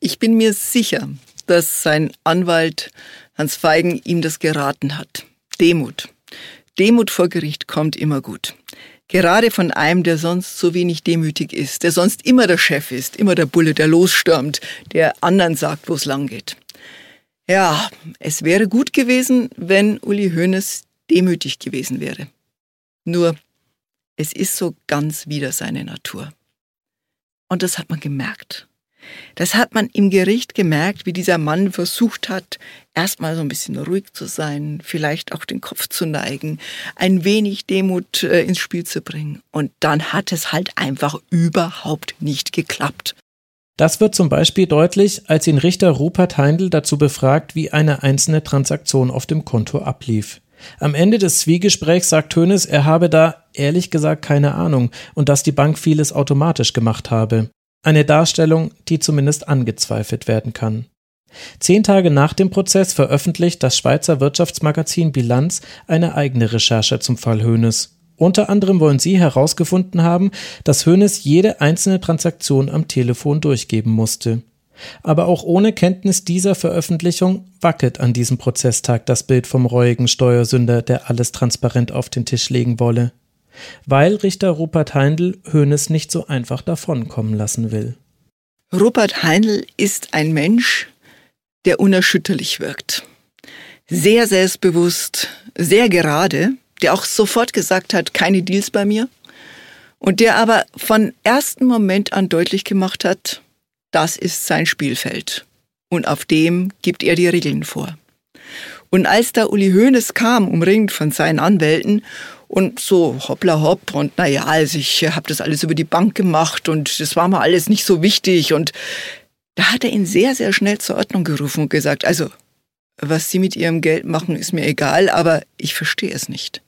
Ich bin mir sicher, dass sein Anwalt Hans Feigen ihm das geraten hat. Demut. Demut vor Gericht kommt immer gut. Gerade von einem, der sonst so wenig demütig ist, der sonst immer der Chef ist, immer der Bulle, der losstürmt, der anderen sagt, wo es lang geht. Ja, es wäre gut gewesen, wenn Uli Hoeneß demütig gewesen wäre. Nur, es ist so ganz wieder seine Natur. Und das hat man gemerkt. Das hat man im Gericht gemerkt, wie dieser Mann versucht hat, erstmal so ein bisschen ruhig zu sein, vielleicht auch den Kopf zu neigen, ein wenig Demut äh, ins Spiel zu bringen. Und dann hat es halt einfach überhaupt nicht geklappt. Das wird zum Beispiel deutlich, als ihn Richter Rupert Heindl dazu befragt, wie eine einzelne Transaktion auf dem Konto ablief. Am Ende des Zwiegesprächs sagt Hönes, er habe da ehrlich gesagt keine Ahnung und dass die Bank vieles automatisch gemacht habe. Eine Darstellung, die zumindest angezweifelt werden kann. Zehn Tage nach dem Prozess veröffentlicht das Schweizer Wirtschaftsmagazin Bilanz eine eigene Recherche zum Fall Hönes. Unter anderem wollen sie herausgefunden haben, dass Hönes jede einzelne Transaktion am Telefon durchgeben musste. Aber auch ohne Kenntnis dieser Veröffentlichung wackelt an diesem Prozesstag das Bild vom reuigen Steuersünder, der alles transparent auf den Tisch legen wolle. Weil Richter Rupert Heindl Hönes nicht so einfach davonkommen lassen will. Rupert Heindl ist ein Mensch, der unerschütterlich wirkt. Sehr selbstbewusst, sehr gerade, der auch sofort gesagt hat, keine Deals bei mir. Und der aber von ersten Moment an deutlich gemacht hat, das ist sein Spielfeld. Und auf dem gibt er die Regeln vor. Und als da Uli Hoeneß kam, umringt von seinen Anwälten und so hoppla hopp und naja, also ich habe das alles über die Bank gemacht und das war mir alles nicht so wichtig und da hat er ihn sehr, sehr schnell zur Ordnung gerufen und gesagt, also was Sie mit Ihrem Geld machen, ist mir egal, aber ich verstehe es nicht.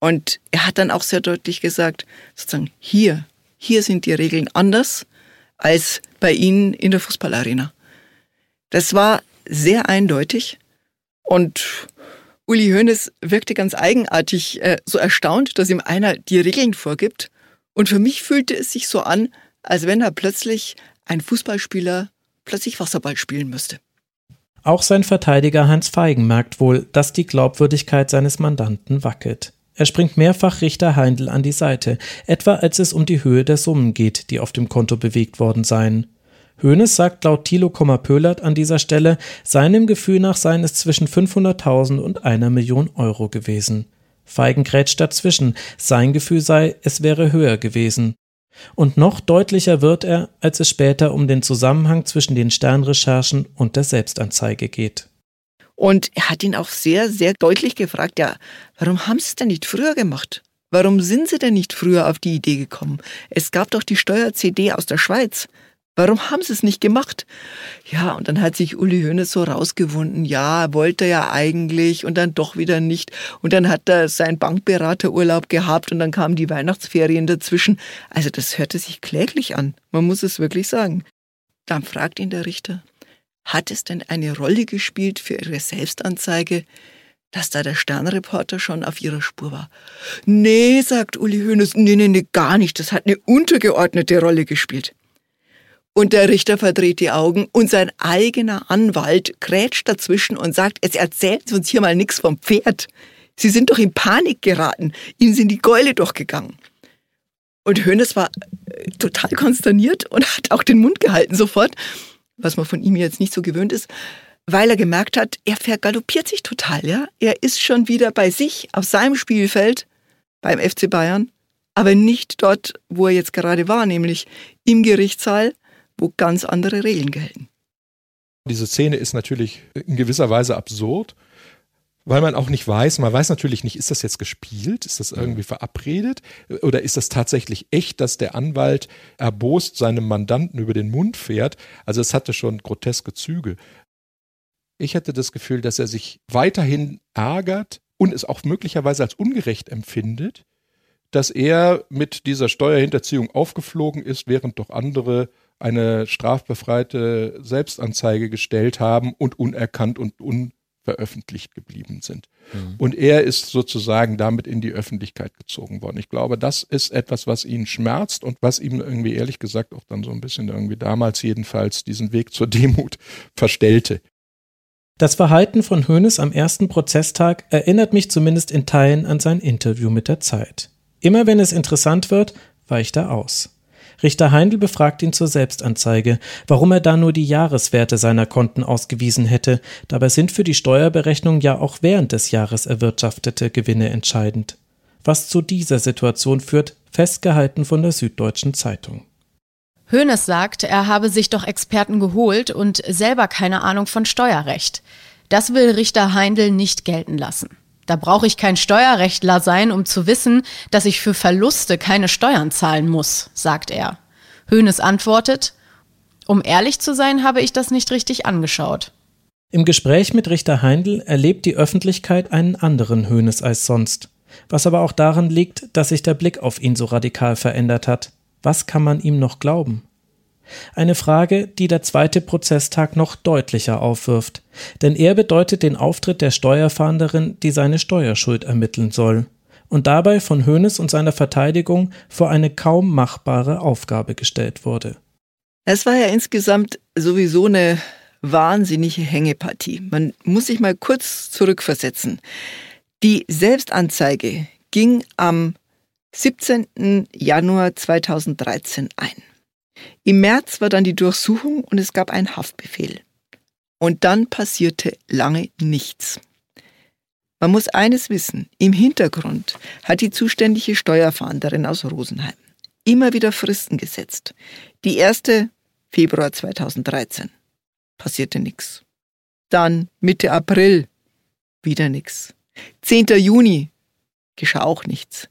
Und er hat dann auch sehr deutlich gesagt, sozusagen, hier, hier sind die Regeln anders als bei Ihnen in der Fußballarena. Das war sehr eindeutig und Uli Hoeneß wirkte ganz eigenartig, äh, so erstaunt, dass ihm einer die Regeln vorgibt. Und für mich fühlte es sich so an, als wenn er plötzlich ein Fußballspieler plötzlich Wasserball spielen müsste. Auch sein Verteidiger Hans Feigen merkt wohl, dass die Glaubwürdigkeit seines Mandanten wackelt. Er springt mehrfach Richter Heindl an die Seite, etwa als es um die Höhe der Summen geht, die auf dem Konto bewegt worden seien. Hoeneß sagt laut Thilo Kommer-Pöhlert an dieser Stelle, seinem Gefühl nach seien es zwischen 500.000 und einer Million Euro gewesen. Feigen grätscht dazwischen, sein Gefühl sei, es wäre höher gewesen. Und noch deutlicher wird er, als es später um den Zusammenhang zwischen den Sternrecherchen und der Selbstanzeige geht. Und er hat ihn auch sehr, sehr deutlich gefragt, ja, warum haben Sie es denn nicht früher gemacht? Warum sind Sie denn nicht früher auf die Idee gekommen? Es gab doch die Steuer-CD aus der Schweiz. Warum haben sie es nicht gemacht? Ja, und dann hat sich Uli Hoeneß so rausgewunden. Ja, wollte er ja eigentlich und dann doch wieder nicht. Und dann hat er seinen Bankberaterurlaub gehabt und dann kamen die Weihnachtsferien dazwischen. Also das hörte sich kläglich an. Man muss es wirklich sagen. Dann fragt ihn der Richter, hat es denn eine Rolle gespielt für Ihre Selbstanzeige, dass da der Sternreporter schon auf ihrer Spur war. Nee, sagt Uli Hoeneß, nee, nee, nee, gar nicht. Das hat eine untergeordnete Rolle gespielt. Und der Richter verdreht die Augen und sein eigener Anwalt krätscht dazwischen und sagt, jetzt erzählen Sie uns hier mal nichts vom Pferd. Sie sind doch in Panik geraten. Ihnen sind die Gäule durchgegangen. Und Hönes war äh, total konsterniert und hat auch den Mund gehalten sofort, was man von ihm jetzt nicht so gewöhnt ist, weil er gemerkt hat, er vergaloppiert sich total, ja. Er ist schon wieder bei sich auf seinem Spielfeld beim FC Bayern, aber nicht dort, wo er jetzt gerade war, nämlich im Gerichtssaal wo ganz andere Regeln gelten. Diese Szene ist natürlich in gewisser Weise absurd, weil man auch nicht weiß, man weiß natürlich nicht, ist das jetzt gespielt, ist das irgendwie verabredet oder ist das tatsächlich echt, dass der Anwalt erbost seinem Mandanten über den Mund fährt. Also es hatte schon groteske Züge. Ich hätte das Gefühl, dass er sich weiterhin ärgert und es auch möglicherweise als ungerecht empfindet, dass er mit dieser Steuerhinterziehung aufgeflogen ist, während doch andere eine strafbefreite Selbstanzeige gestellt haben und unerkannt und unveröffentlicht geblieben sind. Mhm. Und er ist sozusagen damit in die Öffentlichkeit gezogen worden. Ich glaube, das ist etwas, was ihn schmerzt und was ihm irgendwie ehrlich gesagt auch dann so ein bisschen irgendwie damals jedenfalls diesen Weg zur Demut *laughs* verstellte. Das Verhalten von Hoeneß am ersten Prozesstag erinnert mich zumindest in Teilen an sein Interview mit der Zeit. Immer wenn es interessant wird, weicht er aus. Richter Heindl befragt ihn zur Selbstanzeige, warum er da nur die Jahreswerte seiner Konten ausgewiesen hätte. Dabei sind für die Steuerberechnung ja auch während des Jahres erwirtschaftete Gewinne entscheidend. Was zu dieser Situation führt, festgehalten von der Süddeutschen Zeitung. Hoeneß sagt, er habe sich doch Experten geholt und selber keine Ahnung von Steuerrecht. Das will Richter Heindl nicht gelten lassen. Da brauche ich kein Steuerrechtler sein, um zu wissen, dass ich für Verluste keine Steuern zahlen muss, sagt er. Höhnes antwortet, um ehrlich zu sein, habe ich das nicht richtig angeschaut. Im Gespräch mit Richter Heindl erlebt die Öffentlichkeit einen anderen Höhnes als sonst. Was aber auch daran liegt, dass sich der Blick auf ihn so radikal verändert hat. Was kann man ihm noch glauben? Eine Frage, die der zweite Prozesstag noch deutlicher aufwirft, denn er bedeutet den Auftritt der Steuerfahnderin, die seine Steuerschuld ermitteln soll und dabei von Hoeneß und seiner Verteidigung vor eine kaum machbare Aufgabe gestellt wurde. Es war ja insgesamt sowieso eine wahnsinnige Hängepartie. Man muss sich mal kurz zurückversetzen. Die Selbstanzeige ging am 17. Januar 2013 ein. Im März war dann die Durchsuchung und es gab einen Haftbefehl. Und dann passierte lange nichts. Man muss eines wissen, im Hintergrund hat die zuständige Steuerfahnderin aus Rosenheim immer wieder Fristen gesetzt. Die erste Februar 2013 passierte nichts. Dann Mitte April Wieder nichts. 10. Juni geschah auch nichts.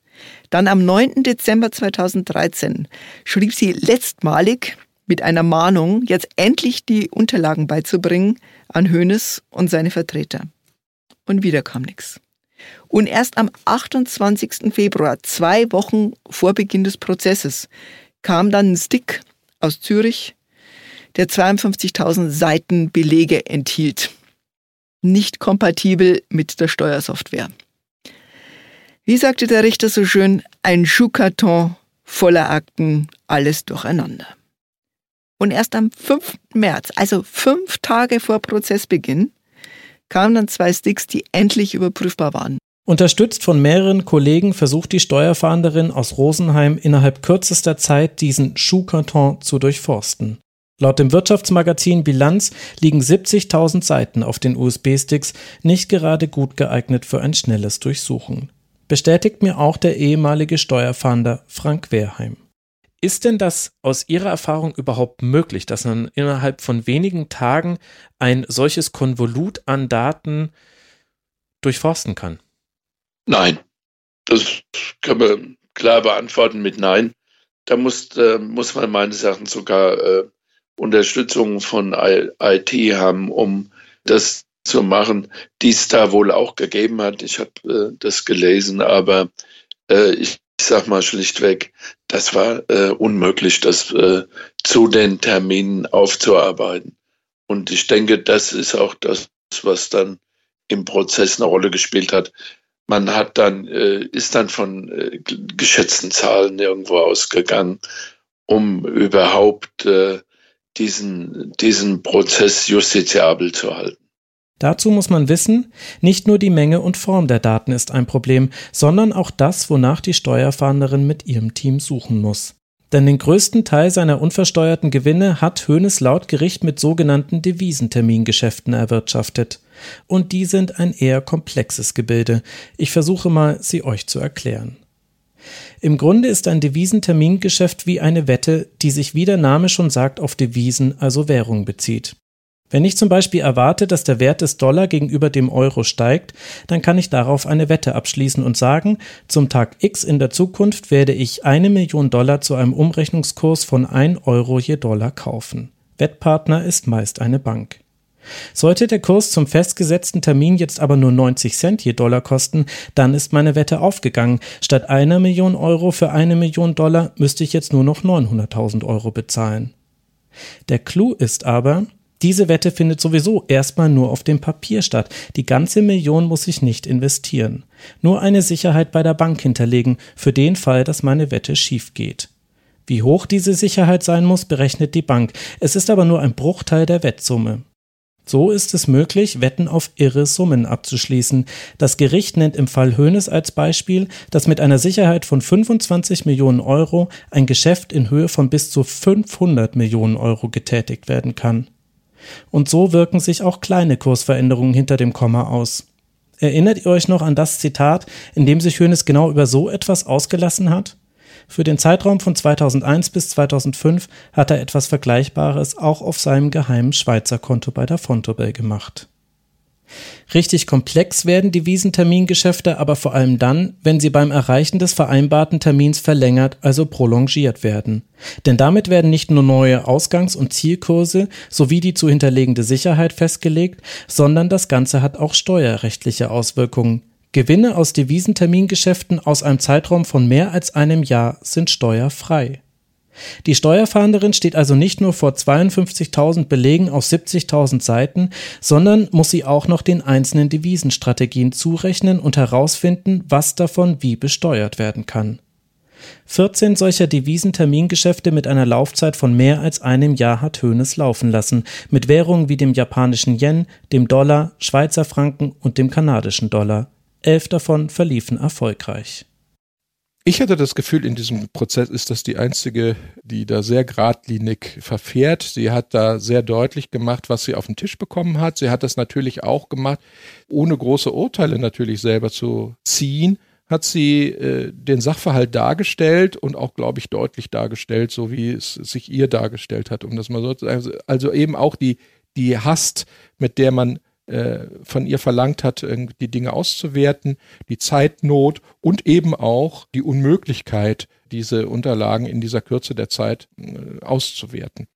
Dann am 9. Dezember 2013 schrieb sie letztmalig mit einer Mahnung, jetzt endlich die Unterlagen beizubringen an Hoeneß und seine Vertreter. Und wieder kam nichts. Und erst am 28. Februar, zwei Wochen vor Beginn des Prozesses, kam dann ein Stick aus Zürich, der 52.000 Seiten Belege enthielt. Nicht kompatibel mit der Steuersoftware. Wie sagte der Richter so schön, ein Schuhkarton voller Akten, alles durcheinander. Und erst am 5. März, also fünf Tage vor Prozessbeginn, kamen dann zwei Sticks, die endlich überprüfbar waren. Unterstützt von mehreren Kollegen versucht die Steuerfahnderin aus Rosenheim innerhalb kürzester Zeit diesen Schuhkarton zu durchforsten. Laut dem Wirtschaftsmagazin Bilanz liegen 70.000 Seiten auf den USB-Sticks, nicht gerade gut geeignet für ein schnelles Durchsuchen. Bestätigt mir auch der ehemalige Steuerfahnder Frank Wehrheim. Ist denn das aus Ihrer Erfahrung überhaupt möglich, dass man innerhalb von wenigen Tagen ein solches Konvolut an Daten durchforsten kann? Nein, das kann man klar beantworten mit Nein. Da muss, äh, muss man meines Erachtens sogar äh, Unterstützung von IT haben, um das zu machen, die es da wohl auch gegeben hat. Ich habe äh, das gelesen, aber äh, ich, sag mal schlichtweg, das war äh, unmöglich, das äh, zu den Terminen aufzuarbeiten. Und ich denke, das ist auch das, was dann im Prozess eine Rolle gespielt hat man hat dann, äh, ist dann von äh, geschätzten Zahlen irgendwo ausgegangen, um überhaupt äh, diesen, diesen Prozess justiziabel zu halten. Dazu muss man wissen, nicht nur die Menge und Form der Daten ist ein Problem, sondern auch das, wonach die Steuerfahnderin mit ihrem Team suchen muss. Denn den größten Teil seiner unversteuerten Gewinne hat Hoeneß laut Gericht mit sogenannten Devisentermingeschäften erwirtschaftet. Und die sind ein eher komplexes Gebilde. Ich versuche mal, sie euch zu erklären. Im Grunde ist ein Devisentermingeschäft wie eine Wette, die sich wie der Name schon sagt auf Devisen, also Währung bezieht. Wenn ich zum Beispiel erwarte, dass der Wert des Dollar gegenüber dem Euro steigt, dann kann ich darauf eine Wette abschließen und sagen, zum Tag X in der Zukunft werde ich eine Million Dollar zu einem Umrechnungskurs von 1 Euro je Dollar kaufen. Wettpartner ist meist eine Bank. Sollte der Kurs zum festgesetzten Termin jetzt aber nur 90 Cent je Dollar kosten, dann ist meine Wette aufgegangen. Statt einer Million Euro für eine Million Dollar müsste ich jetzt nur noch 900.000 Euro bezahlen. Der Clou ist aber, diese Wette findet sowieso erstmal nur auf dem Papier statt. Die ganze Million muss ich nicht investieren. Nur eine Sicherheit bei der Bank hinterlegen, für den Fall, dass meine Wette schief geht. Wie hoch diese Sicherheit sein muss, berechnet die Bank. Es ist aber nur ein Bruchteil der Wettsumme. So ist es möglich, Wetten auf irre Summen abzuschließen. Das Gericht nennt im Fall Hoeneß als Beispiel, dass mit einer Sicherheit von 25 Millionen Euro ein Geschäft in Höhe von bis zu 500 Millionen Euro getätigt werden kann. Und so wirken sich auch kleine Kursveränderungen hinter dem Komma aus. Erinnert ihr euch noch an das Zitat, in dem sich Hoeneß genau über so etwas ausgelassen hat? Für den Zeitraum von 2001 bis 2005 hat er etwas Vergleichbares auch auf seinem geheimen Schweizer Konto bei der Fontobel gemacht. Richtig komplex werden die Wiesentermingeschäfte aber vor allem dann, wenn sie beim Erreichen des vereinbarten Termins verlängert, also prolongiert werden. Denn damit werden nicht nur neue Ausgangs- und Zielkurse sowie die zu hinterlegende Sicherheit festgelegt, sondern das Ganze hat auch steuerrechtliche Auswirkungen. Gewinne aus Devisentermingeschäften aus einem Zeitraum von mehr als einem Jahr sind steuerfrei. Die Steuerfahnderin steht also nicht nur vor 52.000 Belegen auf 70.000 Seiten, sondern muss sie auch noch den einzelnen Devisenstrategien zurechnen und herausfinden, was davon wie besteuert werden kann. 14 solcher Devisentermingeschäfte mit einer Laufzeit von mehr als einem Jahr hat Hoeneß laufen lassen, mit Währungen wie dem japanischen Yen, dem Dollar, Schweizer Franken und dem kanadischen Dollar. Elf davon verliefen erfolgreich. Ich hatte das Gefühl, in diesem Prozess ist das die einzige, die da sehr geradlinig verfährt. Sie hat da sehr deutlich gemacht, was sie auf den Tisch bekommen hat. Sie hat das natürlich auch gemacht, ohne große Urteile natürlich selber zu ziehen, hat sie äh, den Sachverhalt dargestellt und auch, glaube ich, deutlich dargestellt, so wie es sich ihr dargestellt hat, um das mal so zu sagen. Also eben auch die, die Hast, mit der man äh, von ihr verlangt hat, die Dinge auszuwerten, die Zeitnot und eben auch die Unmöglichkeit, diese Unterlagen in dieser Kürze der Zeit äh, auszuwerten.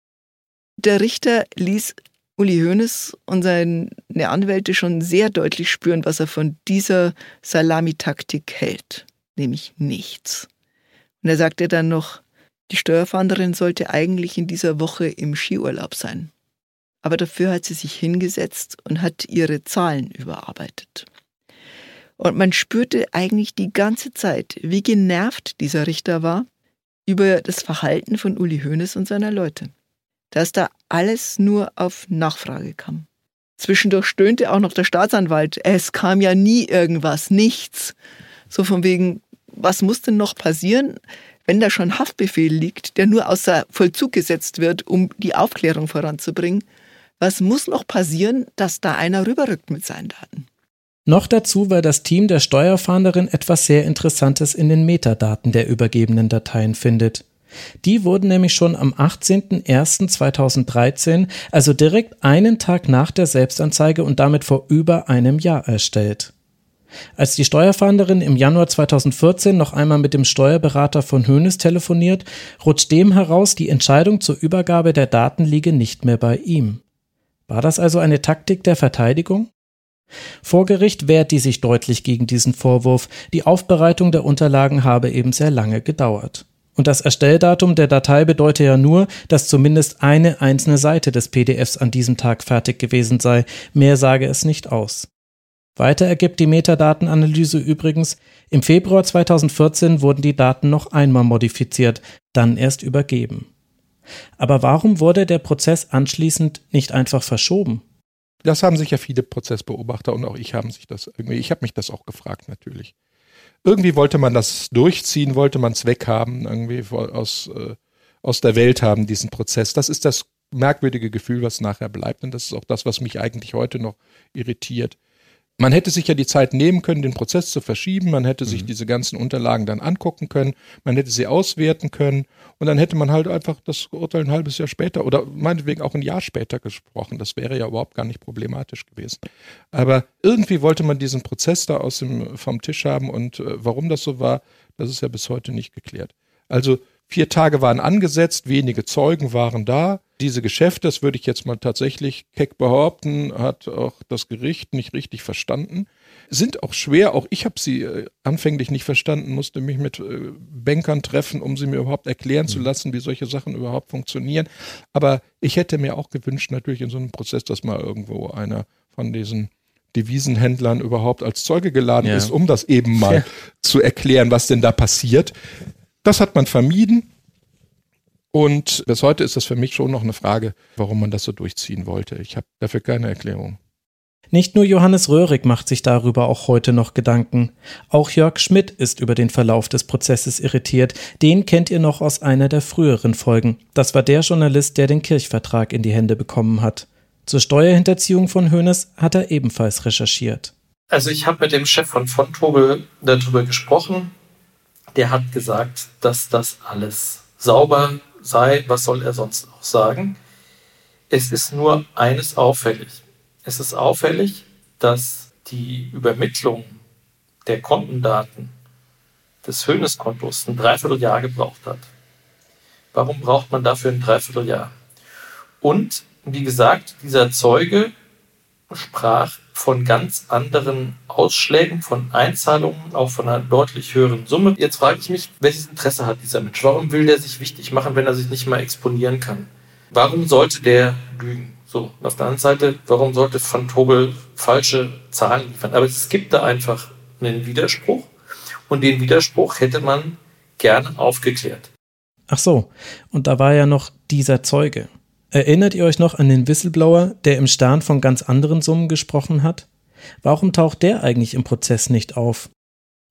Der Richter ließ Uli Hoeneß und seine Anwälte schon sehr deutlich spüren, was er von dieser Salamitaktik hält, nämlich nichts. Und er sagte dann noch, die Steuerfahnderin sollte eigentlich in dieser Woche im Skiurlaub sein. Aber dafür hat sie sich hingesetzt und hat ihre Zahlen überarbeitet. Und man spürte eigentlich die ganze Zeit, wie genervt dieser Richter war über das Verhalten von Uli Hoeneß und seiner Leute dass da alles nur auf Nachfrage kam. Zwischendurch stöhnte auch noch der Staatsanwalt, es kam ja nie irgendwas, nichts. So von wegen, was muss denn noch passieren, wenn da schon Haftbefehl liegt, der nur außer Vollzug gesetzt wird, um die Aufklärung voranzubringen? Was muss noch passieren, dass da einer rüberrückt mit seinen Daten? Noch dazu, weil das Team der Steuerfahnderin etwas sehr Interessantes in den Metadaten der übergebenen Dateien findet. Die wurden nämlich schon am 18.01.2013, also direkt einen Tag nach der Selbstanzeige und damit vor über einem Jahr erstellt. Als die Steuerfahnderin im Januar 2014 noch einmal mit dem Steuerberater von Hönes telefoniert, rutscht dem heraus, die Entscheidung zur Übergabe der Daten liege nicht mehr bei ihm. War das also eine Taktik der Verteidigung? Vor Gericht wehrt die sich deutlich gegen diesen Vorwurf, die Aufbereitung der Unterlagen habe eben sehr lange gedauert. Und das Erstelldatum der Datei bedeutet ja nur, dass zumindest eine einzelne Seite des PDFs an diesem Tag fertig gewesen sei. Mehr sage es nicht aus. Weiter ergibt die Metadatenanalyse übrigens, im Februar 2014 wurden die Daten noch einmal modifiziert, dann erst übergeben. Aber warum wurde der Prozess anschließend nicht einfach verschoben? Das haben sich ja viele Prozessbeobachter und auch ich haben sich das irgendwie, ich habe mich das auch gefragt natürlich irgendwie wollte man das durchziehen, wollte man es weghaben, irgendwie aus, äh, aus der Welt haben, diesen Prozess. Das ist das merkwürdige Gefühl, was nachher bleibt. Und das ist auch das, was mich eigentlich heute noch irritiert. Man hätte sich ja die Zeit nehmen können, den Prozess zu verschieben. Man hätte mhm. sich diese ganzen Unterlagen dann angucken können. Man hätte sie auswerten können. Und dann hätte man halt einfach das Urteil ein halbes Jahr später oder meinetwegen auch ein Jahr später gesprochen. Das wäre ja überhaupt gar nicht problematisch gewesen. Aber irgendwie wollte man diesen Prozess da aus dem, vom Tisch haben. Und äh, warum das so war, das ist ja bis heute nicht geklärt. Also Vier Tage waren angesetzt, wenige Zeugen waren da. Diese Geschäfte, das würde ich jetzt mal tatsächlich keck behaupten, hat auch das Gericht nicht richtig verstanden. Sind auch schwer, auch ich habe sie äh, anfänglich nicht verstanden, musste mich mit äh, Bankern treffen, um sie mir überhaupt erklären zu mhm. lassen, wie solche Sachen überhaupt funktionieren. Aber ich hätte mir auch gewünscht, natürlich in so einem Prozess, dass mal irgendwo einer von diesen Devisenhändlern überhaupt als Zeuge geladen ja. ist, um das eben mal ja. zu erklären, was denn da passiert. Das hat man vermieden. Und bis heute ist das für mich schon noch eine Frage, warum man das so durchziehen wollte. Ich habe dafür keine Erklärung. Nicht nur Johannes Röhrig macht sich darüber auch heute noch Gedanken. Auch Jörg Schmidt ist über den Verlauf des Prozesses irritiert. Den kennt ihr noch aus einer der früheren Folgen. Das war der Journalist, der den Kirchvertrag in die Hände bekommen hat. Zur Steuerhinterziehung von Hoeneß hat er ebenfalls recherchiert. Also ich habe mit dem Chef von Fontobel darüber gesprochen der hat gesagt, dass das alles sauber sei. Was soll er sonst noch sagen? Es ist nur eines auffällig. Es ist auffällig, dass die Übermittlung der Kontendaten des Höhneskontos ein Dreivierteljahr gebraucht hat. Warum braucht man dafür ein Dreivierteljahr? Und wie gesagt, dieser Zeuge sprach von ganz anderen Ausschlägen, von Einzahlungen, auch von einer deutlich höheren Summe. Jetzt frage ich mich, welches Interesse hat dieser Mensch? Warum will der sich wichtig machen, wenn er sich nicht mal exponieren kann? Warum sollte der lügen? So, auf der anderen Seite, warum sollte Van Tobel falsche Zahlen liefern? Aber es gibt da einfach einen Widerspruch und den Widerspruch hätte man gerne aufgeklärt. Ach so, und da war ja noch dieser Zeuge. Erinnert ihr euch noch an den Whistleblower, der im Stern von ganz anderen Summen gesprochen hat? Warum taucht der eigentlich im Prozess nicht auf?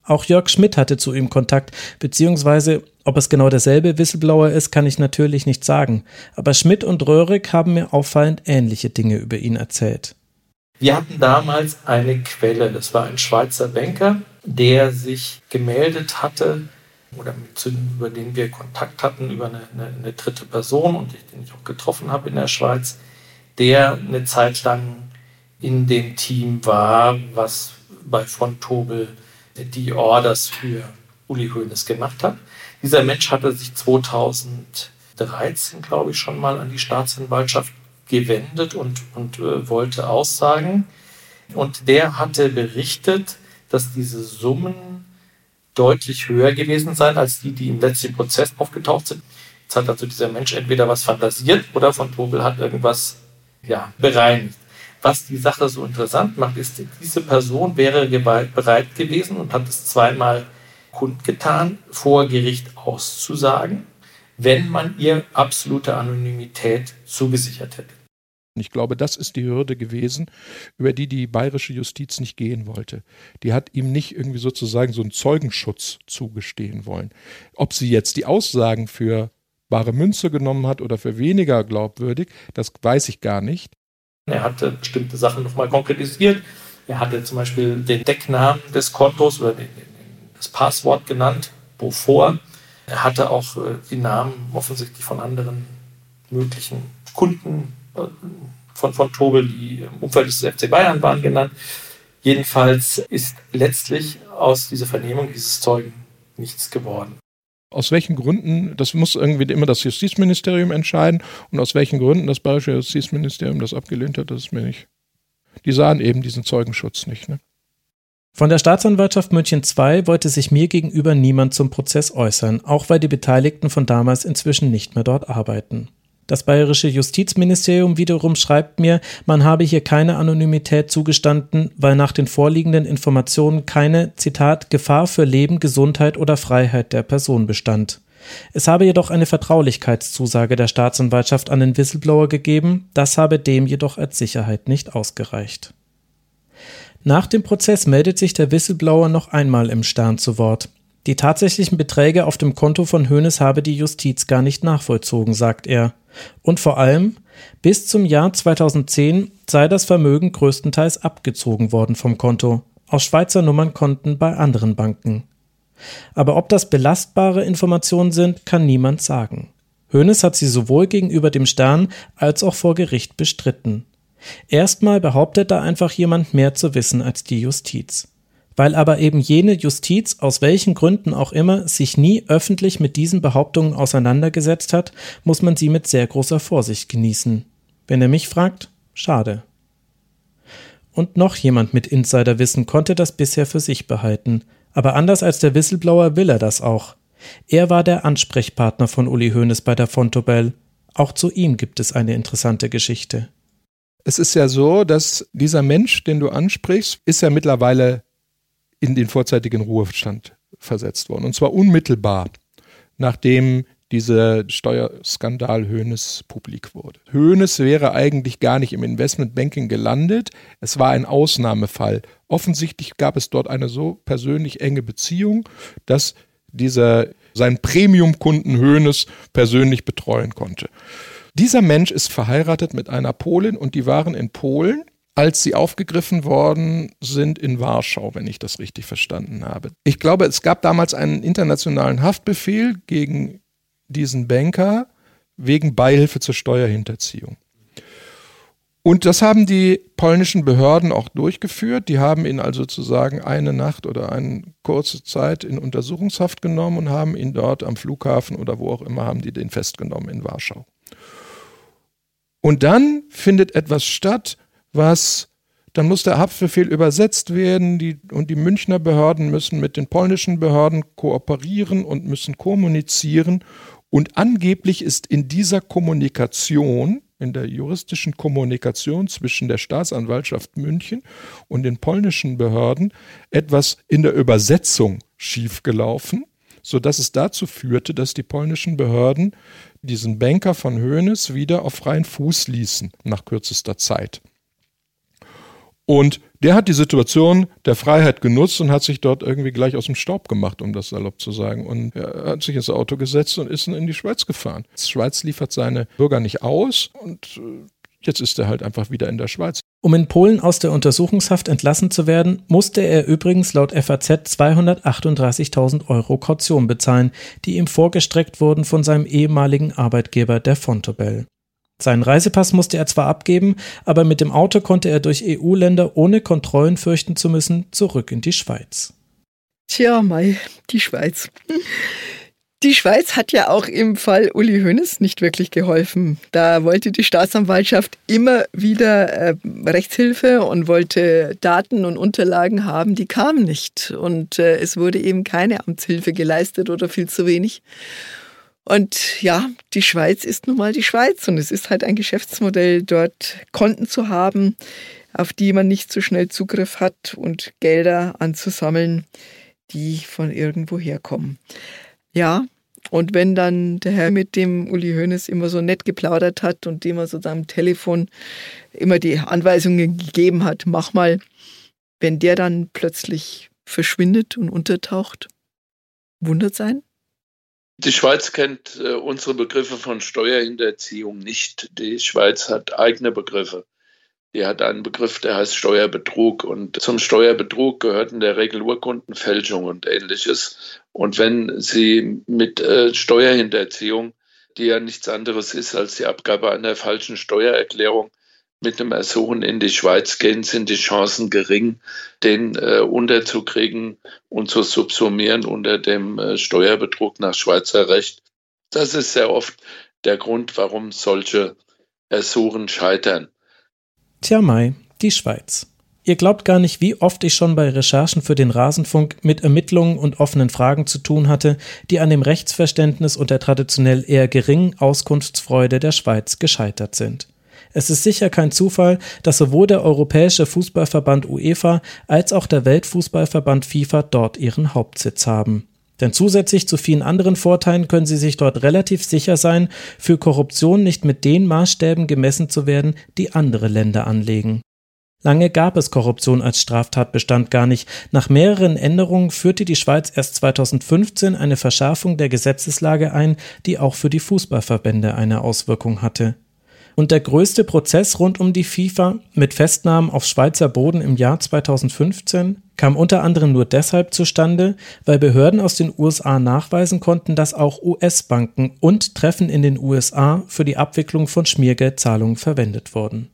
Auch Jörg Schmidt hatte zu ihm Kontakt, beziehungsweise ob es genau derselbe Whistleblower ist, kann ich natürlich nicht sagen. Aber Schmidt und Röhrig haben mir auffallend ähnliche Dinge über ihn erzählt. Wir hatten damals eine Quelle, das war ein Schweizer Banker, der sich gemeldet hatte oder mit, über den wir Kontakt hatten, über eine, eine, eine dritte Person und den ich auch getroffen habe in der Schweiz, der eine Zeit lang in dem Team war, was bei von Tobel die Orders für Uli Hoeneß gemacht hat. Dieser Mensch hatte sich 2013, glaube ich, schon mal an die Staatsanwaltschaft gewendet und, und äh, wollte Aussagen. Und der hatte berichtet, dass diese Summen deutlich höher gewesen seien als die, die im letzten Prozess aufgetaucht sind. Jetzt hat also dieser Mensch entweder was fantasiert oder von Tobel hat irgendwas ja, bereinigt. Was die Sache so interessant macht, ist, diese Person wäre bereit gewesen und hat es zweimal kundgetan, vor Gericht auszusagen, wenn man ihr absolute Anonymität zugesichert hätte. Ich glaube, das ist die Hürde gewesen, über die die bayerische Justiz nicht gehen wollte. Die hat ihm nicht irgendwie sozusagen so einen Zeugenschutz zugestehen wollen. Ob sie jetzt die Aussagen für bare Münze genommen hat oder für weniger glaubwürdig, das weiß ich gar nicht. Er hatte bestimmte Sachen nochmal konkretisiert. Er hatte zum Beispiel den Decknamen des Kontos oder den, das Passwort genannt, wovor. Er hatte auch äh, die Namen offensichtlich von anderen möglichen Kunden von, von Tobel, die im Umfeld des FC Bayern waren, genannt. Jedenfalls ist letztlich aus dieser Vernehmung dieses Zeugen nichts geworden. Aus welchen Gründen, das muss irgendwie immer das Justizministerium entscheiden und aus welchen Gründen das Bayerische Justizministerium das abgelehnt hat, das ist mir nicht. Die sahen eben diesen Zeugenschutz nicht. Ne? Von der Staatsanwaltschaft München II wollte sich mir gegenüber niemand zum Prozess äußern, auch weil die Beteiligten von damals inzwischen nicht mehr dort arbeiten. Das bayerische Justizministerium wiederum schreibt mir, man habe hier keine Anonymität zugestanden, weil nach den vorliegenden Informationen keine, Zitat, Gefahr für Leben, Gesundheit oder Freiheit der Person bestand. Es habe jedoch eine Vertraulichkeitszusage der Staatsanwaltschaft an den Whistleblower gegeben, das habe dem jedoch als Sicherheit nicht ausgereicht. Nach dem Prozess meldet sich der Whistleblower noch einmal im Stern zu Wort. Die tatsächlichen Beträge auf dem Konto von Hoeneß habe die Justiz gar nicht nachvollzogen, sagt er. Und vor allem, bis zum Jahr 2010 sei das Vermögen größtenteils abgezogen worden vom Konto, aus Schweizer Nummernkonten bei anderen Banken. Aber ob das belastbare Informationen sind, kann niemand sagen. Hoeneß hat sie sowohl gegenüber dem Stern als auch vor Gericht bestritten. Erstmal behauptet da einfach jemand mehr zu wissen als die Justiz. Weil aber eben jene Justiz, aus welchen Gründen auch immer, sich nie öffentlich mit diesen Behauptungen auseinandergesetzt hat, muss man sie mit sehr großer Vorsicht genießen. Wenn er mich fragt, schade. Und noch jemand mit Insiderwissen konnte das bisher für sich behalten. Aber anders als der Whistleblower will er das auch. Er war der Ansprechpartner von Uli Hoeneß bei der Fontobel. Auch zu ihm gibt es eine interessante Geschichte. Es ist ja so, dass dieser Mensch, den du ansprichst, ist ja mittlerweile in den vorzeitigen Ruhestand versetzt worden. Und zwar unmittelbar, nachdem dieser Steuerskandal Höhnes publik wurde. Höhnes wäre eigentlich gar nicht im Investmentbanking gelandet. Es war ein Ausnahmefall. Offensichtlich gab es dort eine so persönlich enge Beziehung, dass dieser seinen Premium-Kunden Höhnes persönlich betreuen konnte. Dieser Mensch ist verheiratet mit einer Polin und die waren in Polen als sie aufgegriffen worden sind in Warschau, wenn ich das richtig verstanden habe. Ich glaube, es gab damals einen internationalen Haftbefehl gegen diesen Banker wegen Beihilfe zur Steuerhinterziehung. Und das haben die polnischen Behörden auch durchgeführt. Die haben ihn also sozusagen eine Nacht oder eine kurze Zeit in Untersuchungshaft genommen und haben ihn dort am Flughafen oder wo auch immer haben die den festgenommen in Warschau. Und dann findet etwas statt, was dann muss der Haftbefehl übersetzt werden die, und die Münchner Behörden müssen mit den polnischen Behörden kooperieren und müssen kommunizieren. Und angeblich ist in dieser Kommunikation, in der juristischen Kommunikation zwischen der Staatsanwaltschaft München und den polnischen Behörden etwas in der Übersetzung schiefgelaufen, sodass es dazu führte, dass die polnischen Behörden diesen Banker von Hoeneß wieder auf freien Fuß ließen nach kürzester Zeit. Und der hat die Situation der Freiheit genutzt und hat sich dort irgendwie gleich aus dem Staub gemacht, um das salopp zu sagen. Und er hat sich ins Auto gesetzt und ist in die Schweiz gefahren. Die Schweiz liefert seine Bürger nicht aus und äh, jetzt ist er halt einfach wieder in der Schweiz. Um in Polen aus der Untersuchungshaft entlassen zu werden, musste er übrigens laut FAZ 238.000 Euro Kaution bezahlen, die ihm vorgestreckt wurden von seinem ehemaligen Arbeitgeber der Fontobel. Seinen Reisepass musste er zwar abgeben, aber mit dem Auto konnte er durch EU-Länder ohne Kontrollen fürchten zu müssen zurück in die Schweiz. Tja, Mai, die Schweiz. Die Schweiz hat ja auch im Fall Uli Hoeneß nicht wirklich geholfen. Da wollte die Staatsanwaltschaft immer wieder äh, Rechtshilfe und wollte Daten und Unterlagen haben, die kamen nicht. Und äh, es wurde eben keine Amtshilfe geleistet oder viel zu wenig. Und ja, die Schweiz ist nun mal die Schweiz und es ist halt ein Geschäftsmodell, dort Konten zu haben, auf die man nicht so schnell Zugriff hat und Gelder anzusammeln, die von irgendwo herkommen. Ja, und wenn dann der Herr mit dem Uli Hoeneß immer so nett geplaudert hat und dem er so am Telefon immer die Anweisungen gegeben hat, mach mal, wenn der dann plötzlich verschwindet und untertaucht, wundert sein? Die Schweiz kennt äh, unsere Begriffe von Steuerhinterziehung nicht. Die Schweiz hat eigene Begriffe. Die hat einen Begriff, der heißt Steuerbetrug. Und zum Steuerbetrug gehört in der Regel Urkundenfälschung und ähnliches. Und wenn Sie mit äh, Steuerhinterziehung, die ja nichts anderes ist als die Abgabe einer falschen Steuererklärung, mit einem Ersuchen in die Schweiz gehen, sind die Chancen gering, den äh, unterzukriegen und zu subsumieren unter dem äh, Steuerbetrug nach Schweizer Recht. Das ist sehr oft der Grund, warum solche Ersuchen scheitern. Tja, Mai, die Schweiz. Ihr glaubt gar nicht, wie oft ich schon bei Recherchen für den Rasenfunk mit Ermittlungen und offenen Fragen zu tun hatte, die an dem Rechtsverständnis und der traditionell eher geringen Auskunftsfreude der Schweiz gescheitert sind. Es ist sicher kein Zufall, dass sowohl der Europäische Fußballverband UEFA als auch der Weltfußballverband FIFA dort ihren Hauptsitz haben. Denn zusätzlich zu vielen anderen Vorteilen können sie sich dort relativ sicher sein, für Korruption nicht mit den Maßstäben gemessen zu werden, die andere Länder anlegen. Lange gab es Korruption als Straftatbestand gar nicht. Nach mehreren Änderungen führte die Schweiz erst 2015 eine Verschärfung der Gesetzeslage ein, die auch für die Fußballverbände eine Auswirkung hatte. Und der größte Prozess rund um die FIFA mit Festnahmen auf Schweizer Boden im Jahr 2015 kam unter anderem nur deshalb zustande, weil Behörden aus den USA nachweisen konnten, dass auch US-Banken und Treffen in den USA für die Abwicklung von Schmiergeldzahlungen verwendet wurden.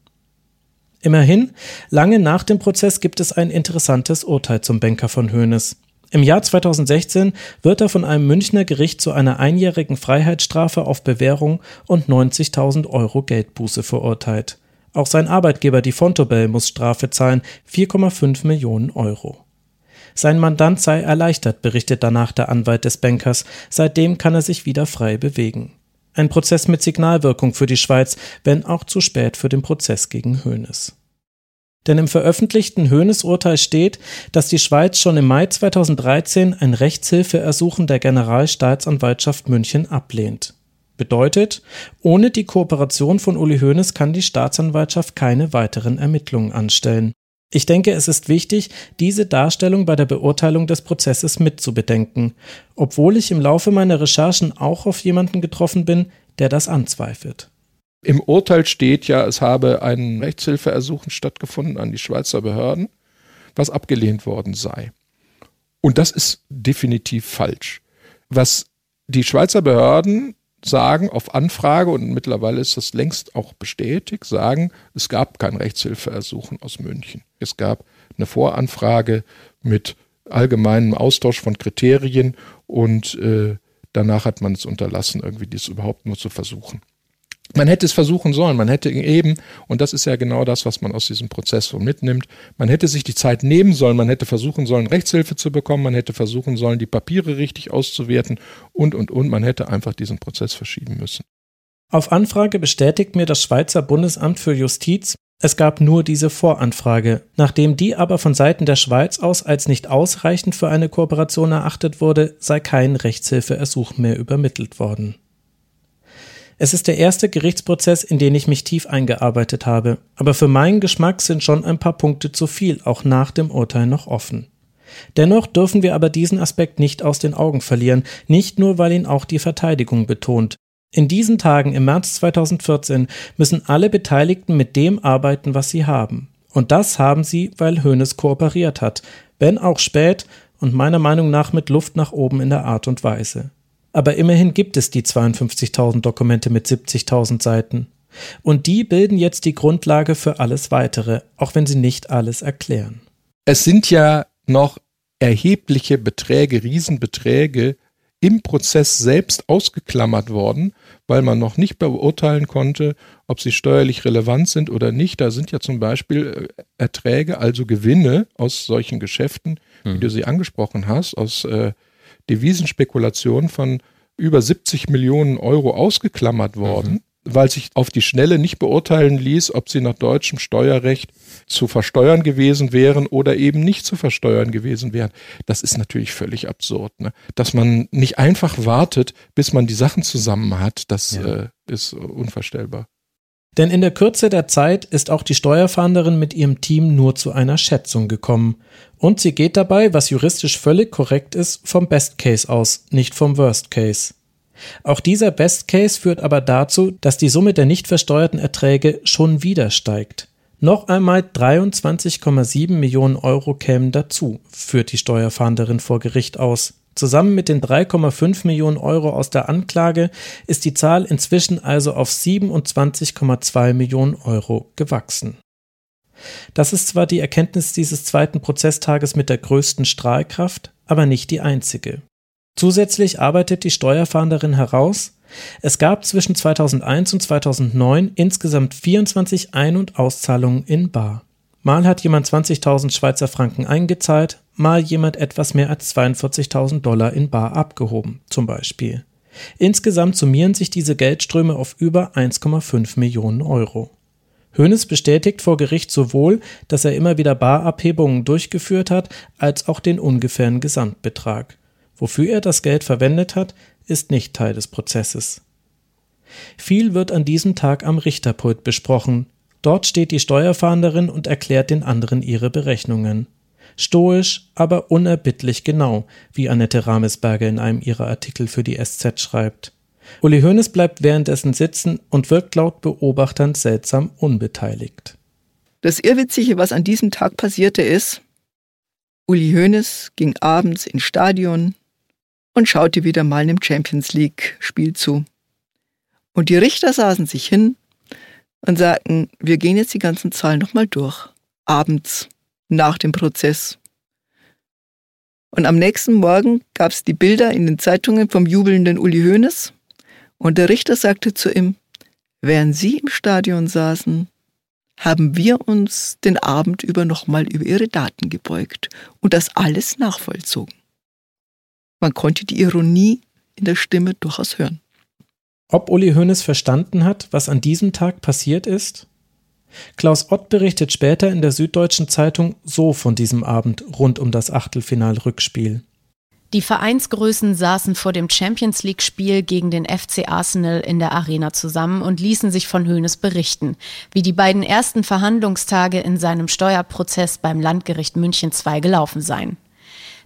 Immerhin, lange nach dem Prozess gibt es ein interessantes Urteil zum Banker von Hoeneß. Im Jahr 2016 wird er von einem Münchner Gericht zu einer einjährigen Freiheitsstrafe auf Bewährung und 90.000 Euro Geldbuße verurteilt. Auch sein Arbeitgeber, die Fontobel, muss Strafe zahlen, 4,5 Millionen Euro. Sein Mandant sei erleichtert, berichtet danach der Anwalt des Bankers. Seitdem kann er sich wieder frei bewegen. Ein Prozess mit Signalwirkung für die Schweiz, wenn auch zu spät für den Prozess gegen Hoeneß. Denn im veröffentlichten Hoeneß-Urteil steht, dass die Schweiz schon im Mai 2013 ein Rechtshilfeersuchen der Generalstaatsanwaltschaft München ablehnt. Bedeutet, ohne die Kooperation von Uli Hoeneß kann die Staatsanwaltschaft keine weiteren Ermittlungen anstellen. Ich denke, es ist wichtig, diese Darstellung bei der Beurteilung des Prozesses mitzubedenken, obwohl ich im Laufe meiner Recherchen auch auf jemanden getroffen bin, der das anzweifelt. Im Urteil steht ja, es habe ein Rechtshilfeersuchen stattgefunden an die Schweizer Behörden, was abgelehnt worden sei. Und das ist definitiv falsch. Was die Schweizer Behörden sagen auf Anfrage, und mittlerweile ist das längst auch bestätigt, sagen, es gab kein Rechtshilfeersuchen aus München. Es gab eine Voranfrage mit allgemeinem Austausch von Kriterien und äh, danach hat man es unterlassen, irgendwie dies überhaupt nur zu versuchen. Man hätte es versuchen sollen, man hätte eben, und das ist ja genau das, was man aus diesem Prozess so mitnimmt, man hätte sich die Zeit nehmen sollen, man hätte versuchen sollen, Rechtshilfe zu bekommen, man hätte versuchen sollen, die Papiere richtig auszuwerten und, und, und, man hätte einfach diesen Prozess verschieben müssen. Auf Anfrage bestätigt mir das Schweizer Bundesamt für Justiz, es gab nur diese Voranfrage, nachdem die aber von Seiten der Schweiz aus als nicht ausreichend für eine Kooperation erachtet wurde, sei kein Rechtshilfeersuch mehr übermittelt worden. Es ist der erste Gerichtsprozess, in den ich mich tief eingearbeitet habe, aber für meinen Geschmack sind schon ein paar Punkte zu viel, auch nach dem Urteil noch offen. Dennoch dürfen wir aber diesen Aspekt nicht aus den Augen verlieren, nicht nur weil ihn auch die Verteidigung betont. In diesen Tagen im März 2014 müssen alle Beteiligten mit dem arbeiten, was sie haben. Und das haben sie, weil Hoeneß kooperiert hat, wenn auch spät und meiner Meinung nach mit Luft nach oben in der Art und Weise. Aber immerhin gibt es die 52.000 Dokumente mit 70.000 Seiten. Und die bilden jetzt die Grundlage für alles weitere, auch wenn sie nicht alles erklären. Es sind ja noch erhebliche Beträge, Riesenbeträge im Prozess selbst ausgeklammert worden, weil man noch nicht beurteilen konnte, ob sie steuerlich relevant sind oder nicht. Da sind ja zum Beispiel äh, Erträge, also Gewinne aus solchen Geschäften, hm. wie du sie angesprochen hast, aus äh, Devisenspekulationen von über 70 Millionen Euro ausgeklammert worden. Mhm weil sich auf die Schnelle nicht beurteilen ließ, ob sie nach deutschem Steuerrecht zu versteuern gewesen wären oder eben nicht zu versteuern gewesen wären. Das ist natürlich völlig absurd. Ne? Dass man nicht einfach wartet, bis man die Sachen zusammen hat, das ja. äh, ist unvorstellbar. Denn in der Kürze der Zeit ist auch die Steuerfahnderin mit ihrem Team nur zu einer Schätzung gekommen. Und sie geht dabei, was juristisch völlig korrekt ist, vom Best Case aus, nicht vom Worst Case. Auch dieser Best Case führt aber dazu, dass die Summe der nicht versteuerten Erträge schon wieder steigt. Noch einmal 23,7 Millionen Euro kämen dazu, führt die Steuerfahnderin vor Gericht aus. Zusammen mit den 3,5 Millionen Euro aus der Anklage ist die Zahl inzwischen also auf 27,2 Millionen Euro gewachsen. Das ist zwar die Erkenntnis dieses zweiten Prozesstages mit der größten Strahlkraft, aber nicht die einzige. Zusätzlich arbeitet die Steuerfahnderin heraus, es gab zwischen 2001 und 2009 insgesamt 24 Ein- und Auszahlungen in Bar. Mal hat jemand 20.000 Schweizer Franken eingezahlt, mal jemand etwas mehr als 42.000 Dollar in Bar abgehoben, zum Beispiel. Insgesamt summieren sich diese Geldströme auf über 1,5 Millionen Euro. Hoeneß bestätigt vor Gericht sowohl, dass er immer wieder Barabhebungen durchgeführt hat, als auch den ungefähren Gesamtbetrag. Wofür er das Geld verwendet hat, ist nicht Teil des Prozesses. Viel wird an diesem Tag am Richterpult besprochen. Dort steht die Steuerfahnderin und erklärt den anderen ihre Berechnungen. Stoisch, aber unerbittlich genau, wie Annette Ramesberger in einem ihrer Artikel für die SZ schreibt. Uli Hoeneß bleibt währenddessen sitzen und wirkt laut Beobachtern seltsam unbeteiligt. Das Irrwitzige, was an diesem Tag passierte, ist, Uli Hoeneß ging abends ins Stadion, und schaute wieder mal einem Champions League-Spiel zu. Und die Richter saßen sich hin und sagten, wir gehen jetzt die ganzen Zahlen nochmal durch. Abends, nach dem Prozess. Und am nächsten Morgen gab es die Bilder in den Zeitungen vom jubelnden Uli Hoeneß. Und der Richter sagte zu ihm, während Sie im Stadion saßen, haben wir uns den Abend über nochmal über Ihre Daten gebeugt und das alles nachvollzogen. Man konnte die Ironie in der Stimme durchaus hören. Ob Uli Hoeneß verstanden hat, was an diesem Tag passiert ist? Klaus Ott berichtet später in der Süddeutschen Zeitung so von diesem Abend rund um das Achtelfinal-Rückspiel. Die Vereinsgrößen saßen vor dem Champions League-Spiel gegen den FC Arsenal in der Arena zusammen und ließen sich von Hoeneß berichten, wie die beiden ersten Verhandlungstage in seinem Steuerprozess beim Landgericht München II gelaufen seien.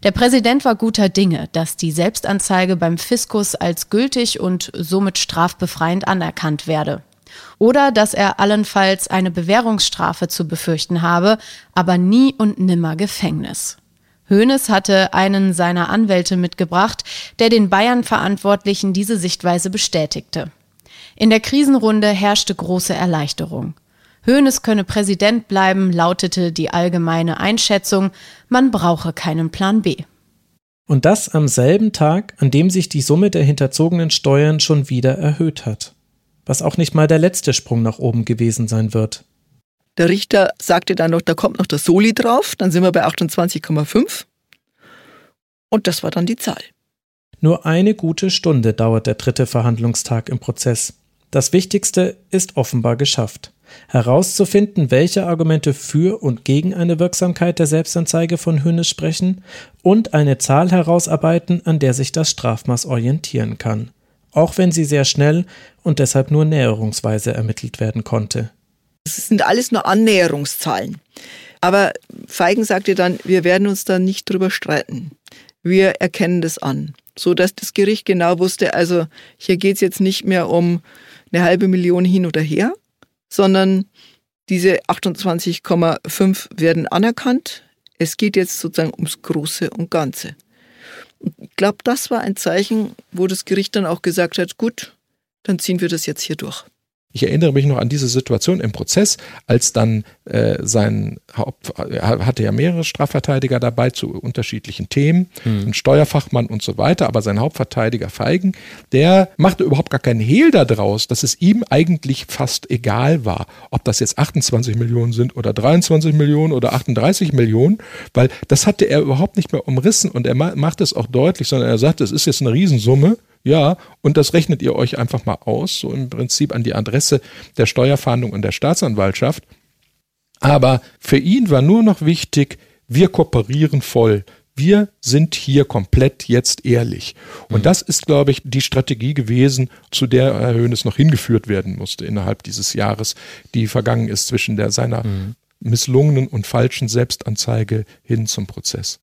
Der Präsident war guter Dinge, dass die Selbstanzeige beim Fiskus als gültig und somit strafbefreiend anerkannt werde. Oder dass er allenfalls eine Bewährungsstrafe zu befürchten habe, aber nie und nimmer Gefängnis. Hoeneß hatte einen seiner Anwälte mitgebracht, der den Bayern-Verantwortlichen diese Sichtweise bestätigte. In der Krisenrunde herrschte große Erleichterung. Hoeneß könne Präsident bleiben, lautete die allgemeine Einschätzung, man brauche keinen Plan B. Und das am selben Tag, an dem sich die Summe der hinterzogenen Steuern schon wieder erhöht hat. Was auch nicht mal der letzte Sprung nach oben gewesen sein wird. Der Richter sagte dann noch, da kommt noch der Soli drauf, dann sind wir bei 28,5. Und das war dann die Zahl. Nur eine gute Stunde dauert der dritte Verhandlungstag im Prozess. Das Wichtigste ist offenbar geschafft herauszufinden, welche Argumente für und gegen eine Wirksamkeit der Selbstanzeige von Hönes sprechen und eine Zahl herausarbeiten, an der sich das Strafmaß orientieren kann, auch wenn sie sehr schnell und deshalb nur näherungsweise ermittelt werden konnte. Es sind alles nur Annäherungszahlen. Aber Feigen sagte dann, wir werden uns da nicht drüber streiten. Wir erkennen das an, so dass das Gericht genau wusste, also hier geht es jetzt nicht mehr um eine halbe Million hin oder her, sondern diese 28,5 werden anerkannt. Es geht jetzt sozusagen ums Große und Ganze. Ich glaube, das war ein Zeichen, wo das Gericht dann auch gesagt hat, gut, dann ziehen wir das jetzt hier durch. Ich erinnere mich noch an diese Situation im Prozess, als dann äh, sein Haupt, er hatte ja mehrere Strafverteidiger dabei zu unterschiedlichen Themen, hm. ein Steuerfachmann und so weiter, aber sein Hauptverteidiger Feigen, der machte überhaupt gar keinen Hehl daraus, dass es ihm eigentlich fast egal war, ob das jetzt 28 Millionen sind oder 23 Millionen oder 38 Millionen, weil das hatte er überhaupt nicht mehr umrissen und er macht es auch deutlich, sondern er sagte, es ist jetzt eine Riesensumme ja, und das rechnet ihr euch einfach mal aus, so im Prinzip an die Adresse der Steuerfahndung und der Staatsanwaltschaft. Aber für ihn war nur noch wichtig, wir kooperieren voll. Wir sind hier komplett jetzt ehrlich. Und mhm. das ist, glaube ich, die Strategie gewesen, zu der Herr Höhnes noch hingeführt werden musste innerhalb dieses Jahres, die vergangen ist zwischen der seiner mhm. misslungenen und falschen Selbstanzeige hin zum Prozess.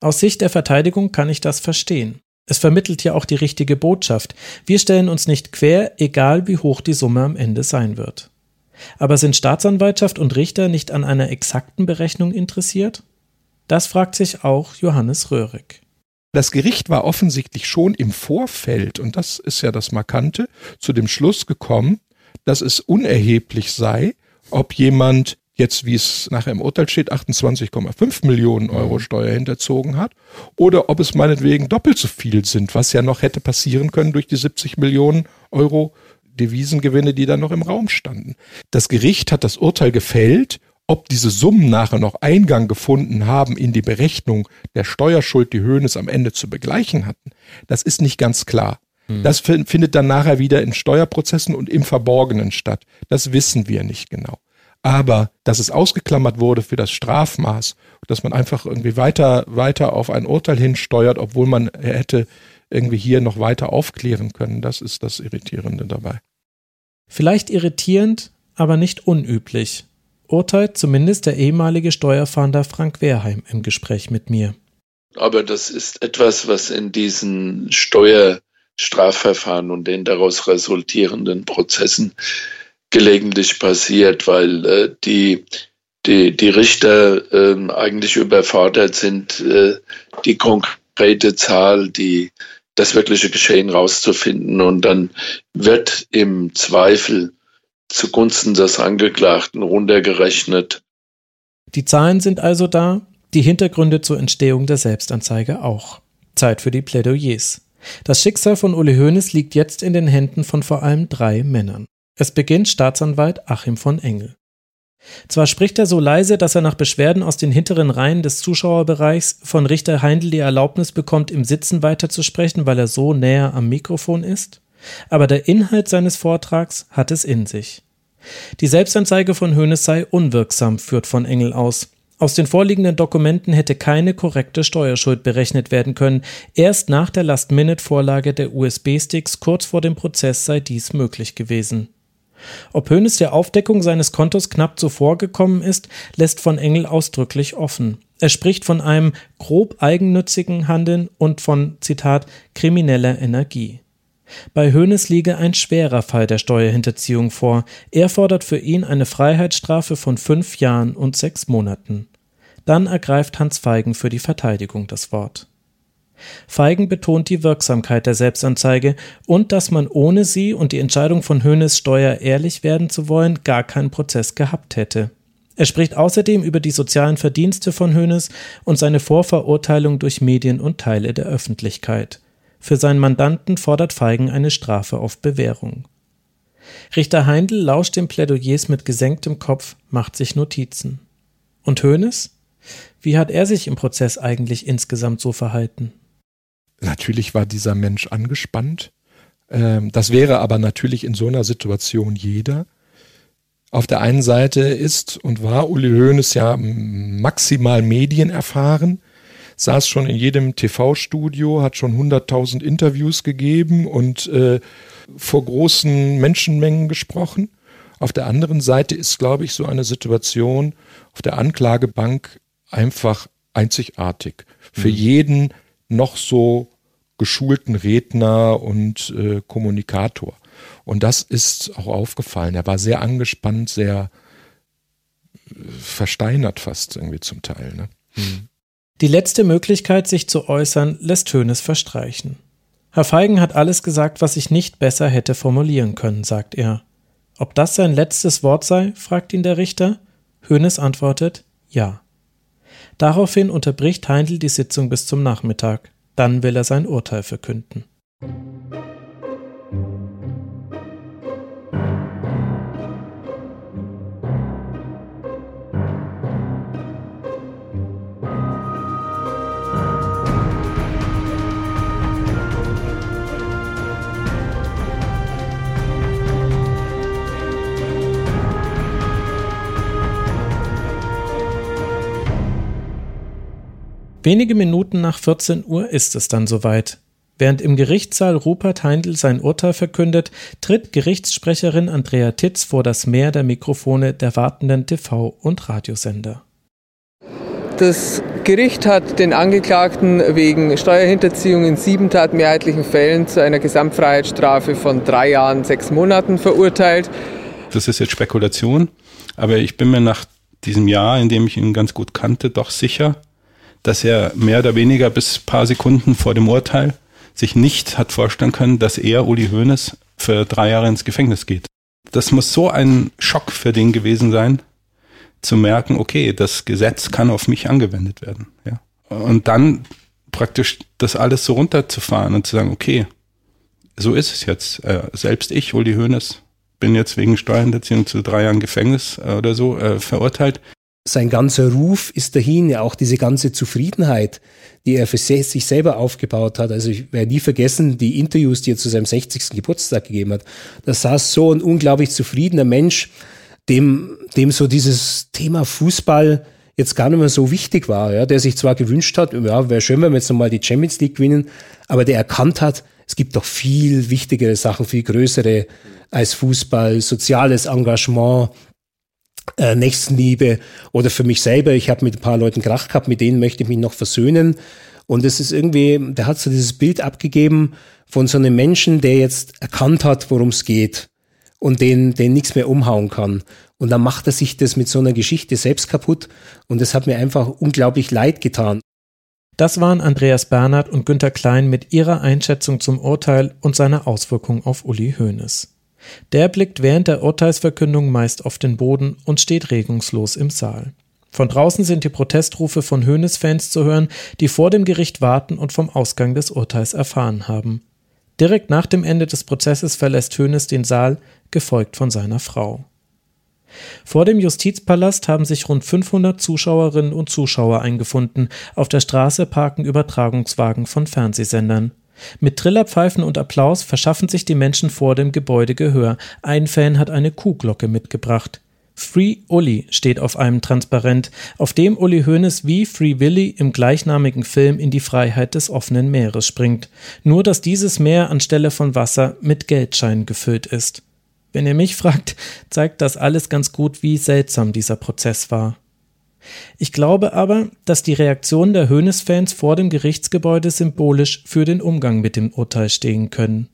Aus Sicht der Verteidigung kann ich das verstehen. Es vermittelt ja auch die richtige Botschaft. Wir stellen uns nicht quer, egal wie hoch die Summe am Ende sein wird. Aber sind Staatsanwaltschaft und Richter nicht an einer exakten Berechnung interessiert? Das fragt sich auch Johannes Röhrig. Das Gericht war offensichtlich schon im Vorfeld, und das ist ja das Markante, zu dem Schluss gekommen, dass es unerheblich sei, ob jemand jetzt, wie es nachher im Urteil steht, 28,5 Millionen Euro mhm. Steuer hinterzogen hat, oder ob es meinetwegen doppelt so viel sind, was ja noch hätte passieren können durch die 70 Millionen Euro Devisengewinne, die da noch im Raum standen. Das Gericht hat das Urteil gefällt, ob diese Summen nachher noch Eingang gefunden haben in die Berechnung der Steuerschuld, die Höhnes am Ende zu begleichen hatten, das ist nicht ganz klar. Mhm. Das findet dann nachher wieder in Steuerprozessen und im Verborgenen statt. Das wissen wir nicht genau. Aber dass es ausgeklammert wurde für das Strafmaß, dass man einfach irgendwie weiter, weiter auf ein Urteil hinsteuert, obwohl man hätte irgendwie hier noch weiter aufklären können, das ist das Irritierende dabei. Vielleicht irritierend, aber nicht unüblich. Urteilt zumindest der ehemalige Steuerfahnder Frank Wehrheim im Gespräch mit mir. Aber das ist etwas, was in diesen Steuerstrafverfahren und den daraus resultierenden Prozessen gelegentlich passiert, weil äh, die, die, die Richter äh, eigentlich überfordert sind, äh, die konkrete Zahl, die, das wirkliche Geschehen rauszufinden. Und dann wird im Zweifel zugunsten des Angeklagten runtergerechnet. Die Zahlen sind also da, die Hintergründe zur Entstehung der Selbstanzeige auch. Zeit für die Plädoyers. Das Schicksal von Uli Hoeneß liegt jetzt in den Händen von vor allem drei Männern. Es beginnt Staatsanwalt Achim von Engel. Zwar spricht er so leise, dass er nach Beschwerden aus den hinteren Reihen des Zuschauerbereichs von Richter Heindl die Erlaubnis bekommt, im Sitzen weiterzusprechen, weil er so näher am Mikrofon ist, aber der Inhalt seines Vortrags hat es in sich. Die Selbstanzeige von Hoeneß sei unwirksam, führt von Engel aus. Aus den vorliegenden Dokumenten hätte keine korrekte Steuerschuld berechnet werden können. Erst nach der Last-Minute-Vorlage der USB-Sticks kurz vor dem Prozess sei dies möglich gewesen. Ob Hoeneß der Aufdeckung seines Kontos knapp zuvor gekommen ist, lässt von Engel ausdrücklich offen. Er spricht von einem grob eigennützigen Handeln und von, Zitat, krimineller Energie. Bei Hoeneß liege ein schwerer Fall der Steuerhinterziehung vor. Er fordert für ihn eine Freiheitsstrafe von fünf Jahren und sechs Monaten. Dann ergreift Hans Feigen für die Verteidigung das Wort. Feigen betont die Wirksamkeit der Selbstanzeige und dass man ohne sie und die Entscheidung von Hoeneß Steuer ehrlich werden zu wollen gar keinen Prozess gehabt hätte. Er spricht außerdem über die sozialen Verdienste von Hoeneß und seine Vorverurteilung durch Medien und Teile der Öffentlichkeit. Für seinen Mandanten fordert Feigen eine Strafe auf Bewährung. Richter Heindl lauscht den Plädoyers mit gesenktem Kopf, macht sich Notizen. Und Hoeneß? Wie hat er sich im Prozess eigentlich insgesamt so verhalten? Natürlich war dieser Mensch angespannt. Ähm, das wäre aber natürlich in so einer Situation jeder. Auf der einen Seite ist und war Uli Hoeneß ja maximal medienerfahren, saß schon in jedem TV-Studio, hat schon 100.000 Interviews gegeben und äh, vor großen Menschenmengen gesprochen. Auf der anderen Seite ist, glaube ich, so eine Situation auf der Anklagebank einfach einzigartig. Für mhm. jeden noch so geschulten Redner und äh, Kommunikator. Und das ist auch aufgefallen. Er war sehr angespannt, sehr äh, versteinert fast irgendwie zum Teil. Ne? Mhm. Die letzte Möglichkeit, sich zu äußern, lässt Hönes verstreichen. Herr Feigen hat alles gesagt, was ich nicht besser hätte formulieren können, sagt er. Ob das sein letztes Wort sei, fragt ihn der Richter. Hoeneß antwortet ja. Daraufhin unterbricht Heindl die Sitzung bis zum Nachmittag. Dann will er sein Urteil verkünden. Wenige Minuten nach 14 Uhr ist es dann soweit. Während im Gerichtssaal Rupert Heindl sein Urteil verkündet, tritt Gerichtssprecherin Andrea Titz vor das Meer der Mikrofone der wartenden TV- und Radiosender. Das Gericht hat den Angeklagten wegen Steuerhinterziehung in sieben tatmehrheitlichen Fällen zu einer Gesamtfreiheitsstrafe von drei Jahren, sechs Monaten verurteilt. Das ist jetzt Spekulation, aber ich bin mir nach diesem Jahr, in dem ich ihn ganz gut kannte, doch sicher, dass er mehr oder weniger bis paar Sekunden vor dem Urteil sich nicht hat vorstellen können, dass er, Uli Hoeneß, für drei Jahre ins Gefängnis geht. Das muss so ein Schock für den gewesen sein, zu merken, okay, das Gesetz kann auf mich angewendet werden. Ja. Und dann praktisch das alles so runterzufahren und zu sagen, okay, so ist es jetzt. Äh, selbst ich, Uli Hoeneß, bin jetzt wegen Steuerhinterziehung zu drei Jahren Gefängnis äh, oder so äh, verurteilt sein ganzer Ruf ist dahin, ja auch diese ganze Zufriedenheit, die er für sich selber aufgebaut hat. Also ich werde nie vergessen, die Interviews, die er zu seinem 60. Geburtstag gegeben hat. Da saß so ein unglaublich zufriedener Mensch, dem, dem so dieses Thema Fußball jetzt gar nicht mehr so wichtig war, ja, der sich zwar gewünscht hat, ja, wäre schön, wenn wir jetzt nochmal die Champions League gewinnen, aber der erkannt hat, es gibt doch viel wichtigere Sachen, viel größere als Fußball, soziales Engagement, äh, Nächstenliebe oder für mich selber. Ich habe mit ein paar Leuten Krach gehabt, mit denen möchte ich mich noch versöhnen. Und es ist irgendwie, der hat so dieses Bild abgegeben von so einem Menschen, der jetzt erkannt hat, worum es geht und den, den nichts mehr umhauen kann. Und dann macht er sich das mit so einer Geschichte selbst kaputt. Und das hat mir einfach unglaublich leid getan. Das waren Andreas Bernhard und Günter Klein mit ihrer Einschätzung zum Urteil und seiner Auswirkung auf Uli Hoeneß. Der blickt während der Urteilsverkündung meist auf den Boden und steht regungslos im Saal. Von draußen sind die Protestrufe von Hoeneß-Fans zu hören, die vor dem Gericht warten und vom Ausgang des Urteils erfahren haben. Direkt nach dem Ende des Prozesses verlässt Hoeneß den Saal, gefolgt von seiner Frau. Vor dem Justizpalast haben sich rund 500 Zuschauerinnen und Zuschauer eingefunden. Auf der Straße parken Übertragungswagen von Fernsehsendern. Mit Trillerpfeifen und Applaus verschaffen sich die Menschen vor dem Gebäude Gehör. Ein Fan hat eine Kuhglocke mitgebracht. Free Uli steht auf einem Transparent, auf dem Uli Hoeneß wie Free Willy im gleichnamigen Film in die Freiheit des offenen Meeres springt. Nur dass dieses Meer anstelle von Wasser mit Geldscheinen gefüllt ist. Wenn ihr mich fragt, zeigt das alles ganz gut, wie seltsam dieser Prozess war. Ich glaube aber, dass die Reaktion der Hoeneß-Fans vor dem Gerichtsgebäude symbolisch für den Umgang mit dem Urteil stehen können.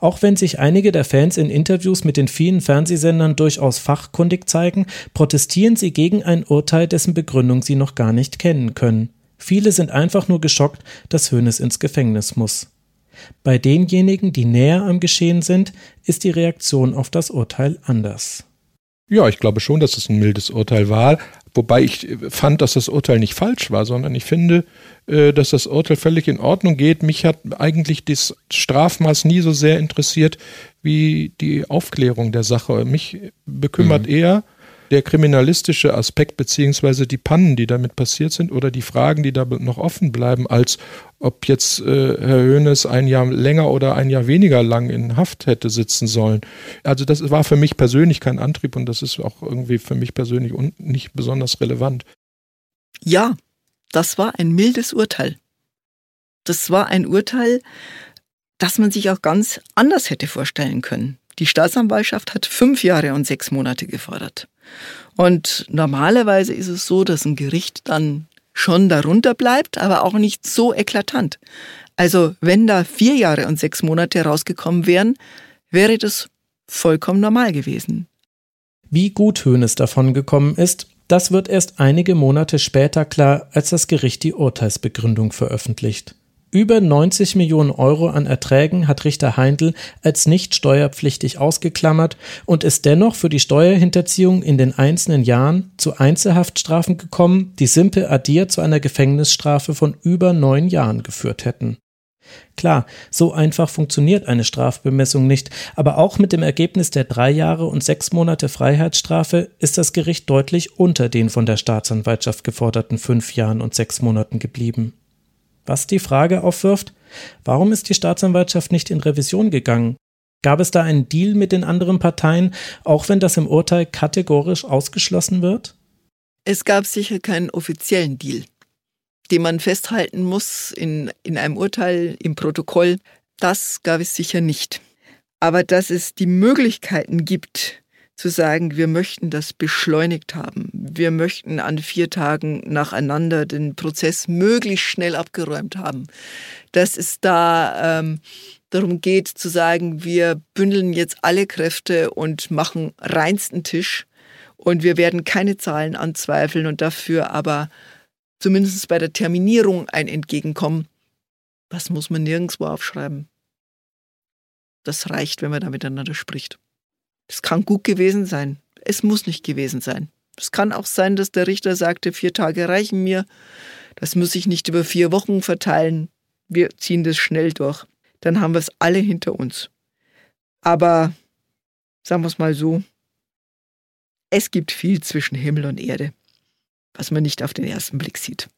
Auch wenn sich einige der Fans in Interviews mit den vielen Fernsehsendern durchaus fachkundig zeigen, protestieren sie gegen ein Urteil, dessen Begründung sie noch gar nicht kennen können. Viele sind einfach nur geschockt, dass Hoeneß ins Gefängnis muss. Bei denjenigen, die näher am Geschehen sind, ist die Reaktion auf das Urteil anders. Ja, ich glaube schon, dass es ein mildes Urteil war, Wobei ich fand, dass das Urteil nicht falsch war, sondern ich finde, äh, dass das Urteil völlig in Ordnung geht. Mich hat eigentlich das Strafmaß nie so sehr interessiert wie die Aufklärung der Sache. Mich bekümmert mhm. eher, der kriminalistische Aspekt beziehungsweise die Pannen, die damit passiert sind oder die Fragen, die da noch offen bleiben, als ob jetzt äh, Herr Hoeneß ein Jahr länger oder ein Jahr weniger lang in Haft hätte sitzen sollen. Also das war für mich persönlich kein Antrieb und das ist auch irgendwie für mich persönlich nicht besonders relevant. Ja, das war ein mildes Urteil. Das war ein Urteil, das man sich auch ganz anders hätte vorstellen können. Die Staatsanwaltschaft hat fünf Jahre und sechs Monate gefordert. Und normalerweise ist es so, dass ein Gericht dann schon darunter bleibt, aber auch nicht so eklatant. Also wenn da vier Jahre und sechs Monate rausgekommen wären, wäre das vollkommen normal gewesen. Wie gut Hoeneß davon gekommen ist, das wird erst einige Monate später klar, als das Gericht die Urteilsbegründung veröffentlicht. Über 90 Millionen Euro an Erträgen hat Richter Heindl als nicht steuerpflichtig ausgeklammert und ist dennoch für die Steuerhinterziehung in den einzelnen Jahren zu Einzelhaftstrafen gekommen, die simpel addiert zu einer Gefängnisstrafe von über neun Jahren geführt hätten. Klar, so einfach funktioniert eine Strafbemessung nicht, aber auch mit dem Ergebnis der drei Jahre und sechs Monate Freiheitsstrafe ist das Gericht deutlich unter den von der Staatsanwaltschaft geforderten fünf Jahren und sechs Monaten geblieben. Was die Frage aufwirft, warum ist die Staatsanwaltschaft nicht in Revision gegangen? Gab es da einen Deal mit den anderen Parteien, auch wenn das im Urteil kategorisch ausgeschlossen wird? Es gab sicher keinen offiziellen Deal den man festhalten muss in, in einem Urteil, im Protokoll, das gab es sicher nicht. Aber dass es die Möglichkeiten gibt, zu sagen, wir möchten das beschleunigt haben. Wir möchten an vier Tagen nacheinander den Prozess möglichst schnell abgeräumt haben. Dass es da ähm, darum geht zu sagen, wir bündeln jetzt alle Kräfte und machen reinsten Tisch und wir werden keine Zahlen anzweifeln und dafür aber zumindest bei der Terminierung ein Entgegenkommen, das muss man nirgendwo aufschreiben. Das reicht, wenn man da miteinander spricht. Es kann gut gewesen sein. Es muss nicht gewesen sein. Es kann auch sein, dass der Richter sagte, vier Tage reichen mir. Das muss ich nicht über vier Wochen verteilen. Wir ziehen das schnell durch. Dann haben wir es alle hinter uns. Aber sagen wir es mal so, es gibt viel zwischen Himmel und Erde was man nicht auf den ersten Blick sieht.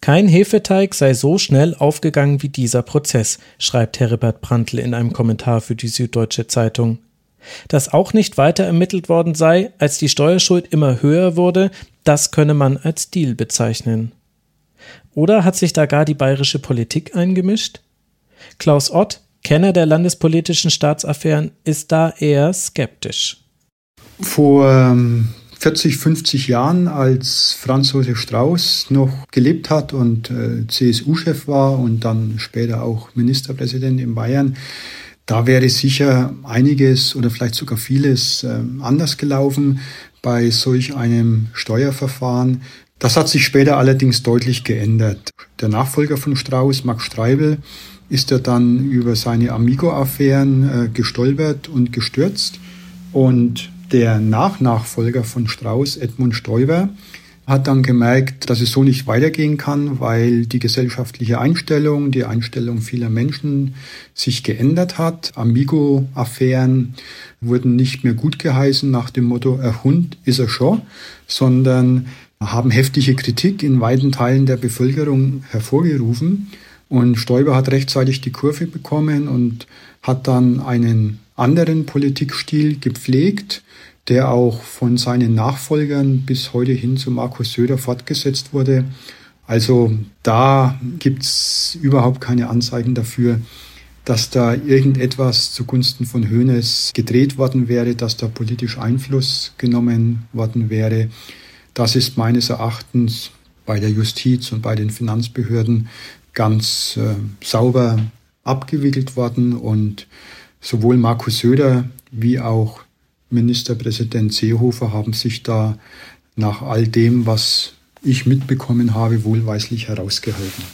Kein Hefeteig sei so schnell aufgegangen wie dieser Prozess, schreibt Heribert Brandl in einem Kommentar für die Süddeutsche Zeitung. Dass auch nicht weiter ermittelt worden sei, als die Steuerschuld immer höher wurde, das könne man als Deal bezeichnen. Oder hat sich da gar die bayerische Politik eingemischt? Klaus Ott, Kenner der landespolitischen Staatsaffären, ist da eher skeptisch. Vor ähm, 40, 50 Jahren, als Franz Josef Strauß noch gelebt hat und äh, CSU-Chef war und dann später auch Ministerpräsident in Bayern, da wäre sicher einiges oder vielleicht sogar vieles äh, anders gelaufen bei solch einem Steuerverfahren. Das hat sich später allerdings deutlich geändert. Der Nachfolger von Strauß, Max Streibel, ist er dann über seine Amigo-Affären äh, gestolpert und gestürzt und der Nachnachfolger von Strauß, Edmund Stoiber, hat dann gemerkt, dass es so nicht weitergehen kann, weil die gesellschaftliche Einstellung, die Einstellung vieler Menschen sich geändert hat. Amigo-Affären wurden nicht mehr gut geheißen nach dem Motto, er Hund ist er schon, sondern haben heftige Kritik in weiten Teilen der Bevölkerung hervorgerufen. Und Stoiber hat rechtzeitig die Kurve bekommen und hat dann einen anderen Politikstil gepflegt, der auch von seinen Nachfolgern bis heute hin zu Markus Söder fortgesetzt wurde. Also da gibt's überhaupt keine Anzeichen dafür, dass da irgendetwas zugunsten von Hoeneß gedreht worden wäre, dass da politisch Einfluss genommen worden wäre. Das ist meines Erachtens bei der Justiz und bei den Finanzbehörden ganz äh, sauber abgewickelt worden und sowohl Markus Söder wie auch Ministerpräsident Seehofer haben sich da nach all dem, was ich mitbekommen habe, wohlweislich herausgehalten.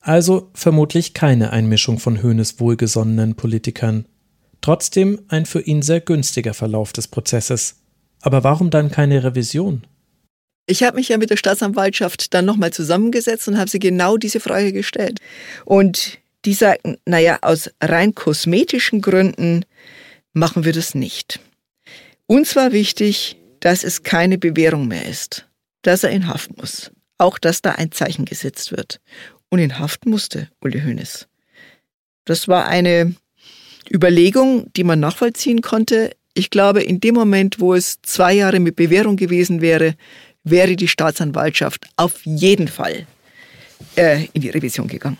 Also vermutlich keine Einmischung von Höhnes wohlgesonnenen Politikern. Trotzdem ein für ihn sehr günstiger Verlauf des Prozesses. Aber warum dann keine Revision? Ich habe mich ja mit der Staatsanwaltschaft dann nochmal zusammengesetzt und habe sie genau diese Frage gestellt. Und die sagten, naja, aus rein kosmetischen Gründen machen wir das nicht. Uns war wichtig, dass es keine Bewährung mehr ist, dass er in Haft muss. Auch, dass da ein Zeichen gesetzt wird. Und in Haft musste Uli Hoeneß. Das war eine Überlegung, die man nachvollziehen konnte. Ich glaube, in dem Moment, wo es zwei Jahre mit Bewährung gewesen wäre, wäre die Staatsanwaltschaft auf jeden Fall äh, in die Revision gegangen.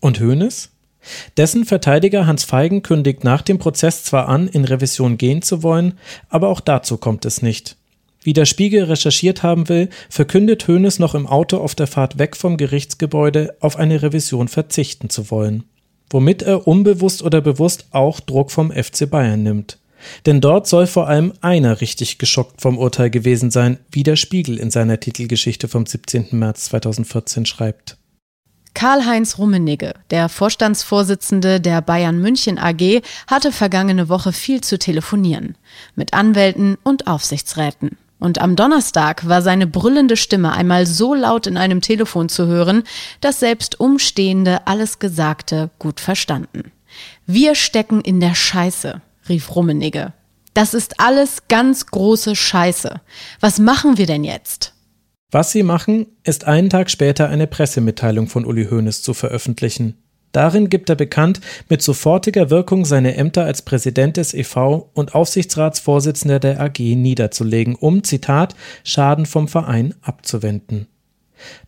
Und Hoeneß? Dessen Verteidiger Hans Feigen kündigt nach dem Prozess zwar an, in Revision gehen zu wollen, aber auch dazu kommt es nicht. Wie der Spiegel recherchiert haben will, verkündet Hoeneß noch im Auto auf der Fahrt weg vom Gerichtsgebäude auf eine Revision verzichten zu wollen. Womit er unbewusst oder bewusst auch Druck vom FC Bayern nimmt. Denn dort soll vor allem einer richtig geschockt vom Urteil gewesen sein, wie der Spiegel in seiner Titelgeschichte vom 17. März 2014 schreibt. Karl-Heinz Rummenigge, der Vorstandsvorsitzende der Bayern München AG, hatte vergangene Woche viel zu telefonieren. Mit Anwälten und Aufsichtsräten. Und am Donnerstag war seine brüllende Stimme einmal so laut in einem Telefon zu hören, dass selbst Umstehende alles Gesagte gut verstanden. Wir stecken in der Scheiße, rief Rummenigge. Das ist alles ganz große Scheiße. Was machen wir denn jetzt? Was sie machen, ist einen Tag später eine Pressemitteilung von Uli Hoeneß zu veröffentlichen. Darin gibt er bekannt, mit sofortiger Wirkung seine Ämter als Präsident des EV und Aufsichtsratsvorsitzender der AG niederzulegen, um, Zitat, Schaden vom Verein abzuwenden.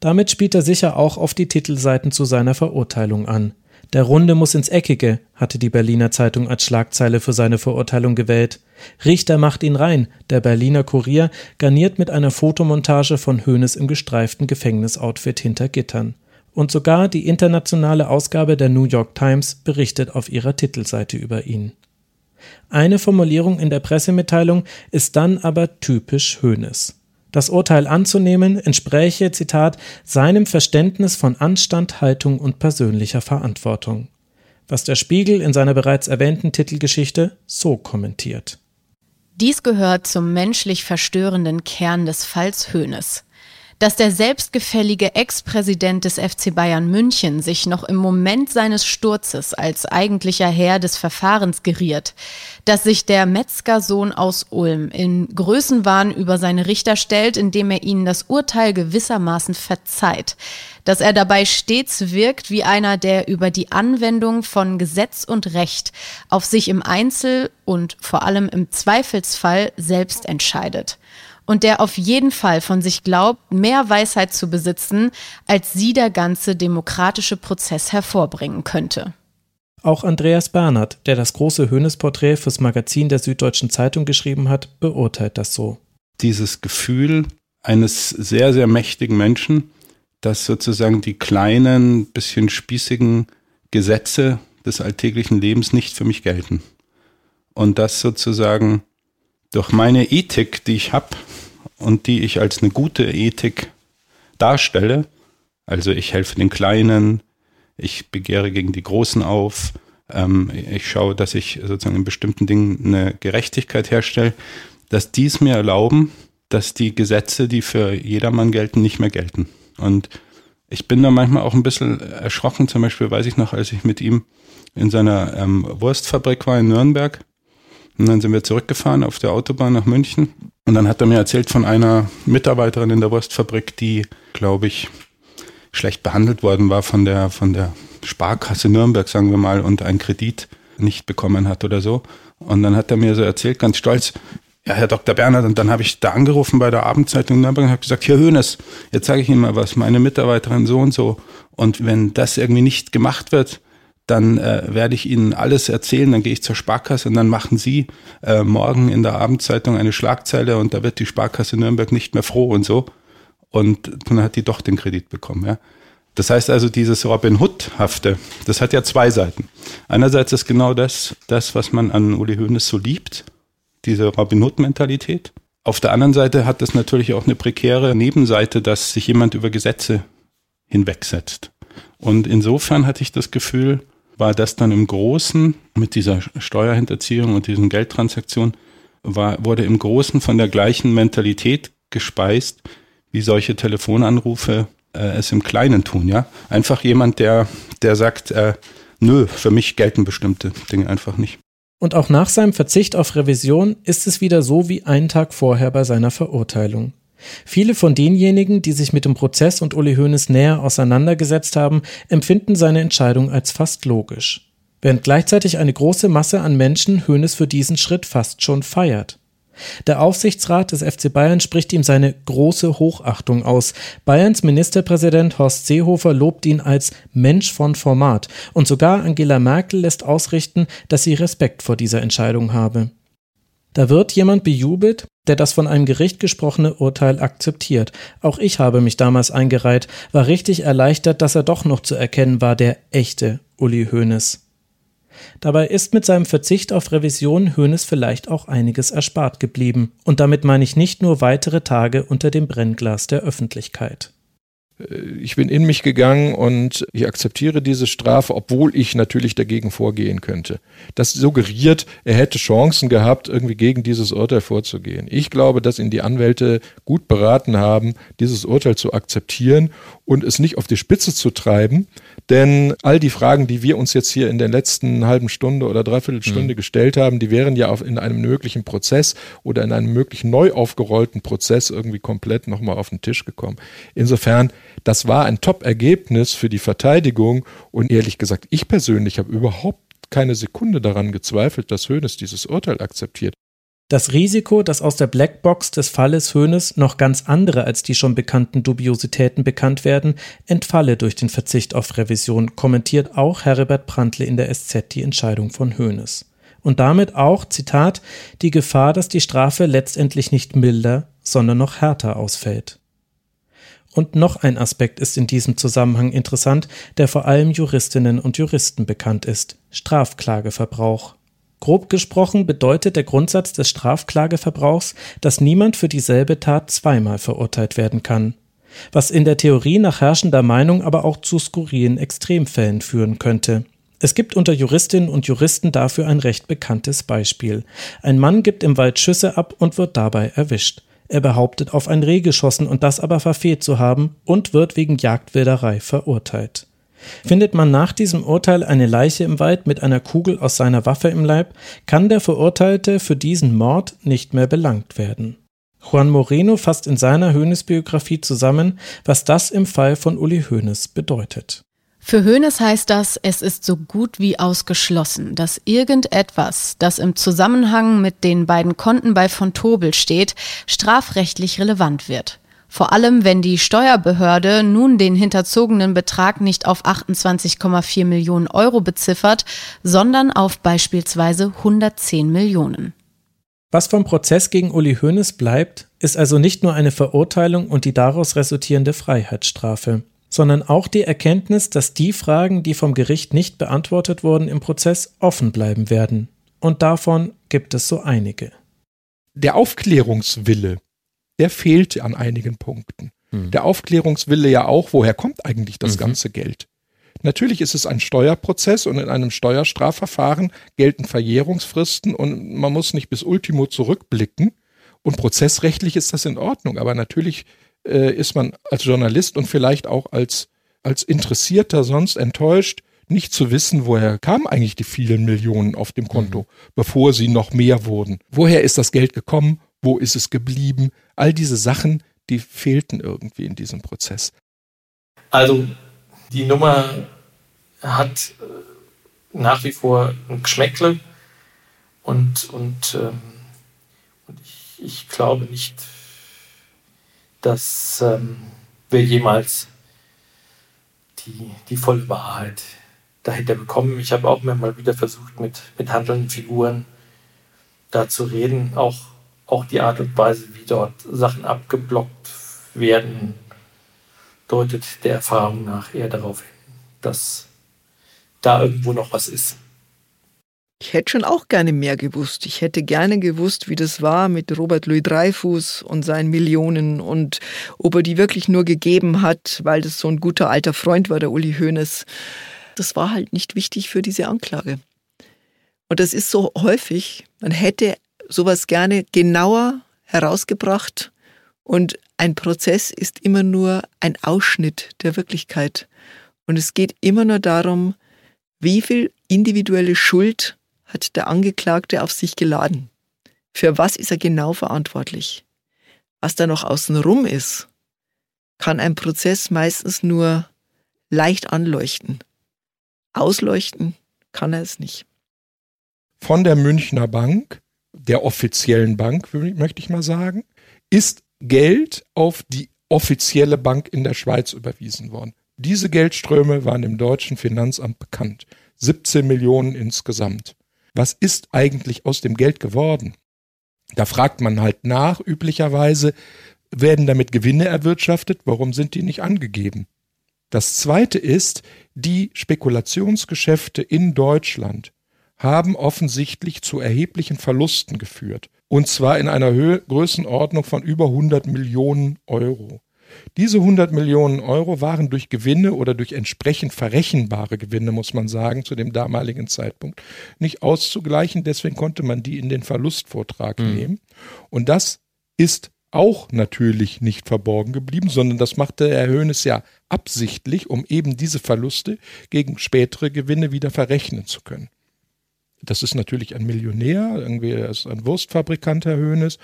Damit spielt er sicher auch auf die Titelseiten zu seiner Verurteilung an. Der Runde muss ins Eckige, hatte die Berliner Zeitung als Schlagzeile für seine Verurteilung gewählt. Richter macht ihn rein, der Berliner Kurier garniert mit einer Fotomontage von Hoeneß im gestreiften Gefängnisoutfit hinter Gittern. Und sogar die internationale Ausgabe der New York Times berichtet auf ihrer Titelseite über ihn. Eine Formulierung in der Pressemitteilung ist dann aber typisch Hoeneß. Das Urteil anzunehmen entspräche, Zitat, seinem Verständnis von Anstand, Haltung und persönlicher Verantwortung. Was der Spiegel in seiner bereits erwähnten Titelgeschichte so kommentiert. Dies gehört zum menschlich verstörenden Kern des Falls Hoeneß dass der selbstgefällige Ex-Präsident des FC Bayern München sich noch im Moment seines Sturzes als eigentlicher Herr des Verfahrens geriert, dass sich der Metzgersohn aus Ulm in Größenwahn über seine Richter stellt, indem er ihnen das Urteil gewissermaßen verzeiht, dass er dabei stets wirkt wie einer, der über die Anwendung von Gesetz und Recht auf sich im Einzel und vor allem im Zweifelsfall selbst entscheidet und der auf jeden Fall von sich glaubt, mehr Weisheit zu besitzen, als sie der ganze demokratische Prozess hervorbringen könnte. Auch Andreas Bernhard, der das große Höhnesporträt fürs Magazin der Süddeutschen Zeitung geschrieben hat, beurteilt das so. Dieses Gefühl eines sehr, sehr mächtigen Menschen, dass sozusagen die kleinen, bisschen spießigen Gesetze des alltäglichen Lebens nicht für mich gelten. Und das sozusagen durch meine Ethik, die ich habe und die ich als eine gute Ethik darstelle, also ich helfe den Kleinen, ich begehre gegen die Großen auf, ähm, ich schaue, dass ich sozusagen in bestimmten Dingen eine Gerechtigkeit herstelle, dass dies mir erlauben, dass die Gesetze, die für jedermann gelten, nicht mehr gelten. Und ich bin da manchmal auch ein bisschen erschrocken. Zum Beispiel weiß ich noch, als ich mit ihm in seiner ähm, Wurstfabrik war in Nürnberg, und dann sind wir zurückgefahren auf der Autobahn nach München. Und dann hat er mir erzählt von einer Mitarbeiterin in der Wurstfabrik, die, glaube ich, schlecht behandelt worden war von der, von der Sparkasse Nürnberg, sagen wir mal, und einen Kredit nicht bekommen hat oder so. Und dann hat er mir so erzählt, ganz stolz, ja, Herr Dr. Bernhard, und dann habe ich da angerufen bei der Abendzeitung Nürnberg und habe gesagt, Herr Hönes, jetzt sage ich Ihnen mal was, meine Mitarbeiterin so und so. Und wenn das irgendwie nicht gemacht wird, dann äh, werde ich Ihnen alles erzählen, dann gehe ich zur Sparkasse und dann machen Sie äh, morgen in der Abendzeitung eine Schlagzeile und da wird die Sparkasse Nürnberg nicht mehr froh und so. Und dann hat die doch den Kredit bekommen. Ja. Das heißt also, dieses Robin Hood-hafte, das hat ja zwei Seiten. Einerseits ist genau das, das, was man an Uli Hoeneß so liebt, diese Robin Hood-Mentalität. Auf der anderen Seite hat das natürlich auch eine prekäre Nebenseite, dass sich jemand über Gesetze hinwegsetzt. Und insofern hatte ich das Gefühl, war das dann im Großen mit dieser Steuerhinterziehung und diesen Geldtransaktionen, war, wurde im Großen von der gleichen Mentalität gespeist, wie solche Telefonanrufe äh, es im Kleinen tun, ja. Einfach jemand, der, der sagt, äh, nö, für mich gelten bestimmte Dinge einfach nicht. Und auch nach seinem Verzicht auf Revision ist es wieder so wie einen Tag vorher bei seiner Verurteilung. Viele von denjenigen, die sich mit dem Prozess und Uli Hoeneß näher auseinandergesetzt haben, empfinden seine Entscheidung als fast logisch. Während gleichzeitig eine große Masse an Menschen Hoeneß für diesen Schritt fast schon feiert. Der Aufsichtsrat des FC Bayern spricht ihm seine große Hochachtung aus. Bayerns Ministerpräsident Horst Seehofer lobt ihn als Mensch von Format und sogar Angela Merkel lässt ausrichten, dass sie Respekt vor dieser Entscheidung habe. Da wird jemand bejubelt, der das von einem Gericht gesprochene Urteil akzeptiert. Auch ich habe mich damals eingereiht, war richtig erleichtert, dass er doch noch zu erkennen war, der echte Uli Hoeneß. Dabei ist mit seinem Verzicht auf Revision Hoeneß vielleicht auch einiges erspart geblieben. Und damit meine ich nicht nur weitere Tage unter dem Brennglas der Öffentlichkeit. Äh, ich bin in mich gegangen und ich akzeptiere diese Strafe, obwohl ich natürlich dagegen vorgehen könnte. Das suggeriert, er hätte Chancen gehabt, irgendwie gegen dieses Urteil vorzugehen. Ich glaube, dass ihn die Anwälte gut beraten haben, dieses Urteil zu akzeptieren und es nicht auf die Spitze zu treiben. Denn all die Fragen, die wir uns jetzt hier in der letzten halben Stunde oder Dreiviertelstunde mhm. gestellt haben, die wären ja in einem möglichen Prozess oder in einem möglichen neu aufgerollten Prozess irgendwie komplett nochmal auf den Tisch gekommen. Insofern das war ein Top-Ergebnis für die Verteidigung und ehrlich gesagt, ich persönlich habe überhaupt keine Sekunde daran gezweifelt, dass Hoeneß dieses Urteil akzeptiert. Das Risiko, dass aus der Blackbox des Falles Hoeneß noch ganz andere als die schon bekannten Dubiositäten bekannt werden, entfalle durch den Verzicht auf Revision, kommentiert auch Herbert Prandtle in der SZ die Entscheidung von Hoeneß. Und damit auch, Zitat, die Gefahr, dass die Strafe letztendlich nicht milder, sondern noch härter ausfällt. Und noch ein Aspekt ist in diesem Zusammenhang interessant, der vor allem Juristinnen und Juristen bekannt ist Strafklageverbrauch. Grob gesprochen bedeutet der Grundsatz des Strafklageverbrauchs, dass niemand für dieselbe Tat zweimal verurteilt werden kann. Was in der Theorie nach herrschender Meinung aber auch zu skurrilen Extremfällen führen könnte. Es gibt unter Juristinnen und Juristen dafür ein recht bekanntes Beispiel. Ein Mann gibt im Wald Schüsse ab und wird dabei erwischt. Er behauptet, auf ein Reh geschossen und das aber verfehlt zu haben und wird wegen Jagdwilderei verurteilt. Findet man nach diesem Urteil eine Leiche im Wald mit einer Kugel aus seiner Waffe im Leib, kann der Verurteilte für diesen Mord nicht mehr belangt werden. Juan Moreno fasst in seiner Hoeneß-Biografie zusammen, was das im Fall von Uli Hoeneß bedeutet. Für Hoeneß heißt das, es ist so gut wie ausgeschlossen, dass irgendetwas, das im Zusammenhang mit den beiden Konten bei von Tobel steht, strafrechtlich relevant wird. Vor allem, wenn die Steuerbehörde nun den hinterzogenen Betrag nicht auf 28,4 Millionen Euro beziffert, sondern auf beispielsweise 110 Millionen. Was vom Prozess gegen Uli Hoeneß bleibt, ist also nicht nur eine Verurteilung und die daraus resultierende Freiheitsstrafe sondern auch die Erkenntnis, dass die Fragen, die vom Gericht nicht beantwortet wurden im Prozess, offen bleiben werden. Und davon gibt es so einige. Der Aufklärungswille, der fehlt an einigen Punkten. Mhm. Der Aufklärungswille ja auch, woher kommt eigentlich das mhm. ganze Geld? Natürlich ist es ein Steuerprozess und in einem Steuerstrafverfahren gelten Verjährungsfristen und man muss nicht bis Ultimo zurückblicken. Und prozessrechtlich ist das in Ordnung, aber natürlich äh, ist man als Journalist und vielleicht auch als, als Interessierter sonst enttäuscht, nicht zu wissen, woher kamen eigentlich die vielen Millionen auf dem Konto, mhm. bevor sie noch mehr wurden. Woher ist das Geld gekommen? Wo ist es geblieben? All diese Sachen, die fehlten irgendwie in diesem Prozess. Also die Nummer hat äh, nach wie vor ein Geschmäckle und, und, ähm, und ich, ich glaube nicht, dass ähm, wir jemals die, die volle Wahrheit dahinter bekommen. Ich habe auch mal wieder versucht, mit, mit handelnden Figuren da zu reden. Auch, auch die Art und Weise, wie dort Sachen abgeblockt werden, deutet der Erfahrung nach eher darauf hin, dass da irgendwo noch was ist. Ich hätte schon auch gerne mehr gewusst. Ich hätte gerne gewusst, wie das war mit Robert Louis Dreyfus und seinen Millionen und ob er die wirklich nur gegeben hat, weil das so ein guter alter Freund war, der Uli Hoeneß. Das war halt nicht wichtig für diese Anklage. Und das ist so häufig. Man hätte sowas gerne genauer herausgebracht. Und ein Prozess ist immer nur ein Ausschnitt der Wirklichkeit. Und es geht immer nur darum, wie viel individuelle Schuld hat der Angeklagte auf sich geladen? Für was ist er genau verantwortlich? Was da noch außenrum ist, kann ein Prozess meistens nur leicht anleuchten. Ausleuchten kann er es nicht. Von der Münchner Bank, der offiziellen Bank, möchte ich mal sagen, ist Geld auf die offizielle Bank in der Schweiz überwiesen worden. Diese Geldströme waren dem deutschen Finanzamt bekannt. 17 Millionen insgesamt was ist eigentlich aus dem Geld geworden? Da fragt man halt nach, üblicherweise, werden damit Gewinne erwirtschaftet, warum sind die nicht angegeben? Das zweite ist, die Spekulationsgeschäfte in Deutschland haben offensichtlich zu erheblichen Verlusten geführt. Und zwar in einer Höhe, Größenordnung von über 100 Millionen Euro. Diese 100 Millionen Euro waren durch Gewinne oder durch entsprechend verrechenbare Gewinne, muss man sagen, zu dem damaligen Zeitpunkt nicht auszugleichen. Deswegen konnte man die in den Verlustvortrag mhm. nehmen. Und das ist auch natürlich nicht verborgen geblieben, sondern das machte Herr Höhnes ja absichtlich, um eben diese Verluste gegen spätere Gewinne wieder verrechnen zu können. Das ist natürlich ein Millionär, irgendwie er ist ein Wurstfabrikant, Herr Höhnes.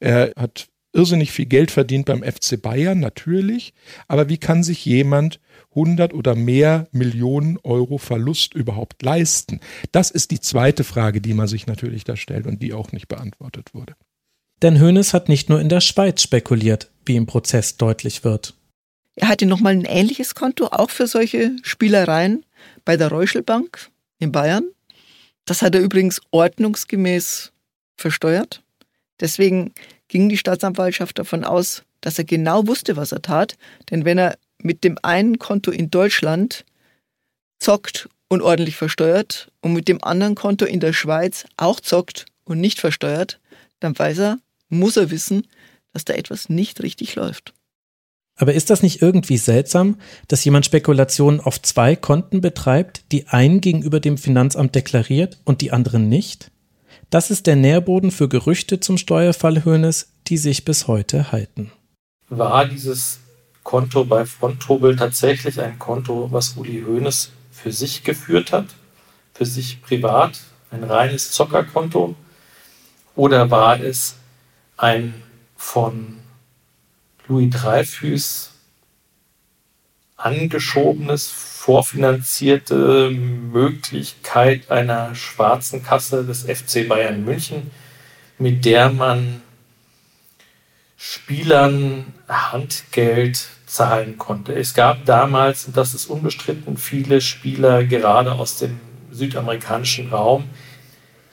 Er hat irrsinnig viel Geld verdient beim FC Bayern, natürlich. Aber wie kann sich jemand 100 oder mehr Millionen Euro Verlust überhaupt leisten? Das ist die zweite Frage, die man sich natürlich da stellt und die auch nicht beantwortet wurde. Denn Hönes hat nicht nur in der Schweiz spekuliert, wie im Prozess deutlich wird. Er hatte nochmal ein ähnliches Konto, auch für solche Spielereien, bei der Reuschelbank in Bayern. Das hat er übrigens ordnungsgemäß versteuert. Deswegen ging die Staatsanwaltschaft davon aus, dass er genau wusste, was er tat. Denn wenn er mit dem einen Konto in Deutschland zockt und ordentlich versteuert und mit dem anderen Konto in der Schweiz auch zockt und nicht versteuert, dann weiß er, muss er wissen, dass da etwas nicht richtig läuft. Aber ist das nicht irgendwie seltsam, dass jemand Spekulationen auf zwei Konten betreibt, die einen gegenüber dem Finanzamt deklariert und die anderen nicht? Das ist der Nährboden für Gerüchte zum Steuerfall Hönes, die sich bis heute halten. War dieses Konto bei Frontobel tatsächlich ein Konto, was Uli Hoeneß für sich geführt hat, für sich privat, ein reines Zockerkonto? Oder war es ein von Louis Dreyfus angeschobenes, vorfinanzierte Möglichkeit einer schwarzen Kasse des FC Bayern München, mit der man Spielern Handgeld zahlen konnte. Es gab damals, und das ist unbestritten, viele Spieler gerade aus dem südamerikanischen Raum,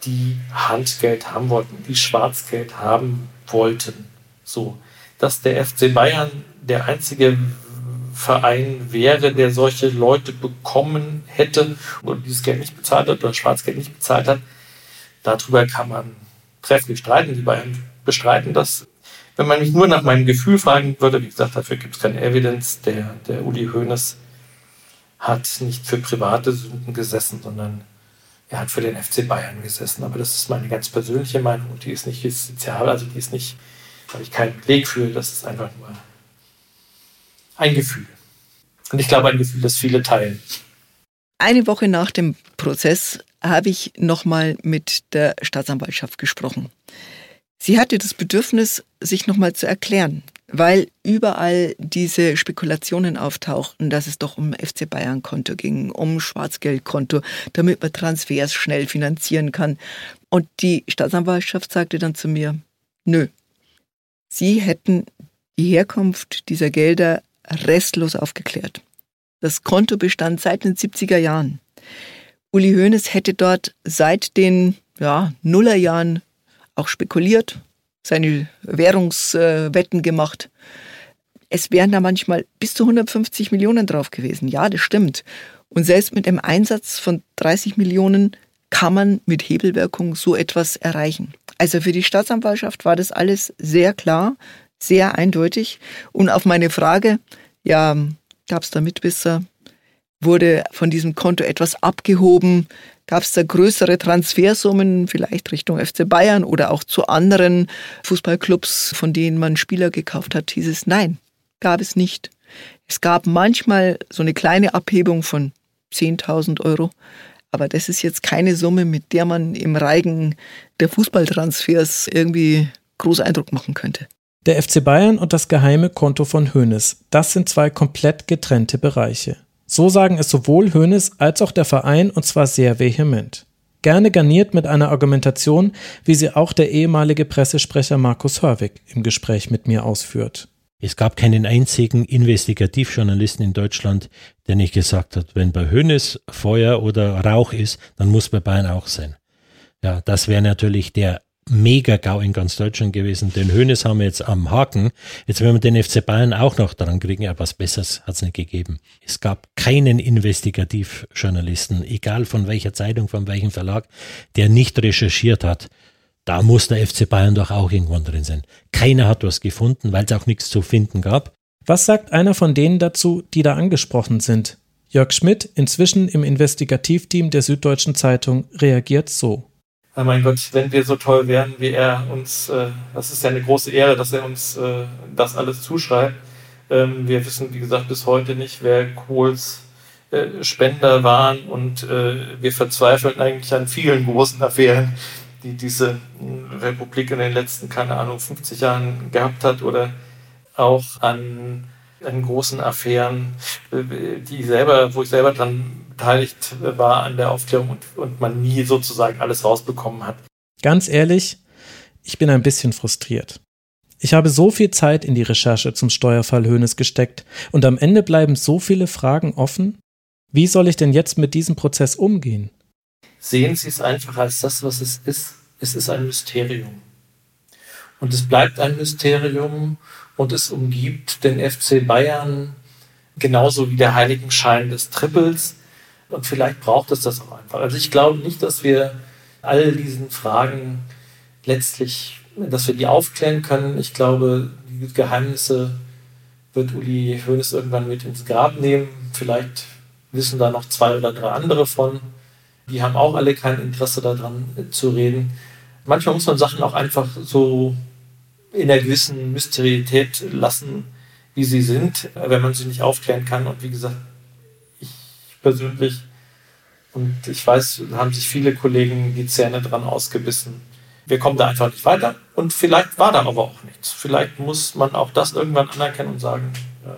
die Handgeld haben wollten, die Schwarzgeld haben wollten. So, dass der FC Bayern der einzige Verein wäre, der solche Leute bekommen hätte und dieses Geld nicht bezahlt hat oder Schwarzgeld nicht bezahlt hat, darüber kann man trefflich streiten. Die Bayern bestreiten das. Wenn man mich nur nach meinem Gefühl fragen würde, wie gesagt, dafür gibt es keine Evidenz, der, der Uli Hoeneß hat nicht für private Sünden gesessen, sondern er hat für den FC Bayern gesessen. Aber das ist meine ganz persönliche Meinung und die ist nicht justiziabel, also die ist nicht, habe ich keinen Beleg für, das ist einfach nur ein Gefühl. Und ich glaube, ein Gefühl, das viele teilen. Eine Woche nach dem Prozess habe ich nochmal mit der Staatsanwaltschaft gesprochen. Sie hatte das Bedürfnis, sich nochmal zu erklären weil überall diese Spekulationen auftauchten, dass es doch um FC Bayern Konto ging, um Schwarzgeldkonto, damit man Transfers schnell finanzieren kann. Und die Staatsanwaltschaft sagte dann zu mir, nö, sie hätten die Herkunft dieser Gelder restlos aufgeklärt. Das Konto bestand seit den 70er Jahren. Uli Hoeneß hätte dort seit den ja, Nullerjahren auch spekuliert, seine Währungswetten gemacht. Es wären da manchmal bis zu 150 Millionen drauf gewesen. Ja, das stimmt. Und selbst mit einem Einsatz von 30 Millionen kann man mit Hebelwirkung so etwas erreichen. Also für die Staatsanwaltschaft war das alles sehr klar, sehr eindeutig. Und auf meine Frage, ja, gab es da Mitwisser? Wurde von diesem Konto etwas abgehoben? Gab es da größere Transfersummen, vielleicht Richtung FC Bayern oder auch zu anderen Fußballclubs, von denen man Spieler gekauft hat? Hieß es, nein, gab es nicht. Es gab manchmal so eine kleine Abhebung von 10.000 Euro, aber das ist jetzt keine Summe, mit der man im Reigen der Fußballtransfers irgendwie groß Eindruck machen könnte. Der FC Bayern und das geheime Konto von Hoeneß, das sind zwei komplett getrennte Bereiche. So sagen es sowohl Hoeneß als auch der Verein und zwar sehr vehement. Gerne garniert mit einer Argumentation, wie sie auch der ehemalige Pressesprecher Markus Hörwig im Gespräch mit mir ausführt. Es gab keinen einzigen Investigativjournalisten in Deutschland, der nicht gesagt hat, wenn bei Hönes Feuer oder Rauch ist, dann muss bei Bayern auch sein. Ja, das wäre natürlich der Mega-GAU in ganz Deutschland gewesen. Den Hönes haben wir jetzt am Haken. Jetzt werden wir den FC Bayern auch noch dran kriegen, ja, was Besseres hat es nicht gegeben. Es gab keinen Investigativjournalisten, egal von welcher Zeitung, von welchem Verlag, der nicht recherchiert hat. Da muss der FC Bayern doch auch irgendwann drin sein. Keiner hat was gefunden, weil es auch nichts zu finden gab. Was sagt einer von denen dazu, die da angesprochen sind? Jörg Schmidt, inzwischen im Investigativteam der Süddeutschen Zeitung, reagiert so. Oh mein Gott, wenn wir so toll wären, wie er uns, äh, das ist ja eine große Ehre, dass er uns äh, das alles zuschreibt. Ähm, wir wissen, wie gesagt, bis heute nicht, wer Kohls äh, Spender waren und äh, wir verzweifeln eigentlich an vielen großen Affären, die diese Republik in den letzten, keine Ahnung, 50 Jahren gehabt hat oder auch an, an großen Affären, die selber, wo ich selber dran beteiligt war an der Aufklärung und, und man nie sozusagen alles rausbekommen hat. Ganz ehrlich, ich bin ein bisschen frustriert. Ich habe so viel Zeit in die Recherche zum Steuerfall Höhnes gesteckt und am Ende bleiben so viele Fragen offen. Wie soll ich denn jetzt mit diesem Prozess umgehen? Sehen Sie es einfach als das, was es ist. Es ist ein Mysterium. Und es bleibt ein Mysterium und es umgibt den FC Bayern genauso wie der Heiligenschein des Triples. Und vielleicht braucht es das auch einfach. Also ich glaube nicht, dass wir all diesen Fragen letztlich dass wir die aufklären können. Ich glaube, die Geheimnisse wird Uli Hoeneß irgendwann mit ins Grab nehmen. Vielleicht wissen da noch zwei oder drei andere von. Die haben auch alle kein Interesse daran zu reden. Manchmal muss man Sachen auch einfach so in einer gewissen Mysterietät lassen, wie sie sind, wenn man sie nicht aufklären kann. Und wie gesagt, ich persönlich und ich weiß, haben sich viele Kollegen die Zähne dran ausgebissen wir kommen da einfach nicht weiter. Und vielleicht war da aber auch nichts. Vielleicht muss man auch das irgendwann anerkennen und sagen, äh,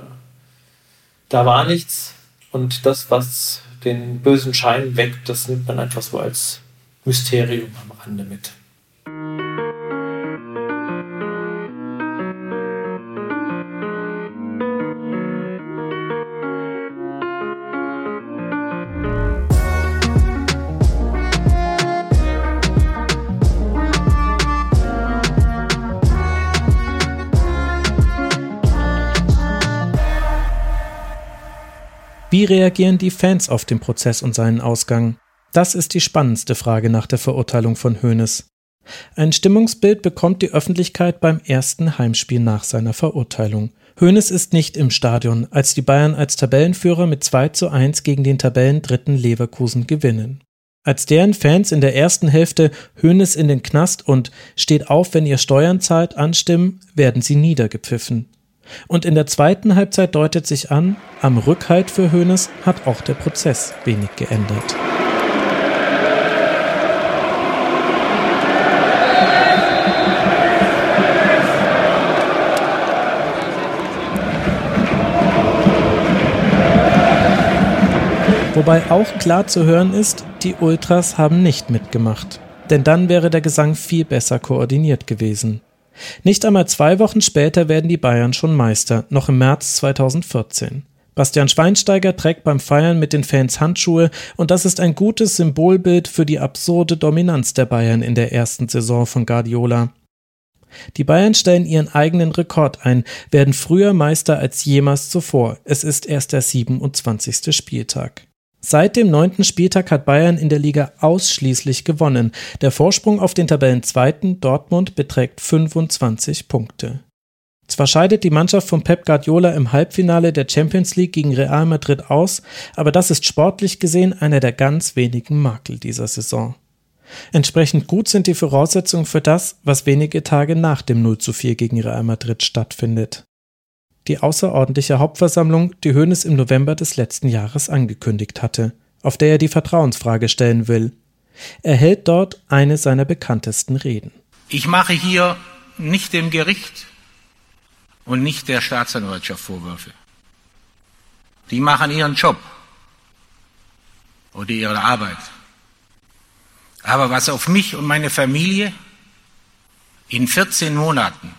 da war nichts. Und das, was den bösen Schein weckt, das nimmt man einfach so als Mysterium am Rande mit. Wie reagieren die Fans auf den Prozess und seinen Ausgang? Das ist die spannendste Frage nach der Verurteilung von Hoeneß. Ein Stimmungsbild bekommt die Öffentlichkeit beim ersten Heimspiel nach seiner Verurteilung. Hoeneß ist nicht im Stadion, als die Bayern als Tabellenführer mit 2 zu 1 gegen den Tabellendritten Leverkusen gewinnen. Als deren Fans in der ersten Hälfte Hoeneß in den Knast und steht auf, wenn ihr Steuern zahlt anstimmen, werden sie niedergepfiffen. Und in der zweiten Halbzeit deutet sich an, am Rückhalt für Hoeneß hat auch der Prozess wenig geändert. Wobei auch klar zu hören ist, die Ultras haben nicht mitgemacht. Denn dann wäre der Gesang viel besser koordiniert gewesen. Nicht einmal zwei Wochen später werden die Bayern schon Meister, noch im März 2014. Bastian Schweinsteiger trägt beim Feiern mit den Fans Handschuhe und das ist ein gutes Symbolbild für die absurde Dominanz der Bayern in der ersten Saison von Guardiola. Die Bayern stellen ihren eigenen Rekord ein, werden früher Meister als jemals zuvor. Es ist erst der 27. Spieltag. Seit dem neunten Spieltag hat Bayern in der Liga ausschließlich gewonnen. Der Vorsprung auf den Tabellenzweiten Dortmund beträgt 25 Punkte. Zwar scheidet die Mannschaft von Pep Guardiola im Halbfinale der Champions League gegen Real Madrid aus, aber das ist sportlich gesehen einer der ganz wenigen Makel dieser Saison. Entsprechend gut sind die Voraussetzungen für das, was wenige Tage nach dem 0 zu 4 gegen Real Madrid stattfindet die außerordentliche Hauptversammlung, die Hoeneß im November des letzten Jahres angekündigt hatte, auf der er die Vertrauensfrage stellen will. Er hält dort eine seiner bekanntesten Reden. Ich mache hier nicht dem Gericht und nicht der Staatsanwaltschaft Vorwürfe. Die machen ihren Job oder ihre Arbeit. Aber was auf mich und meine Familie in 14 Monaten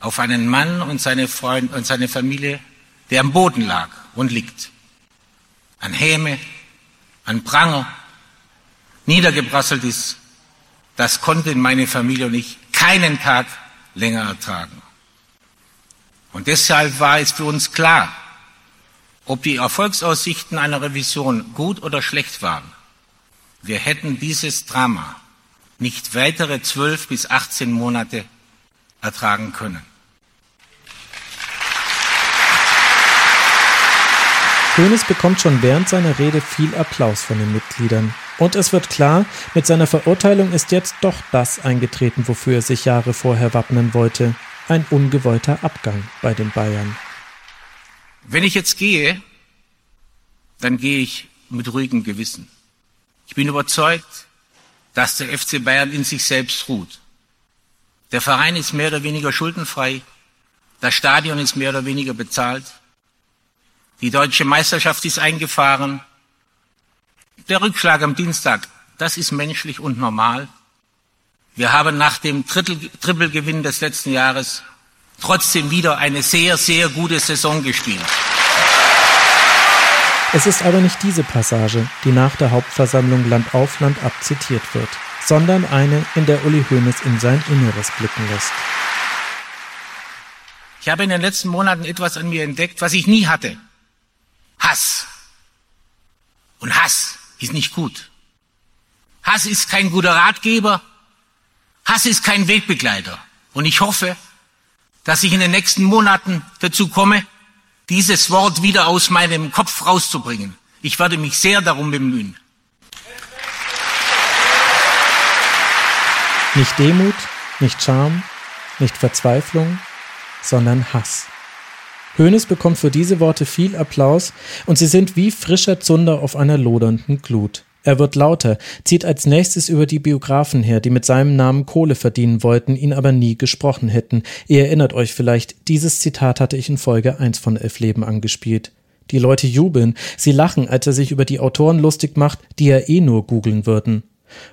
auf einen Mann und seine Freunde und seine Familie, der am Boden lag und liegt. An Häme, an Pranger, niedergebrasselt ist. Das konnten meine Familie und ich keinen Tag länger ertragen. Und deshalb war es für uns klar, ob die Erfolgsaussichten einer Revision gut oder schlecht waren. Wir hätten dieses Drama nicht weitere zwölf bis 18 Monate ertragen können. Hoeneß bekommt schon während seiner Rede viel Applaus von den Mitgliedern. Und es wird klar, mit seiner Verurteilung ist jetzt doch das eingetreten, wofür er sich Jahre vorher wappnen wollte. Ein ungewollter Abgang bei den Bayern. Wenn ich jetzt gehe, dann gehe ich mit ruhigem Gewissen. Ich bin überzeugt, dass der FC Bayern in sich selbst ruht. Der Verein ist mehr oder weniger schuldenfrei. Das Stadion ist mehr oder weniger bezahlt. Die deutsche Meisterschaft ist eingefahren. Der Rückschlag am Dienstag, das ist menschlich und normal. Wir haben nach dem Trippelgewinn des letzten Jahres trotzdem wieder eine sehr, sehr gute Saison gespielt. Es ist aber nicht diese Passage, die nach der Hauptversammlung Land auf Land ab zitiert wird, sondern eine, in der Uli Hoeneß in sein Inneres blicken lässt. Ich habe in den letzten Monaten etwas an mir entdeckt, was ich nie hatte. Hass. Und Hass ist nicht gut. Hass ist kein guter Ratgeber. Hass ist kein Wegbegleiter. Und ich hoffe, dass ich in den nächsten Monaten dazu komme, dieses Wort wieder aus meinem Kopf rauszubringen. Ich werde mich sehr darum bemühen. Nicht Demut, nicht Scham, nicht Verzweiflung, sondern Hass. Hoeneß bekommt für diese Worte viel Applaus und sie sind wie frischer Zunder auf einer lodernden Glut. Er wird lauter, zieht als nächstes über die Biografen her, die mit seinem Namen Kohle verdienen wollten, ihn aber nie gesprochen hätten. Ihr erinnert euch vielleicht, dieses Zitat hatte ich in Folge 1 von Elf Leben angespielt. Die Leute jubeln, sie lachen, als er sich über die Autoren lustig macht, die ja eh nur googeln würden.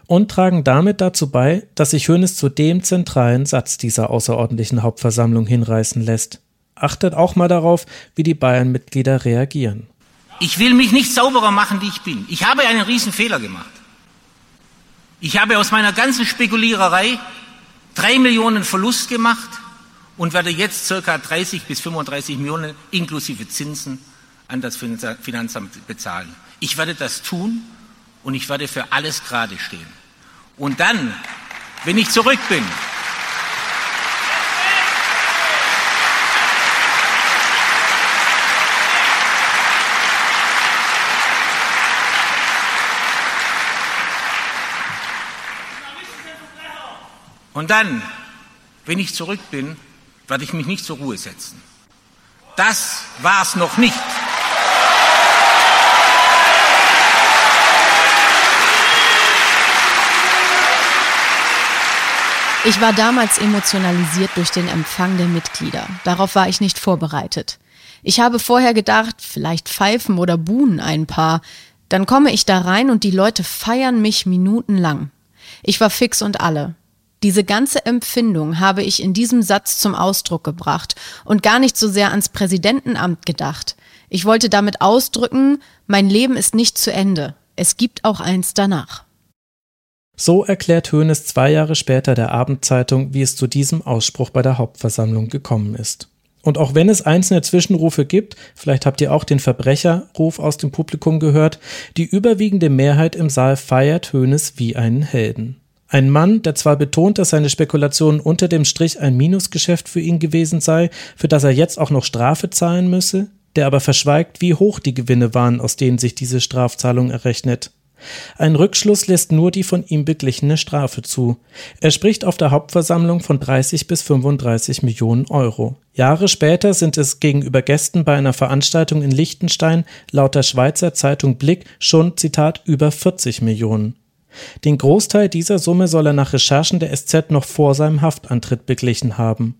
Und tragen damit dazu bei, dass sich Hoeneß zu dem zentralen Satz dieser außerordentlichen Hauptversammlung hinreißen lässt. Achtet auch mal darauf, wie die Bayern-Mitglieder reagieren. Ich will mich nicht sauberer machen, wie ich bin. Ich habe einen riesen Fehler gemacht. Ich habe aus meiner ganzen Spekuliererei drei Millionen Verlust gemacht und werde jetzt circa 30 bis 35 Millionen inklusive Zinsen an das Finanzamt bezahlen. Ich werde das tun und ich werde für alles gerade stehen. Und dann, wenn ich zurück bin, Und dann, wenn ich zurück bin, werde ich mich nicht zur Ruhe setzen. Das war's noch nicht. Ich war damals emotionalisiert durch den Empfang der Mitglieder. Darauf war ich nicht vorbereitet. Ich habe vorher gedacht, vielleicht pfeifen oder buhen ein paar. Dann komme ich da rein und die Leute feiern mich minutenlang. Ich war fix und alle. Diese ganze Empfindung habe ich in diesem Satz zum Ausdruck gebracht und gar nicht so sehr ans Präsidentenamt gedacht. Ich wollte damit ausdrücken, mein Leben ist nicht zu Ende. Es gibt auch eins danach. So erklärt Hoeneß zwei Jahre später der Abendzeitung, wie es zu diesem Ausspruch bei der Hauptversammlung gekommen ist. Und auch wenn es einzelne Zwischenrufe gibt, vielleicht habt ihr auch den Verbrecherruf aus dem Publikum gehört, die überwiegende Mehrheit im Saal feiert Hoeneß wie einen Helden. Ein Mann, der zwar betont, dass seine Spekulation unter dem Strich ein Minusgeschäft für ihn gewesen sei, für das er jetzt auch noch Strafe zahlen müsse, der aber verschweigt, wie hoch die Gewinne waren, aus denen sich diese Strafzahlung errechnet. Ein Rückschluss lässt nur die von ihm beglichene Strafe zu. Er spricht auf der Hauptversammlung von 30 bis 35 Millionen Euro. Jahre später sind es gegenüber Gästen bei einer Veranstaltung in Liechtenstein laut der Schweizer Zeitung Blick schon, Zitat, über 40 Millionen. Den Großteil dieser Summe soll er nach Recherchen der SZ noch vor seinem Haftantritt beglichen haben.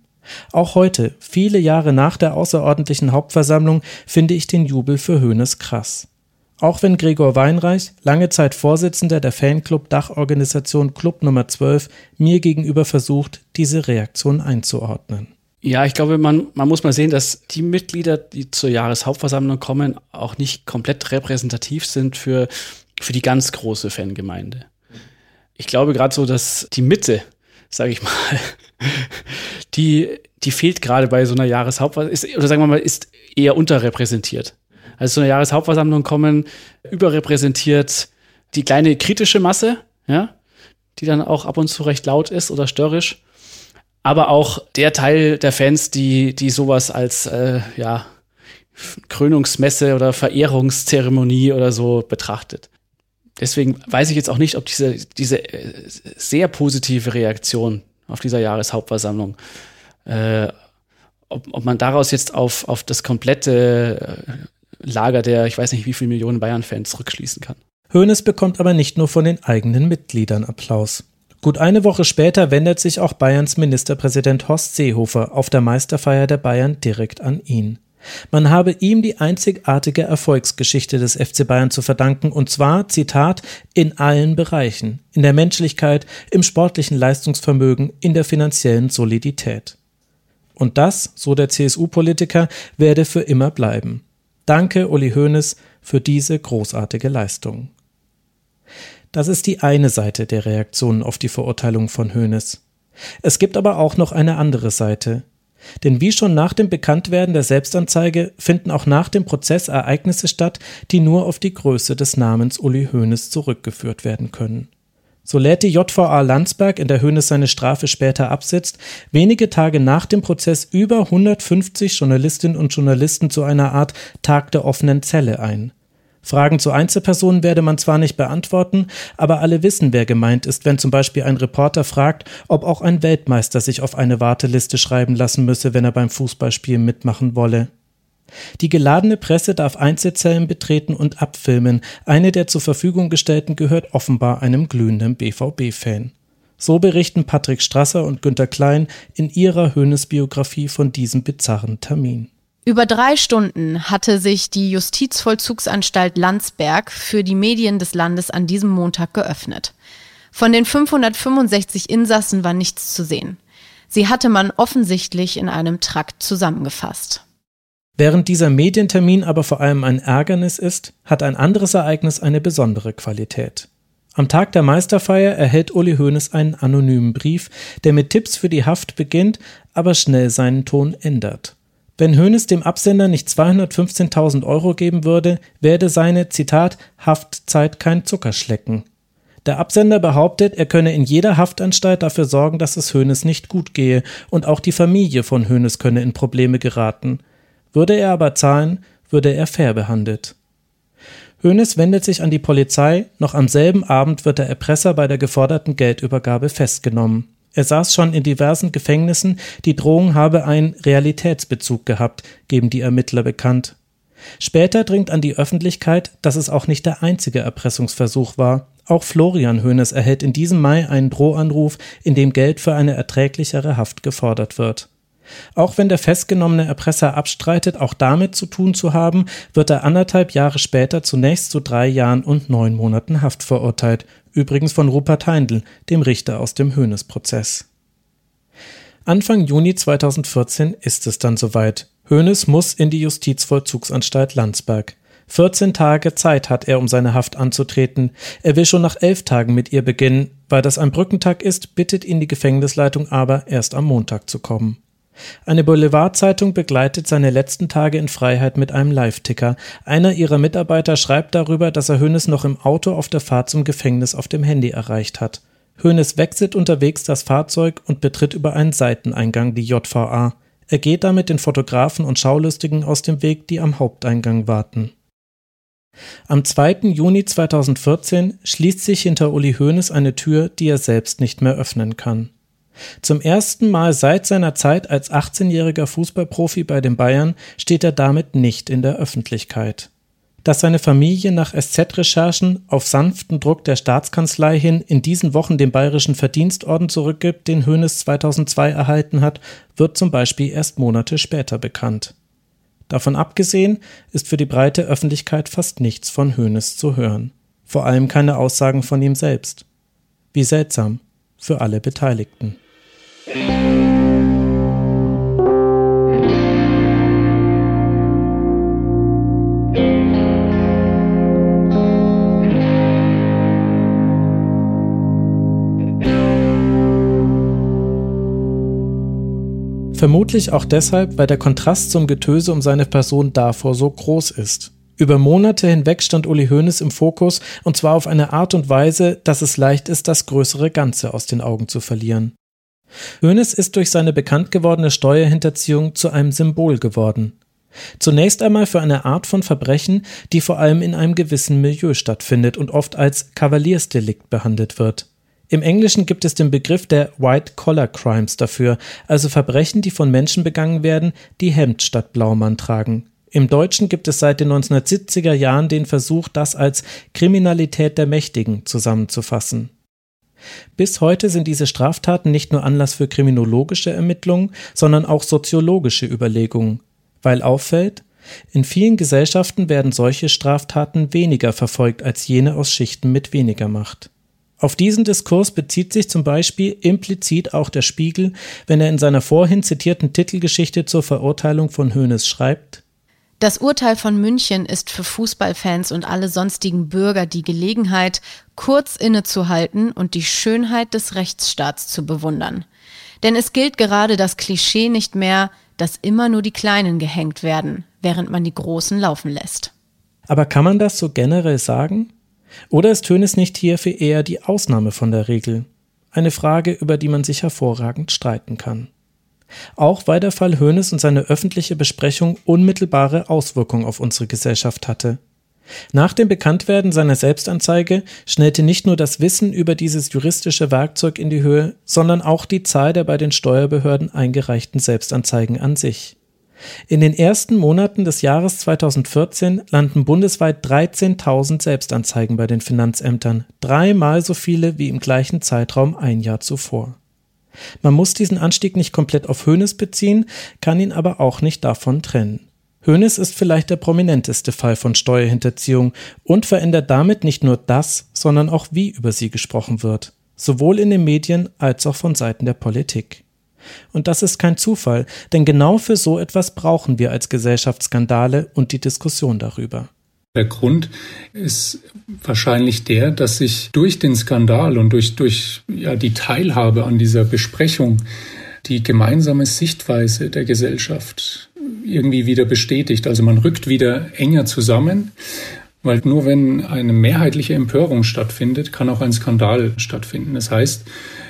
Auch heute, viele Jahre nach der außerordentlichen Hauptversammlung, finde ich den Jubel für Hoeneß krass. Auch wenn Gregor Weinreich, lange Zeit Vorsitzender der Fanclub-Dachorganisation Club Nummer 12, mir gegenüber versucht, diese Reaktion einzuordnen. Ja, ich glaube, man, man muss mal sehen, dass die Mitglieder, die zur Jahreshauptversammlung kommen, auch nicht komplett repräsentativ sind für für die ganz große Fangemeinde. Ich glaube gerade so, dass die Mitte, sage ich mal, *laughs* die, die fehlt gerade bei so einer Jahreshauptversammlung, oder sagen wir mal, ist eher unterrepräsentiert. Also so eine Jahreshauptversammlung kommen überrepräsentiert die kleine kritische Masse, ja, die dann auch ab und zu recht laut ist oder störrisch, aber auch der Teil der Fans, die, die sowas als, äh, ja, Krönungsmesse oder Verehrungszeremonie oder so betrachtet. Deswegen weiß ich jetzt auch nicht, ob diese, diese äh, sehr positive Reaktion auf dieser Jahreshauptversammlung, äh, ob, ob man daraus jetzt auf, auf das komplette äh, Lager der, ich weiß nicht wie viele Millionen Bayern-Fans rückschließen kann. Hoeneß bekommt aber nicht nur von den eigenen Mitgliedern Applaus. Gut eine Woche später wendet sich auch Bayerns Ministerpräsident Horst Seehofer auf der Meisterfeier der Bayern direkt an ihn. Man habe ihm die einzigartige Erfolgsgeschichte des FC Bayern zu verdanken, und zwar, Zitat, in allen Bereichen, in der Menschlichkeit, im sportlichen Leistungsvermögen, in der finanziellen Solidität. Und das, so der CSU-Politiker, werde für immer bleiben. Danke, Uli Hoeneß, für diese großartige Leistung. Das ist die eine Seite der Reaktionen auf die Verurteilung von Hoeneß. Es gibt aber auch noch eine andere Seite. Denn wie schon nach dem Bekanntwerden der Selbstanzeige finden auch nach dem Prozess Ereignisse statt, die nur auf die Größe des Namens Uli Hoeneß zurückgeführt werden können. So lädt die JVA Landsberg, in der Hoeneß seine Strafe später absetzt, wenige Tage nach dem Prozess über 150 Journalistinnen und Journalisten zu einer Art Tag der offenen Zelle ein. Fragen zu Einzelpersonen werde man zwar nicht beantworten, aber alle wissen, wer gemeint ist, wenn zum Beispiel ein Reporter fragt, ob auch ein Weltmeister sich auf eine Warteliste schreiben lassen müsse, wenn er beim Fußballspielen mitmachen wolle. Die geladene Presse darf Einzelzellen betreten und abfilmen. Eine der zur Verfügung gestellten gehört offenbar einem glühenden BVB-Fan. So berichten Patrick Strasser und Günter Klein in ihrer Höhnes-Biografie von diesem bizarren Termin. Über drei Stunden hatte sich die Justizvollzugsanstalt Landsberg für die Medien des Landes an diesem Montag geöffnet. Von den 565 Insassen war nichts zu sehen. Sie hatte man offensichtlich in einem Trakt zusammengefasst. Während dieser Medientermin aber vor allem ein Ärgernis ist, hat ein anderes Ereignis eine besondere Qualität. Am Tag der Meisterfeier erhält Uli Hoeneß einen anonymen Brief, der mit Tipps für die Haft beginnt, aber schnell seinen Ton ändert. Wenn Hoeneß dem Absender nicht 215.000 Euro geben würde, werde seine, Zitat, Haftzeit kein Zuckerschlecken. Der Absender behauptet, er könne in jeder Haftanstalt dafür sorgen, dass es Hoeneß nicht gut gehe und auch die Familie von Hoeneß könne in Probleme geraten. Würde er aber zahlen, würde er fair behandelt. Hoeneß wendet sich an die Polizei, noch am selben Abend wird der Erpresser bei der geforderten Geldübergabe festgenommen. Er saß schon in diversen Gefängnissen, die Drohung habe einen Realitätsbezug gehabt, geben die Ermittler bekannt. Später dringt an die Öffentlichkeit, dass es auch nicht der einzige Erpressungsversuch war. Auch Florian Hoeneß erhält in diesem Mai einen Drohanruf, in dem Geld für eine erträglichere Haft gefordert wird. Auch wenn der festgenommene Erpresser abstreitet, auch damit zu tun zu haben, wird er anderthalb Jahre später zunächst zu drei Jahren und neun Monaten Haft verurteilt, übrigens von Rupert Heindl, dem Richter aus dem Hoeneß-Prozess. Anfang Juni 2014 ist es dann soweit. Hoeneß muss in die Justizvollzugsanstalt Landsberg. 14 Tage Zeit hat er, um seine Haft anzutreten. Er will schon nach elf Tagen mit ihr beginnen. Weil das ein Brückentag ist, bittet ihn die Gefängnisleitung aber, erst am Montag zu kommen. Eine Boulevardzeitung begleitet seine letzten Tage in Freiheit mit einem Live-Ticker. Einer ihrer Mitarbeiter schreibt darüber, dass er Hönes noch im Auto auf der Fahrt zum Gefängnis auf dem Handy erreicht hat. Hönes wechselt unterwegs das Fahrzeug und betritt über einen Seiteneingang die JVA. Er geht damit den Fotografen und Schaulustigen aus dem Weg, die am Haupteingang warten. Am 2. Juni 2014 schließt sich hinter Uli Hoeneß eine Tür, die er selbst nicht mehr öffnen kann. Zum ersten Mal seit seiner Zeit als 18-jähriger Fußballprofi bei den Bayern steht er damit nicht in der Öffentlichkeit. Dass seine Familie nach SZ-Recherchen auf sanften Druck der Staatskanzlei hin in diesen Wochen den Bayerischen Verdienstorden zurückgibt, den Hoeneß 2002 erhalten hat, wird zum Beispiel erst Monate später bekannt. Davon abgesehen ist für die breite Öffentlichkeit fast nichts von Hoeneß zu hören. Vor allem keine Aussagen von ihm selbst. Wie seltsam für alle Beteiligten. Vermutlich auch deshalb, weil der Kontrast zum Getöse um seine Person davor so groß ist. Über Monate hinweg stand Uli Hoeneß im Fokus und zwar auf eine Art und Weise, dass es leicht ist, das größere Ganze aus den Augen zu verlieren. Hoeneß ist durch seine bekannt gewordene Steuerhinterziehung zu einem Symbol geworden. Zunächst einmal für eine Art von Verbrechen, die vor allem in einem gewissen Milieu stattfindet und oft als Kavaliersdelikt behandelt wird. Im Englischen gibt es den Begriff der White Collar Crimes dafür, also Verbrechen, die von Menschen begangen werden, die Hemd statt Blaumann tragen. Im Deutschen gibt es seit den 1970er Jahren den Versuch, das als Kriminalität der Mächtigen zusammenzufassen. Bis heute sind diese Straftaten nicht nur Anlass für kriminologische Ermittlungen, sondern auch soziologische Überlegungen weil auffällt, in vielen Gesellschaften werden solche Straftaten weniger verfolgt als jene aus Schichten mit weniger Macht. Auf diesen Diskurs bezieht sich zum Beispiel implizit auch der Spiegel, wenn er in seiner vorhin zitierten Titelgeschichte zur Verurteilung von Hoeneß schreibt Das Urteil von München ist für Fußballfans und alle sonstigen Bürger die Gelegenheit, kurz innezuhalten und die Schönheit des Rechtsstaats zu bewundern. Denn es gilt gerade das Klischee nicht mehr, dass immer nur die Kleinen gehängt werden, während man die Großen laufen lässt. Aber kann man das so generell sagen? Oder ist Hönes nicht hierfür eher die Ausnahme von der Regel? Eine Frage, über die man sich hervorragend streiten kann. Auch weil der Fall Hönes und seine öffentliche Besprechung unmittelbare Auswirkungen auf unsere Gesellschaft hatte. Nach dem Bekanntwerden seiner Selbstanzeige schnellte nicht nur das Wissen über dieses juristische Werkzeug in die Höhe, sondern auch die Zahl der bei den Steuerbehörden eingereichten Selbstanzeigen an sich. In den ersten Monaten des Jahres 2014 landen bundesweit 13.000 Selbstanzeigen bei den Finanzämtern, dreimal so viele wie im gleichen Zeitraum ein Jahr zuvor. Man muss diesen Anstieg nicht komplett auf Höhnes beziehen, kann ihn aber auch nicht davon trennen. Hoeneß ist vielleicht der prominenteste Fall von Steuerhinterziehung und verändert damit nicht nur das, sondern auch wie über sie gesprochen wird, sowohl in den Medien als auch von Seiten der Politik. Und das ist kein Zufall, denn genau für so etwas brauchen wir als Gesellschaft Skandale und die Diskussion darüber. Der Grund ist wahrscheinlich der, dass sich durch den Skandal und durch, durch ja, die Teilhabe an dieser Besprechung die gemeinsame Sichtweise der Gesellschaft irgendwie wieder bestätigt. Also man rückt wieder enger zusammen, weil nur wenn eine mehrheitliche Empörung stattfindet, kann auch ein Skandal stattfinden. Das heißt,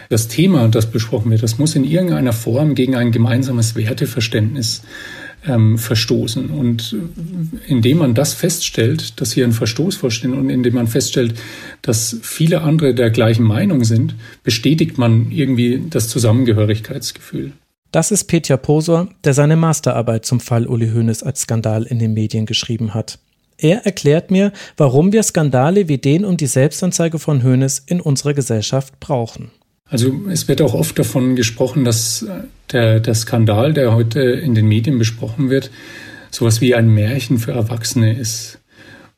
das Thema, das besprochen wird, das muss in irgendeiner Form gegen ein gemeinsames Werteverständnis ähm, verstoßen. Und indem man das feststellt, dass hier ein Verstoß vorsteht und indem man feststellt, dass viele andere der gleichen Meinung sind, bestätigt man irgendwie das Zusammengehörigkeitsgefühl. Das ist Petja Posor, der seine Masterarbeit zum Fall Uli Hoeneß als Skandal in den Medien geschrieben hat. Er erklärt mir, warum wir Skandale wie den um die Selbstanzeige von Hoeneß in unserer Gesellschaft brauchen. Also es wird auch oft davon gesprochen, dass der, der Skandal, der heute in den Medien besprochen wird, sowas wie ein Märchen für Erwachsene ist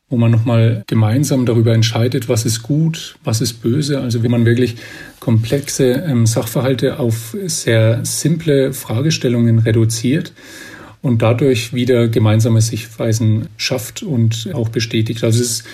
wo man nochmal gemeinsam darüber entscheidet, was ist gut, was ist böse. Also wenn man wirklich komplexe ähm, Sachverhalte auf sehr simple Fragestellungen reduziert und dadurch wieder gemeinsame Sichtweisen schafft und auch bestätigt. Also es ist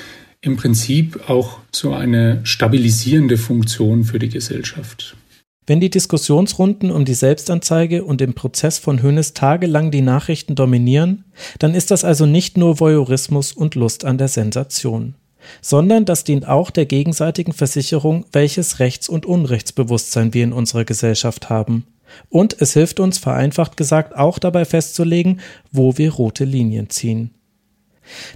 im Prinzip auch so eine stabilisierende Funktion für die Gesellschaft. Wenn die Diskussionsrunden um die Selbstanzeige und den Prozess von Hönes tagelang die Nachrichten dominieren, dann ist das also nicht nur Voyeurismus und Lust an der Sensation, sondern das dient auch der gegenseitigen Versicherung, welches Rechts- und Unrechtsbewusstsein wir in unserer Gesellschaft haben. Und es hilft uns, vereinfacht gesagt, auch dabei festzulegen, wo wir rote Linien ziehen.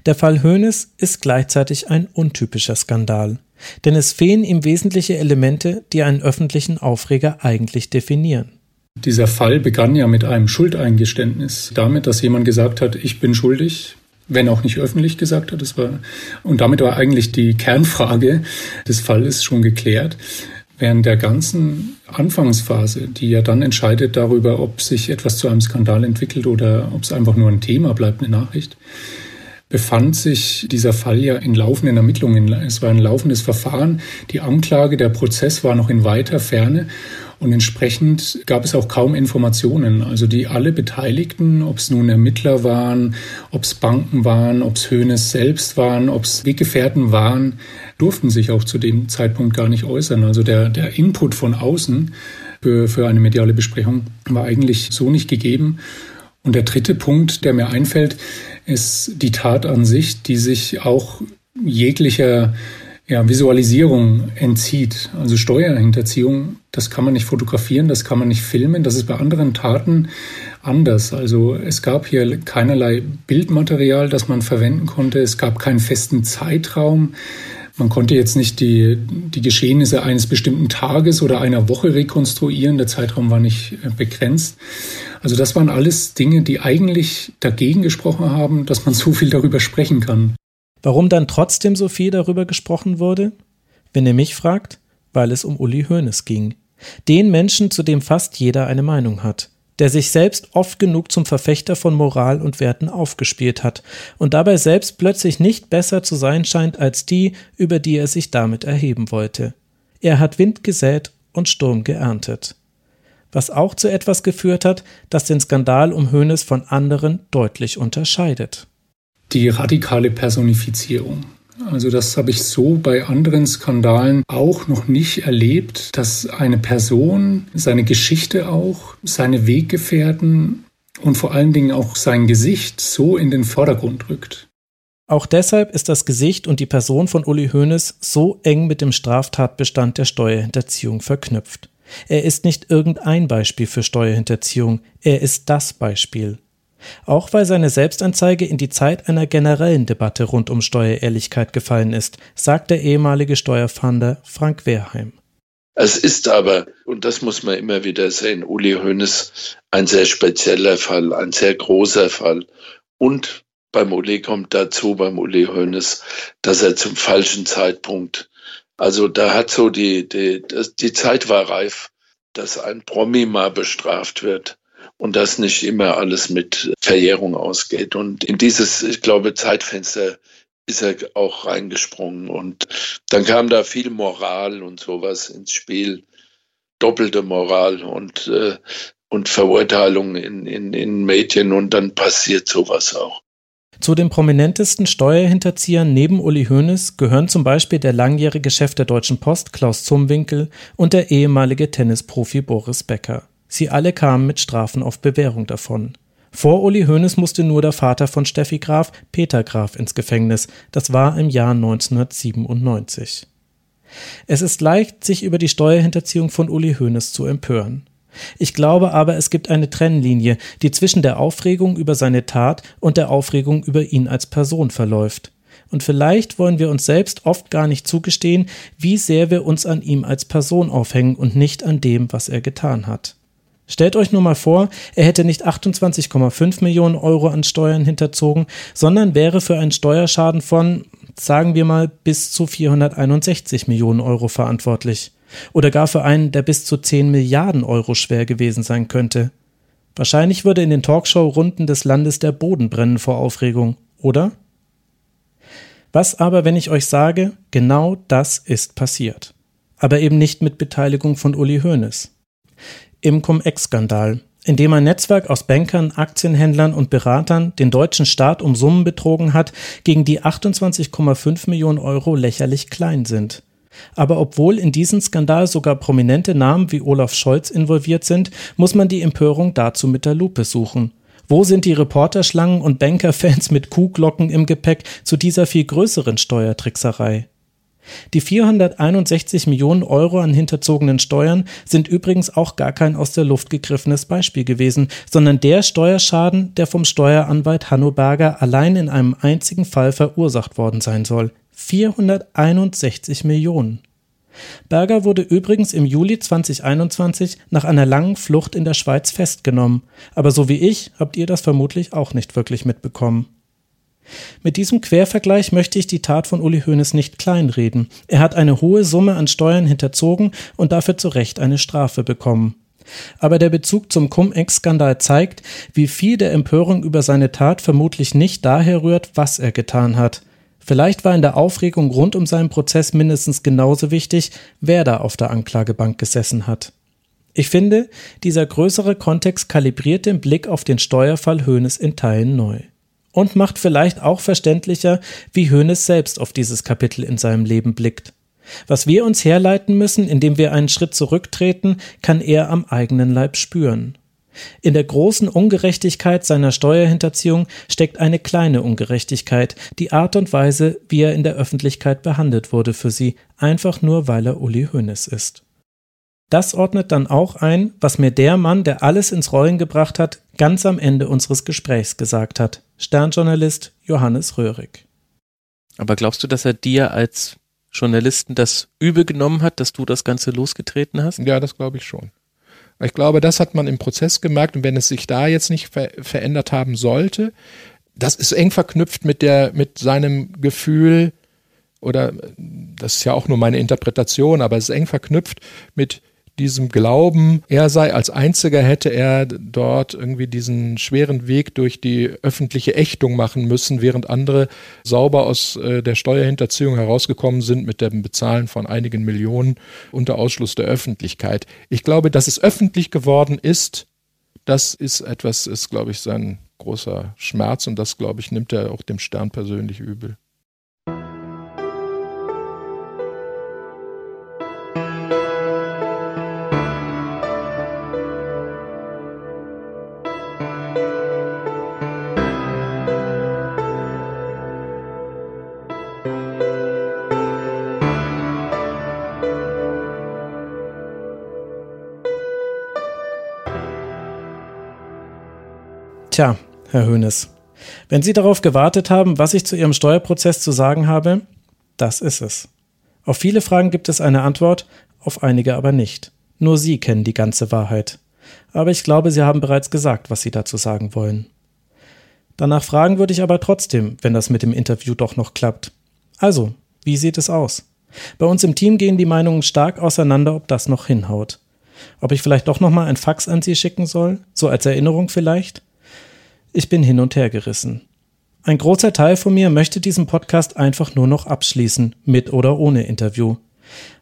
Der Fall Hoeneß ist gleichzeitig ein untypischer Skandal. Denn es fehlen ihm wesentliche Elemente, die einen öffentlichen Aufreger eigentlich definieren. Dieser Fall begann ja mit einem Schuldeingeständnis, damit, dass jemand gesagt hat, ich bin schuldig, wenn auch nicht öffentlich gesagt hat. Das war, und damit war eigentlich die Kernfrage des Falles schon geklärt. Während der ganzen Anfangsphase, die ja dann entscheidet darüber, ob sich etwas zu einem Skandal entwickelt oder ob es einfach nur ein Thema bleibt, eine Nachricht, befand sich dieser Fall ja in laufenden Ermittlungen. Es war ein laufendes Verfahren. Die Anklage, der Prozess war noch in weiter Ferne. Und entsprechend gab es auch kaum Informationen. Also die alle Beteiligten, ob es nun Ermittler waren, ob es Banken waren, ob es Höhnes selbst waren, ob es Weggefährten waren, durften sich auch zu dem Zeitpunkt gar nicht äußern. Also der, der Input von außen für, für eine mediale Besprechung war eigentlich so nicht gegeben. Und der dritte Punkt, der mir einfällt, ist die Tat an sich, die sich auch jeglicher ja, Visualisierung entzieht. Also Steuerhinterziehung, das kann man nicht fotografieren, das kann man nicht filmen. Das ist bei anderen Taten anders. Also es gab hier keinerlei Bildmaterial, das man verwenden konnte. Es gab keinen festen Zeitraum. Man konnte jetzt nicht die, die Geschehnisse eines bestimmten Tages oder einer Woche rekonstruieren. Der Zeitraum war nicht äh, begrenzt. Also das waren alles Dinge, die eigentlich dagegen gesprochen haben, dass man *laughs* so viel darüber sprechen kann. Warum dann trotzdem so viel darüber gesprochen wurde? Wenn ihr mich fragt, weil es um Uli Hoeneß ging. Den Menschen, zu dem fast jeder eine Meinung hat der sich selbst oft genug zum Verfechter von Moral und Werten aufgespielt hat und dabei selbst plötzlich nicht besser zu sein scheint als die, über die er sich damit erheben wollte. Er hat Wind gesät und Sturm geerntet. Was auch zu etwas geführt hat, das den Skandal um Hoeneß von anderen deutlich unterscheidet. Die radikale Personifizierung. Also das habe ich so bei anderen Skandalen auch noch nicht erlebt, dass eine Person seine Geschichte auch, seine Weggefährten und vor allen Dingen auch sein Gesicht so in den Vordergrund rückt. Auch deshalb ist das Gesicht und die Person von Uli Hoeneß so eng mit dem Straftatbestand der Steuerhinterziehung verknüpft. Er ist nicht irgendein Beispiel für Steuerhinterziehung, er ist das Beispiel. Auch weil seine Selbstanzeige in die Zeit einer generellen Debatte rund um Steuerehrlichkeit gefallen ist, sagt der ehemalige Steuerfahnder Frank Wehrheim. Es ist aber, und das muss man immer wieder sehen, Uli Hoeneß ein sehr spezieller Fall, ein sehr großer Fall. Und beim Uli kommt dazu, beim Uli Hoeneß, dass er zum falschen Zeitpunkt, also da hat so die, die, die Zeit war reif, dass ein Promi mal bestraft wird und dass nicht immer alles mit Verjährung ausgeht. Und in dieses, ich glaube, Zeitfenster ist er auch reingesprungen. Und dann kam da viel Moral und sowas ins Spiel, doppelte Moral und, äh, und Verurteilung in, in, in Medien und dann passiert sowas auch. Zu den prominentesten Steuerhinterziehern neben Uli Hoeneß gehören zum Beispiel der langjährige Chef der Deutschen Post Klaus Zumwinkel und der ehemalige Tennisprofi Boris Becker. Sie alle kamen mit Strafen auf Bewährung davon. Vor Uli Hoeneß musste nur der Vater von Steffi Graf, Peter Graf, ins Gefängnis. Das war im Jahr 1997. Es ist leicht, sich über die Steuerhinterziehung von Uli Hoeneß zu empören. Ich glaube aber, es gibt eine Trennlinie, die zwischen der Aufregung über seine Tat und der Aufregung über ihn als Person verläuft. Und vielleicht wollen wir uns selbst oft gar nicht zugestehen, wie sehr wir uns an ihm als Person aufhängen und nicht an dem, was er getan hat. Stellt euch nur mal vor, er hätte nicht 28,5 Millionen Euro an Steuern hinterzogen, sondern wäre für einen Steuerschaden von, sagen wir mal, bis zu 461 Millionen Euro verantwortlich. Oder gar für einen, der bis zu 10 Milliarden Euro schwer gewesen sein könnte. Wahrscheinlich würde in den Talkshow-Runden des Landes der Boden brennen vor Aufregung, oder? Was aber, wenn ich euch sage, genau das ist passiert. Aber eben nicht mit Beteiligung von Uli Hoeneß im Cum-Ex-Skandal, in dem ein Netzwerk aus Bankern, Aktienhändlern und Beratern den deutschen Staat um Summen betrogen hat, gegen die 28,5 Millionen Euro lächerlich klein sind. Aber obwohl in diesen Skandal sogar prominente Namen wie Olaf Scholz involviert sind, muss man die Empörung dazu mit der Lupe suchen. Wo sind die Reporterschlangen und Bankerfans mit Kuhglocken im Gepäck zu dieser viel größeren Steuertrickserei? Die 461 Millionen Euro an hinterzogenen Steuern sind übrigens auch gar kein aus der Luft gegriffenes Beispiel gewesen, sondern der Steuerschaden, der vom Steueranwalt Hanno Berger allein in einem einzigen Fall verursacht worden sein soll. 461 Millionen. Berger wurde übrigens im Juli 2021 nach einer langen Flucht in der Schweiz festgenommen, aber so wie ich habt ihr das vermutlich auch nicht wirklich mitbekommen. Mit diesem Quervergleich möchte ich die Tat von Uli Hoeneß nicht kleinreden. Er hat eine hohe Summe an Steuern hinterzogen und dafür zu Recht eine Strafe bekommen. Aber der Bezug zum Cum-Ex-Skandal zeigt, wie viel der Empörung über seine Tat vermutlich nicht daher rührt, was er getan hat. Vielleicht war in der Aufregung rund um seinen Prozess mindestens genauso wichtig, wer da auf der Anklagebank gesessen hat. Ich finde, dieser größere Kontext kalibriert den Blick auf den Steuerfall Hoeneß in Teilen neu und macht vielleicht auch verständlicher, wie Hoeneß selbst auf dieses Kapitel in seinem Leben blickt. Was wir uns herleiten müssen, indem wir einen Schritt zurücktreten, kann er am eigenen Leib spüren. In der großen Ungerechtigkeit seiner Steuerhinterziehung steckt eine kleine Ungerechtigkeit, die Art und Weise, wie er in der Öffentlichkeit behandelt wurde für sie, einfach nur weil er Uli Hoeneß ist. Das ordnet dann auch ein, was mir der Mann, der alles ins Rollen gebracht hat, ganz am Ende unseres Gesprächs gesagt hat. Sternjournalist Johannes Röhrig. Aber glaubst du, dass er dir als Journalisten das übel genommen hat, dass du das Ganze losgetreten hast? Ja, das glaube ich schon. Ich glaube, das hat man im Prozess gemerkt und wenn es sich da jetzt nicht ver verändert haben sollte, das ist eng verknüpft mit der, mit seinem Gefühl, oder das ist ja auch nur meine Interpretation, aber es ist eng verknüpft mit diesem Glauben, er sei als einziger, hätte er dort irgendwie diesen schweren Weg durch die öffentliche Ächtung machen müssen, während andere sauber aus äh, der Steuerhinterziehung herausgekommen sind mit dem Bezahlen von einigen Millionen unter Ausschluss der Öffentlichkeit. Ich glaube, dass es öffentlich geworden ist, das ist etwas, ist, glaube ich, sein großer Schmerz und das, glaube ich, nimmt er auch dem Stern persönlich übel. Tja, Herr Hoeneß, wenn Sie darauf gewartet haben, was ich zu Ihrem Steuerprozess zu sagen habe, das ist es. Auf viele Fragen gibt es eine Antwort, auf einige aber nicht. Nur Sie kennen die ganze Wahrheit. Aber ich glaube, Sie haben bereits gesagt, was Sie dazu sagen wollen. Danach fragen würde ich aber trotzdem, wenn das mit dem Interview doch noch klappt. Also, wie sieht es aus? Bei uns im Team gehen die Meinungen stark auseinander, ob das noch hinhaut. Ob ich vielleicht doch noch mal ein Fax an Sie schicken soll, so als Erinnerung vielleicht? Ich bin hin und her gerissen. Ein großer Teil von mir möchte diesen Podcast einfach nur noch abschließen, mit oder ohne Interview.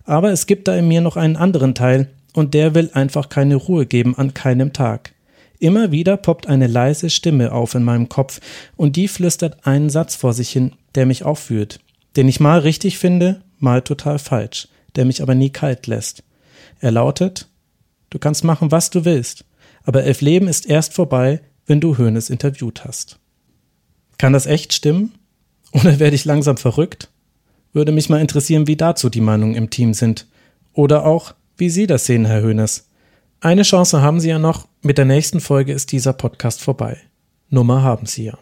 Aber es gibt da in mir noch einen anderen Teil, und der will einfach keine Ruhe geben an keinem Tag. Immer wieder poppt eine leise Stimme auf in meinem Kopf, und die flüstert einen Satz vor sich hin, der mich aufführt, den ich mal richtig finde, mal total falsch, der mich aber nie kalt lässt. Er lautet Du kannst machen, was du willst, aber elf Leben ist erst vorbei, wenn du Hoeneß interviewt hast. Kann das echt stimmen? Oder *laughs* werde ich langsam verrückt? Würde mich mal interessieren, wie dazu die Meinungen im Team sind. Oder auch, wie Sie das sehen, Herr Hoeneß. Eine Chance haben Sie ja noch. Mit der nächsten Folge ist dieser Podcast vorbei. Nummer haben Sie ja.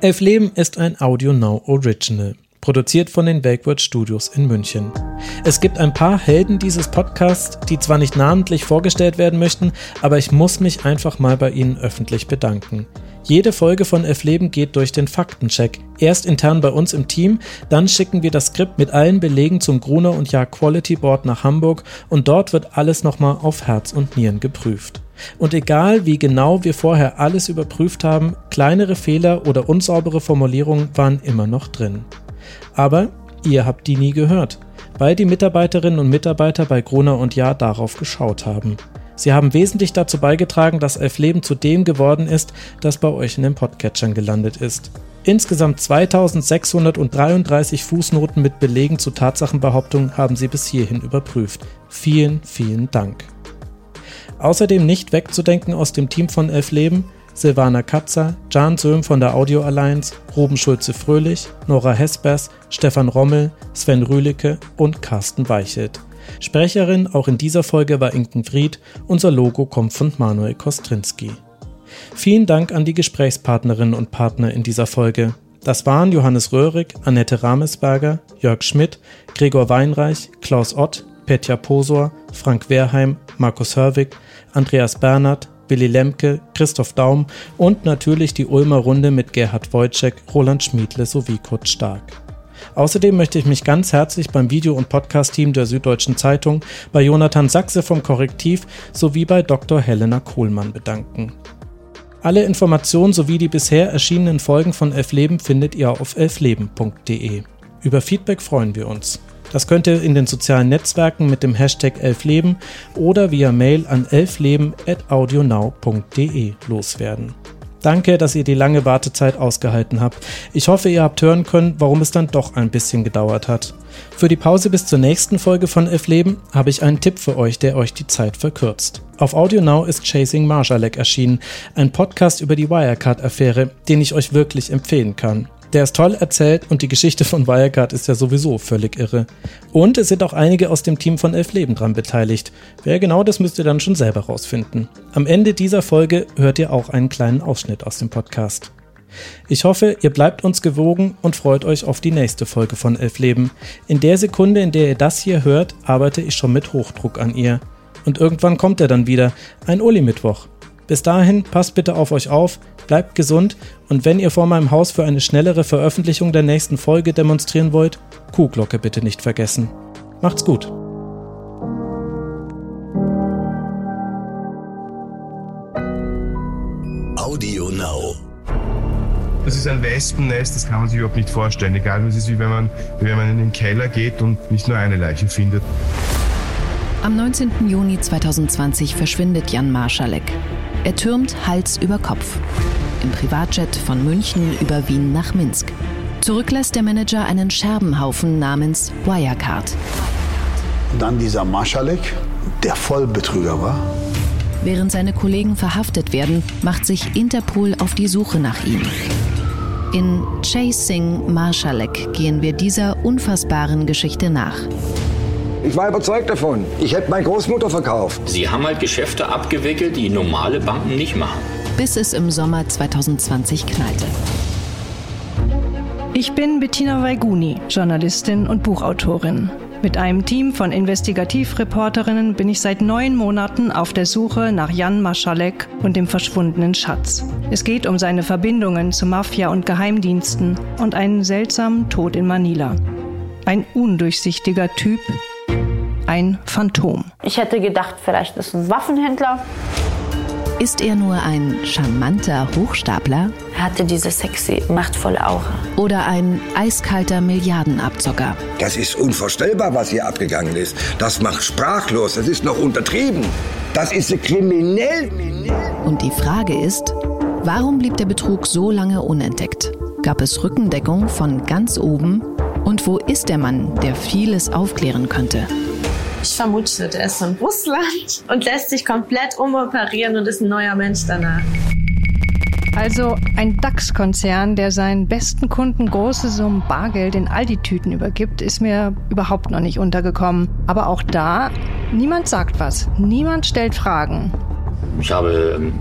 Elf Leben ist ein Audio Now Original produziert von den Wakeword Studios in München. Es gibt ein paar Helden dieses Podcasts, die zwar nicht namentlich vorgestellt werden möchten, aber ich muss mich einfach mal bei ihnen öffentlich bedanken. Jede Folge von Elf Leben geht durch den Faktencheck. Erst intern bei uns im Team, dann schicken wir das Skript mit allen Belegen zum Gruner und Jahr Quality Board nach Hamburg und dort wird alles nochmal auf Herz und Nieren geprüft. Und egal wie genau wir vorher alles überprüft haben, kleinere Fehler oder unsaubere Formulierungen waren immer noch drin. Aber ihr habt die nie gehört, weil die Mitarbeiterinnen und Mitarbeiter bei Gruner und Jahr darauf geschaut haben. Sie haben wesentlich dazu beigetragen, dass Elf Leben zu dem geworden ist, das bei euch in den Podcatchern gelandet ist. Insgesamt 2633 Fußnoten mit Belegen zu Tatsachenbehauptungen haben sie bis hierhin überprüft. Vielen, vielen Dank. Außerdem nicht wegzudenken aus dem Team von Elf Leben Silvana Katzer, Jan Söhm von der Audio Alliance, Ruben Schulze-Fröhlich, Nora Hespers, Stefan Rommel, Sven Rühlicke und Carsten Weichelt. Sprecherin auch in dieser Folge war Inken Fried, unser Logo kommt von Manuel Kostrinski. Vielen Dank an die Gesprächspartnerinnen und Partner in dieser Folge. Das waren Johannes Röhrig, Annette Ramesberger, Jörg Schmidt, Gregor Weinreich, Klaus Ott, Petja Posor, Frank Wehrheim, Markus Hörwig, Andreas Bernhard, Willy Lemke, Christoph Daum und natürlich die Ulmer Runde mit Gerhard Wojcek, Roland Schmiedle sowie Kurt Stark. Außerdem möchte ich mich ganz herzlich beim Video- und Podcast-Team der Süddeutschen Zeitung, bei Jonathan Sachse vom Korrektiv sowie bei Dr. Helena Kohlmann bedanken. Alle Informationen sowie die bisher erschienenen Folgen von Elf Leben findet ihr auf elfleben.de. Über Feedback freuen wir uns. Das könnt ihr in den sozialen Netzwerken mit dem Hashtag Elfleben oder via Mail an elfleben.audionow.de loswerden. Danke, dass ihr die lange Wartezeit ausgehalten habt. Ich hoffe, ihr habt hören können, warum es dann doch ein bisschen gedauert hat. Für die Pause bis zur nächsten Folge von Elfleben habe ich einen Tipp für euch, der euch die Zeit verkürzt. Auf Audio Now ist Chasing Marschalek erschienen, ein Podcast über die Wirecard-Affäre, den ich euch wirklich empfehlen kann. Der ist toll erzählt und die Geschichte von Wirecard ist ja sowieso völlig irre. Und es sind auch einige aus dem Team von Elf Leben dran beteiligt. Wer genau, das müsst ihr dann schon selber rausfinden. Am Ende dieser Folge hört ihr auch einen kleinen Ausschnitt aus dem Podcast. Ich hoffe, ihr bleibt uns gewogen und freut euch auf die nächste Folge von Elf Leben. In der Sekunde, in der ihr das hier hört, arbeite ich schon mit Hochdruck an ihr. Und irgendwann kommt er dann wieder, ein Uli-Mittwoch. Bis dahin, passt bitte auf euch auf, bleibt gesund und wenn ihr vor meinem Haus für eine schnellere Veröffentlichung der nächsten Folge demonstrieren wollt, Kuhglocke bitte nicht vergessen. Macht's gut. Audio Now. Das ist ein Wespennest, das kann man sich überhaupt nicht vorstellen. Egal, es ist wie wenn man, wie wenn man in den Keller geht und nicht nur eine Leiche findet. Am 19. Juni 2020 verschwindet Jan Marschalek. Er türmt Hals über Kopf. Im Privatjet von München über Wien nach Minsk. Zurücklässt der Manager einen Scherbenhaufen namens Wirecard. Und dann dieser Marschalek, der Vollbetrüger war. Während seine Kollegen verhaftet werden, macht sich Interpol auf die Suche nach ihm. In Chasing Marschalek gehen wir dieser unfassbaren Geschichte nach. Ich war überzeugt davon. Ich hätte meine Großmutter verkauft. Sie haben halt Geschäfte abgewickelt, die normale Banken nicht machen. Bis es im Sommer 2020 knallte. Ich bin Bettina Weiguni, Journalistin und Buchautorin. Mit einem Team von Investigativreporterinnen bin ich seit neun Monaten auf der Suche nach Jan Maschalek und dem verschwundenen Schatz. Es geht um seine Verbindungen zu Mafia und Geheimdiensten und einen seltsamen Tod in Manila. Ein undurchsichtiger Typ, ein Phantom. Ich hätte gedacht, vielleicht ist ein Waffenhändler. Ist er nur ein charmanter Hochstapler? Er hatte diese sexy, machtvolle Aura. Oder ein eiskalter Milliardenabzocker? Das ist unvorstellbar, was hier abgegangen ist. Das macht sprachlos. Das ist noch untertrieben. Das ist kriminell. Und die Frage ist, warum blieb der Betrug so lange unentdeckt? Gab es Rückendeckung von ganz oben? Und wo ist der Mann, der vieles aufklären könnte? Ich vermute, der ist von Russland und lässt sich komplett umoperieren und ist ein neuer Mensch danach. Also ein DAX-Konzern, der seinen besten Kunden große Summen Bargeld in Aldi-Tüten übergibt, ist mir überhaupt noch nicht untergekommen. Aber auch da, niemand sagt was, niemand stellt Fragen. Ich habe ähm,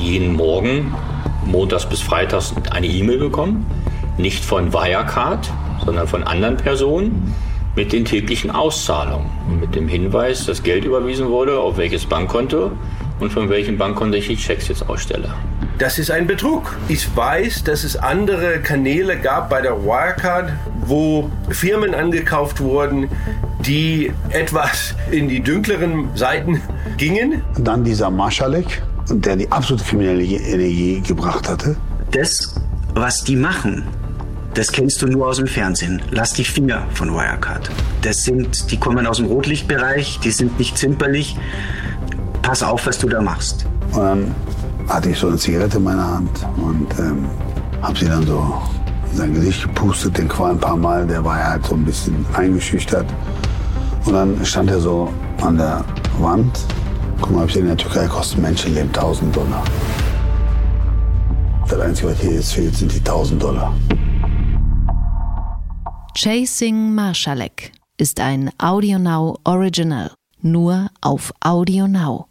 jeden Morgen, montags bis freitags, eine E-Mail bekommen. Nicht von Wirecard, sondern von anderen Personen mit den täglichen Auszahlungen und mit dem Hinweis, dass Geld überwiesen wurde, auf welches Bankkonto und von welchem Bankkonto ich die Checks jetzt ausstelle. Das ist ein Betrug. Ich weiß, dass es andere Kanäle gab bei der Wirecard, wo Firmen angekauft wurden, die etwas in die dunkleren Seiten gingen. Und dann dieser Marschalek, der die absolute kriminelle Energie gebracht hatte. Das, was die machen, das kennst du nur aus dem Fernsehen. Lass die Finger von Wirecard. Das sind, die kommen aus dem Rotlichtbereich, die sind nicht zimperlich. Pass auf, was du da machst. Und dann hatte ich so eine Zigarette in meiner Hand und ähm, habe sie dann so in sein Gesicht gepustet, den Qual ein paar Mal. Der war ja halt so ein bisschen eingeschüchtert. Und dann stand er so an der Wand. Guck mal, ich in der Türkei kostet Menschenleben 1000 Dollar. Das Einzige, was hier jetzt fehlt, sind die 1000 Dollar. Chasing Marschalek ist ein AudioNow Original, nur auf AudioNow.